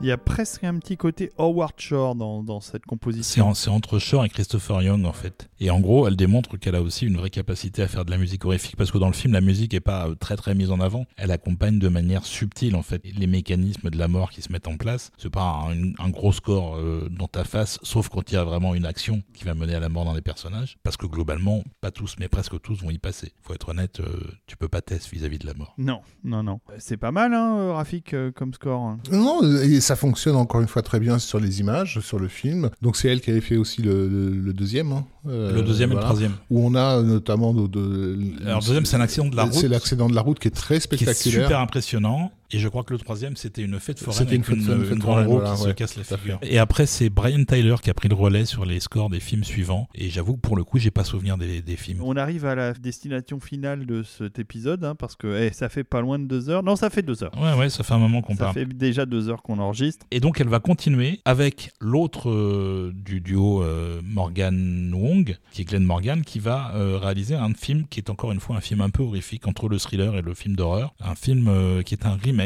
Il y a presque un petit côté Howard Shore dans, dans cette C'est en- entre Shore et Christopher Young en fait. Et en gros, elle démontre qu'elle a aussi une vraie capacité à faire de la musique horrifique parce que dans le film, la musique est pas euh, très très mise en avant. Elle accompagne de manière subtile en fait les mécanismes de la mort qui se mettent en place. C'est pas un, un gros score euh, dans ta face, sauf quand il y a vraiment une action qui va mener à la mort dans les personnages. Parce que globalement, pas tous, mais presque tous vont y passer. Faut être honnête, euh, tu peux pas tester vis-à-vis de la mort. Non, non, non. C'est pas mal, hein, euh, Rafik, euh, comme score. hein. Non, et ça fonctionne encore une fois très bien sur les images, sur le film. Donc c'est elle qui avait fait aussi le, le- le deuxième. hein. Euh, le deuxième et le troisième. Où on a notamment de, de- Alors, le deuxième, c'est un accident de la route. C'est l'accident de la route qui est très qui est spectaculaire. super impressionnant. Et je crois que le troisième, c'était une fête foraine C'était une avec une, fête- une fête une foraine, grande roue voilà, qui se casse la figure. fait. Et après, c'est Brian Tyler qui a pris le relais sur les scores des films suivants. Et j'avoue que pour le coup, j'ai pas souvenir des, des films. On arrive à la destination finale de cet épisode, hein, parce que eh, ça fait pas loin de deux heures. Non, ça fait deux heures. Ouais, ouais, ça fait un moment qu'on Ça parle. fait déjà deux heures qu'on enregistre. Et donc, elle va continuer avec l'autre euh, du duo euh, Morgan Wong, qui est Glenn Morgan, qui va euh, réaliser un film qui est encore une fois un film un peu horrifique entre le thriller et le film d'horreur. Un film euh, qui est un remake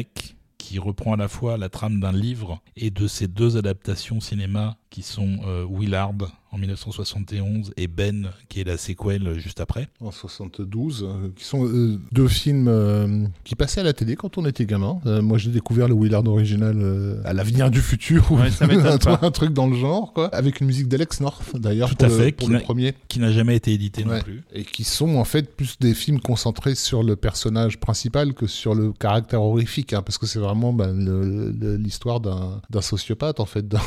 qui reprend à la fois la trame d'un livre et de ces deux adaptations cinéma qui sont euh, Willard en 1971 et Ben, qui est la séquelle juste après. En 72, euh, qui sont euh, deux films euh, qui passaient à la télé quand on était gamin. Euh, moi, j'ai découvert le Willard original euh, à l'avenir du futur, ou Ouais, ça m'étonne [laughs] un, truc- un truc dans le genre, quoi, avec une musique d'Alex North, d'ailleurs, Tout pour, à le, fait, pour qui le n'a- premier. Qui n'a jamais été édité non plus. Et qui sont en fait plus des films concentrés sur le personnage principal que sur le caractère horrifique, hein, parce que c'est vraiment ben, le- l'histoire d'un sociopathe, en fait, d'un-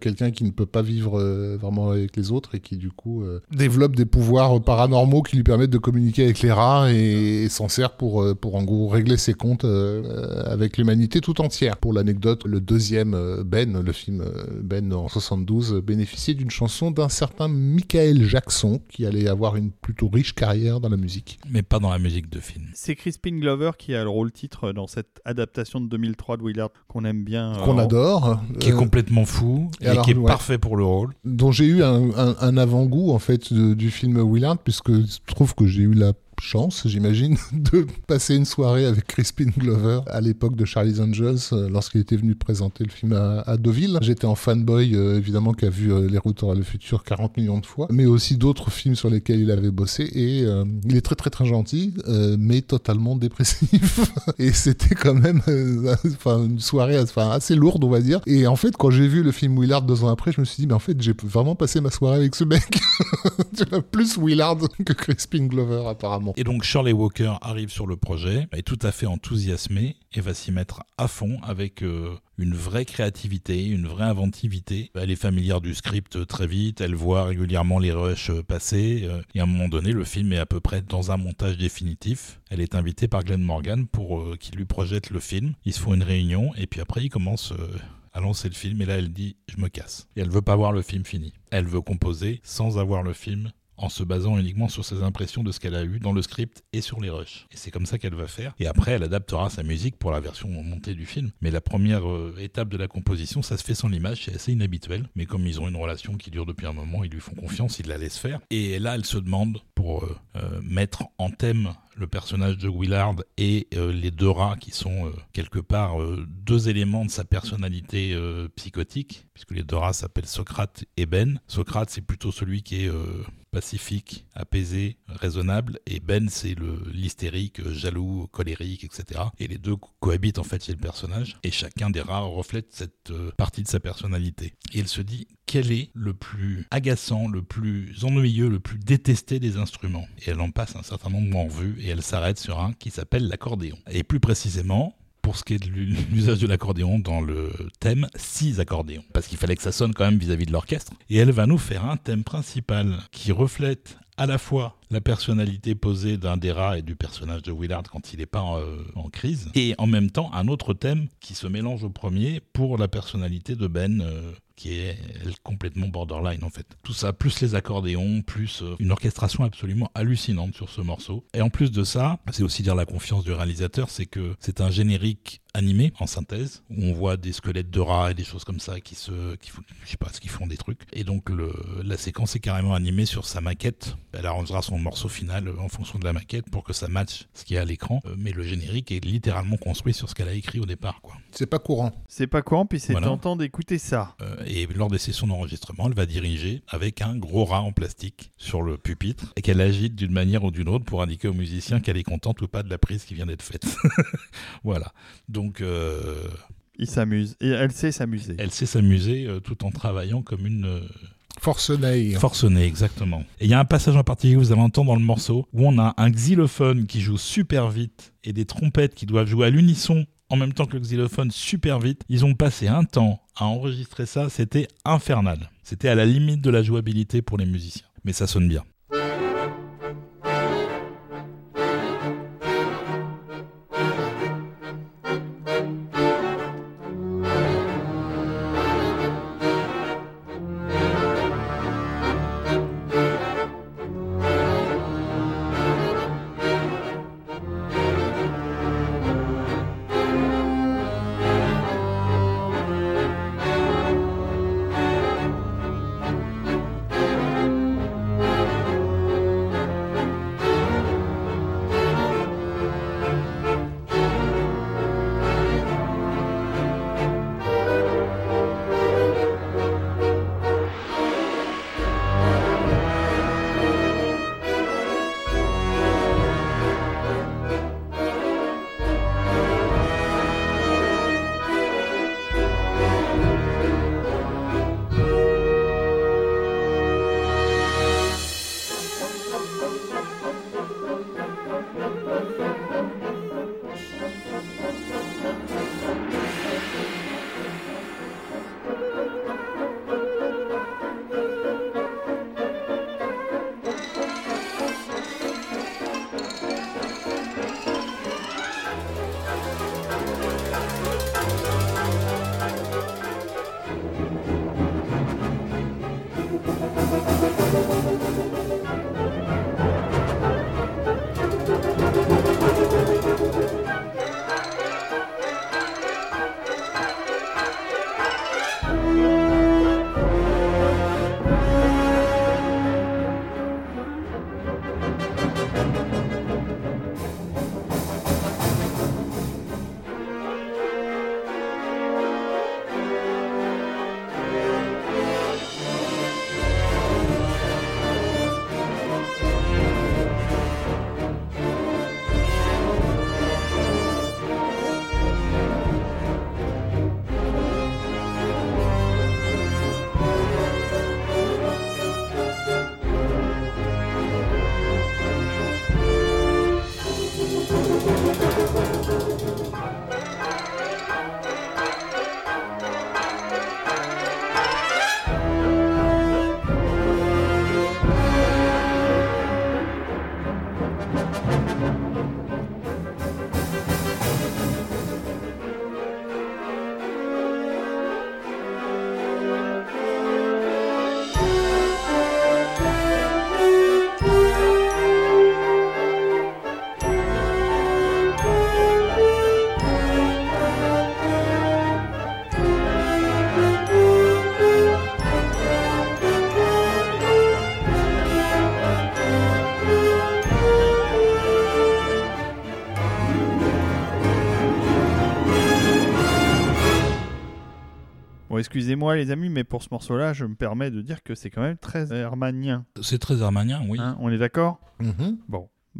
quelqu'un qui ne peut pas vivre euh, vraiment avec les autres et qui du coup euh, développe des pouvoirs paranormaux qui lui permettent de communiquer avec les rats et, et s'en sert pour, euh, pour en gros régler ses comptes avec l'humanité tout entière. Pour l'anecdote, le deuxième Ben, le film Ben en 72, euh, bénéficiait d'une chanson d'un certain Michael Jackson qui allait avoir une plutôt riche carrière dans la musique. Mais pas dans la musique de film. C'est Crispin Glover qui a le rôle titre dans cette adaptation de 2003 de Willard qu'on aime bien. Qu'on euh, adore. Qui est complètement fou et et, alors, qui est ouais. parfait pour le rôle. dont j'ai eu un, un- un avant-goût en fait de- du film Willard puisque je trouve que j'ai eu la chance, j'imagine, [laughs] de passer une soirée avec Crispin Glover à l'époque de Charlie's Angels euh, lorsqu'il était venu présenter le film à, Deauville. J'étais en fanboy euh, évidemment qui a vu euh, Les Routes vers le futur 40 millions de fois, mais aussi d'autres films sur lesquels il avait bossé et il est très très très gentil mais totalement dépressif. [laughs] Et c'était quand même [laughs] une soirée assez lourde on va dire. Et en fait quand j'ai vu le film Willard deux ans après je me suis dit mais en fait j'ai vraiment passé ma soirée avec ce mec. Plus Willard que Crispin Glover apparemment Et donc Shirley Walker arrive sur le projet, est tout à fait enthousiasmée et va s'y mettre à fond avec euh, une vraie créativité, une vraie inventivité. Elle est familière du script très vite, elle voit régulièrement les rushs euh, passer euh, et à un moment donné le film est à peu près dans un montage définitif. Elle est invitée par Glenn Morgan pour euh, qu'il lui projette le film. Ils se font une réunion et puis après ils commencent... euh, à lancer le film et là elle dit je me casse et elle veut pas voir le film fini elle veut composer sans avoir le film en se basant uniquement sur ses impressions de ce qu'elle a eu dans le script et sur les rushs. Et c'est comme ça qu'elle va faire. Et après, elle adaptera sa musique pour la version montée du film. Mais la première euh, étape de la composition, ça se fait sans l'image, c'est assez inhabituel. Mais comme ils ont une relation qui dure depuis un moment, ils lui font confiance, ils la laissent faire. Et là, elle se demande pour euh, euh, mettre en thème le personnage de Willard et euh, les deux rats qui sont euh, quelque part euh, deux éléments de sa personnalité psychotique, puisque les deux rats s'appellent Socrate et Ben. Socrate, c'est plutôt celui qui est pacifique, apaisé, raisonnable, et Ben, c'est l'hystérique, jaloux, colérique, etc. Et les deux co- cohabitent en fait chez le personnage, et chacun des rats reflète cette partie de sa personnalité. Et elle se dit quel est le plus agaçant, le plus ennuyeux, le plus détesté des instruments. Et elle en passe un certain nombre en vue, et elle s'arrête sur un qui s'appelle l'accordéon. Et plus précisément, pour ce qui est de l'u- [laughs] l'usage de l'accordéon dans le thème, six accordéons. Parce qu'il fallait que ça sonne quand même vis-à-vis de l'orchestre. Et elle va nous faire un thème principal qui reflète à la fois la personnalité posée d'un des rats et du personnage de Willard quand il n'est pas euh, en crise, et en même temps un autre thème qui se mélange au premier pour la personnalité de Ben, euh, qui est elle, complètement borderline en fait. Tout ça, plus les accordéons, plus euh, une orchestration absolument hallucinante sur ce morceau. Et en plus de ça, c'est aussi dire la confiance du réalisateur, c'est que c'est un générique animé en synthèse où on voit des squelettes de rats et des choses comme ça qui se qui font je sais pas ce qu'ils font des trucs et donc le, la séquence est carrément animée sur sa maquette elle arrangera son morceau final euh, en fonction de la maquette pour que ça matche ce qu'il y a à l'écran Euh, mais le générique est littéralement construit sur ce qu'elle a écrit au départ quoi c'est pas courant C'est pas courant, puis c'est Voilà. tentant d'écouter ça. Euh, et lors des sessions d'enregistrement elle va diriger avec un gros rat en plastique sur le pupitre et qu'elle agite d'une manière ou d'une autre pour indiquer aux musiciens qu'elle est contente ou pas de la prise qui vient d'être faite [laughs] voilà donc euh, Il s'amuse. Et elle sait s'amuser. elle sait s'amuser euh, tout en travaillant comme une euh, Forceneille forcenée, exactement. Et il y a un passage en particulier que vous allez entendre dans le morceau où on a un xylophone qui joue super vite et des trompettes qui doivent jouer à l'unisson en même temps que le xylophone super vite. Ils ont passé un temps à enregistrer ça, c'était infernal. C'était à la limite de la jouabilité pour les musiciens. Mais ça sonne bien. Excusez-moi les amis, mais pour ce morceau-là, je me permets de dire que c'est quand même très hermanien. C'est très hermanien, oui. Hein, on est d'accord? Mhm.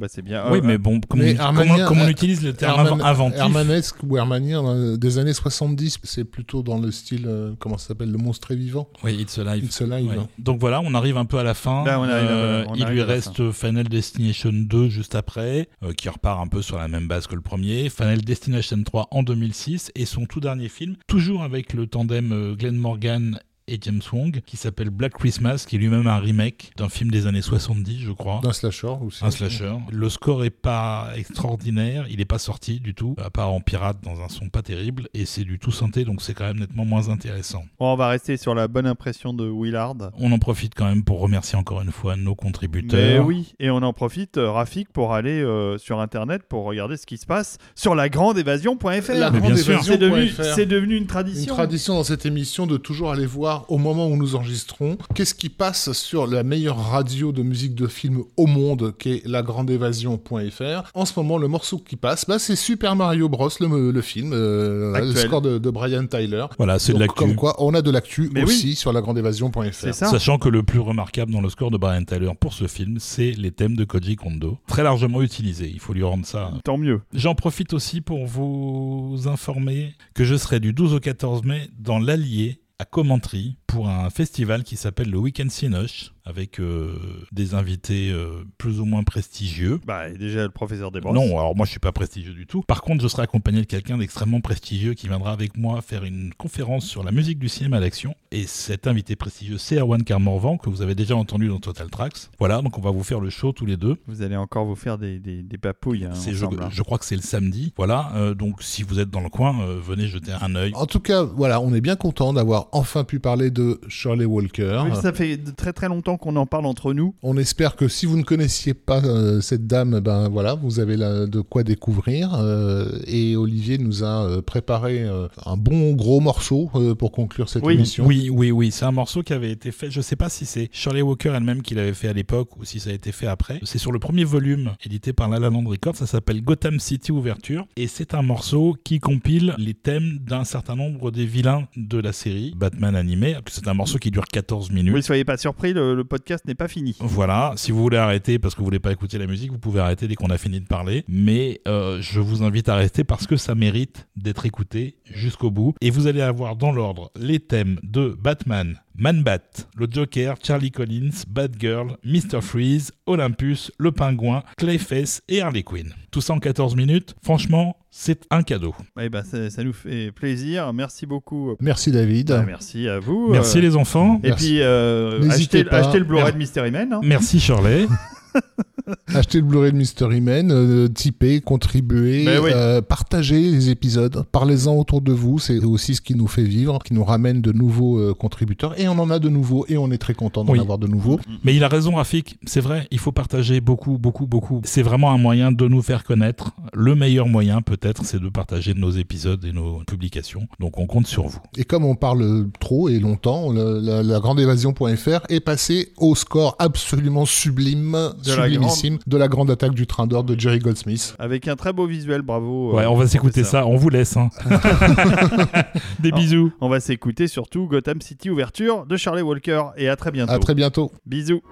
Bah c'est bien. oui, Euh, mais bon, mais on, comment- comment on euh, utilise le terme Herman- inventif Hermanesque ou hermanien euh, des années 70, c'est plutôt dans le style, euh, comment ça s'appelle, le monstre est vivant. Oui, It's Alive. It's Alive. Ouais. Donc voilà, on arrive un peu à la fin. Là, on arrive à- Euh, on il lui reste Final Destination 2 juste après, euh, qui repart un peu sur la même base que le premier. Final Destination 3 en 2006 et son tout dernier film, toujours avec le tandem Glenn Morgan et James Wong, qui s'appelle Black Christmas, qui est lui-même un remake d'un film des années 70, je crois. D'un slasher aussi. Un slasher. Le score est pas extraordinaire, il est pas sorti du tout, à part en pirate dans un son pas terrible, et c'est du tout synthé, donc c'est quand même nettement moins intéressant. bon, on va rester sur la bonne impression de Willard. On en profite quand même pour remercier encore une fois nos Mais contributeurs. oui, et on en profite, euh, Rafik, pour aller euh, sur Internet pour regarder ce qui se passe sur lagrandeévasion.fr. La Mais grande bien sûr. évasion C'est devenu, point fr. c'est devenu une Une tradition. tradition dans cette émission de toujours aller voir au moment où nous enregistrons qu'est-ce qui passe sur la meilleure radio de musique de film au monde qui est lagrandeévasion.fr. En ce moment, le morceau qui passe, bah, c'est Super Mario Bros, le, le film, euh, le score de, de Brian Tyler. Voilà, c'est de l'actu. Comme quoi, on a de l'actu aussi sur lagrandeévasion.fr. C'est ça. Sachant que le plus remarquable dans le score de Brian Tyler pour ce film, c'est les thèmes de Koji Kondo. Très largement utilisés, il faut lui rendre ça. Tant mieux. J'en profite aussi pour vous informer que je serai du 12 au 14 mai dans l'Allier à Commentry pour un festival qui s'appelle le Weekend Cinoche avec euh, des invités euh, plus ou moins prestigieux. Bah, déjà le professeur Desbrosses. Non, alors moi je suis pas prestigieux du tout. Par contre, je serai accompagné de quelqu'un d'extrêmement prestigieux qui viendra avec moi faire une conférence sur la musique du cinéma d'action. Et cet invité prestigieux, c'est Erwan Carmorvan, que vous avez déjà entendu dans Total Tracks. Voilà, donc on va vous faire le show tous les deux. Vous allez encore vous faire des, des, des papouilles hein, je, hein. je crois que c'est le samedi. Voilà, euh, donc si vous êtes dans le coin, euh, venez jeter un œil. En tout cas, voilà, on est bien content d'avoir enfin pu parler de Shirley Walker. Oui, ça fait très très longtemps qu'on en parle entre nous. On espère que si vous ne connaissiez pas euh, cette dame, ben voilà, vous avez là de quoi découvrir. euh, et Olivier nous a euh, préparé euh, un bon gros morceau euh, pour conclure cette Oui, émission. Oui, oui, oui, c'est un morceau qui avait été fait. Je sais pas si c'est Shirley Walker elle-même qui l'avait fait à l'époque ou si ça a été fait après. C'est sur le premier volume édité par La La Land Records. Ça s'appelle Gotham City Ouverture et c'est un morceau qui compile les thèmes d'un certain nombre des vilains de la série Batman animé. C'est un morceau qui dure 14 minutes. Oui, soyez pas surpris, le, le podcast n'est pas fini. Voilà, si vous voulez arrêter parce que vous voulez pas écouter la musique, vous pouvez arrêter dès qu'on a fini de parler. Mais euh, je vous invite à rester parce que ça mérite d'être écouté jusqu'au bout. Et vous allez avoir dans l'ordre les thèmes de Batman, Man-Bat, le Joker, Charlie Collins, Batgirl, Mr. Freeze, Olympus, le Pingouin, Clayface et Harley Quinn. Tout ça en 14 minutes. Franchement, c'est un cadeau. Eh ben, ça, ça nous fait plaisir. Merci beaucoup. Merci David. Bah, merci à vous. Merci Euh, les enfants. Et Merci. puis, euh, N'hésitez achetez, achetez le Blu-ray de Mystery Man. hein. Merci Shirley. [laughs] [laughs] Achetez le Blu-ray de Mystery Man, euh, typez, contribuez, oui. euh, partagez les épisodes, parlez-en autour de vous, c'est aussi ce qui nous fait vivre, qui nous ramène de nouveaux euh, contributeurs, et on en a de nouveaux, et on est très content d'en Oui. avoir de nouveaux. Mais il a raison, Rafik. C'est vrai, il faut partager beaucoup, beaucoup, beaucoup. C'est vraiment un moyen de nous faire connaître. Le meilleur moyen, peut-être, c'est de partager nos épisodes et nos publications. Donc, on compte sur vous. Et comme on parle trop et longtemps, la, la grande évasion.fr est passé au score absolument sublime, De la sublimissime de la grande attaque du train d'or de Jerry Goldsmith. Avec un très beau visuel, bravo. Ouais, euh, on va s'écouter ça. On vous laisse. hein. [laughs] [laughs] Des Non. bisous. On va s'écouter surtout Gotham City Ouverture de Charlie Walker. Et à très bientôt. À très bientôt. Bisous.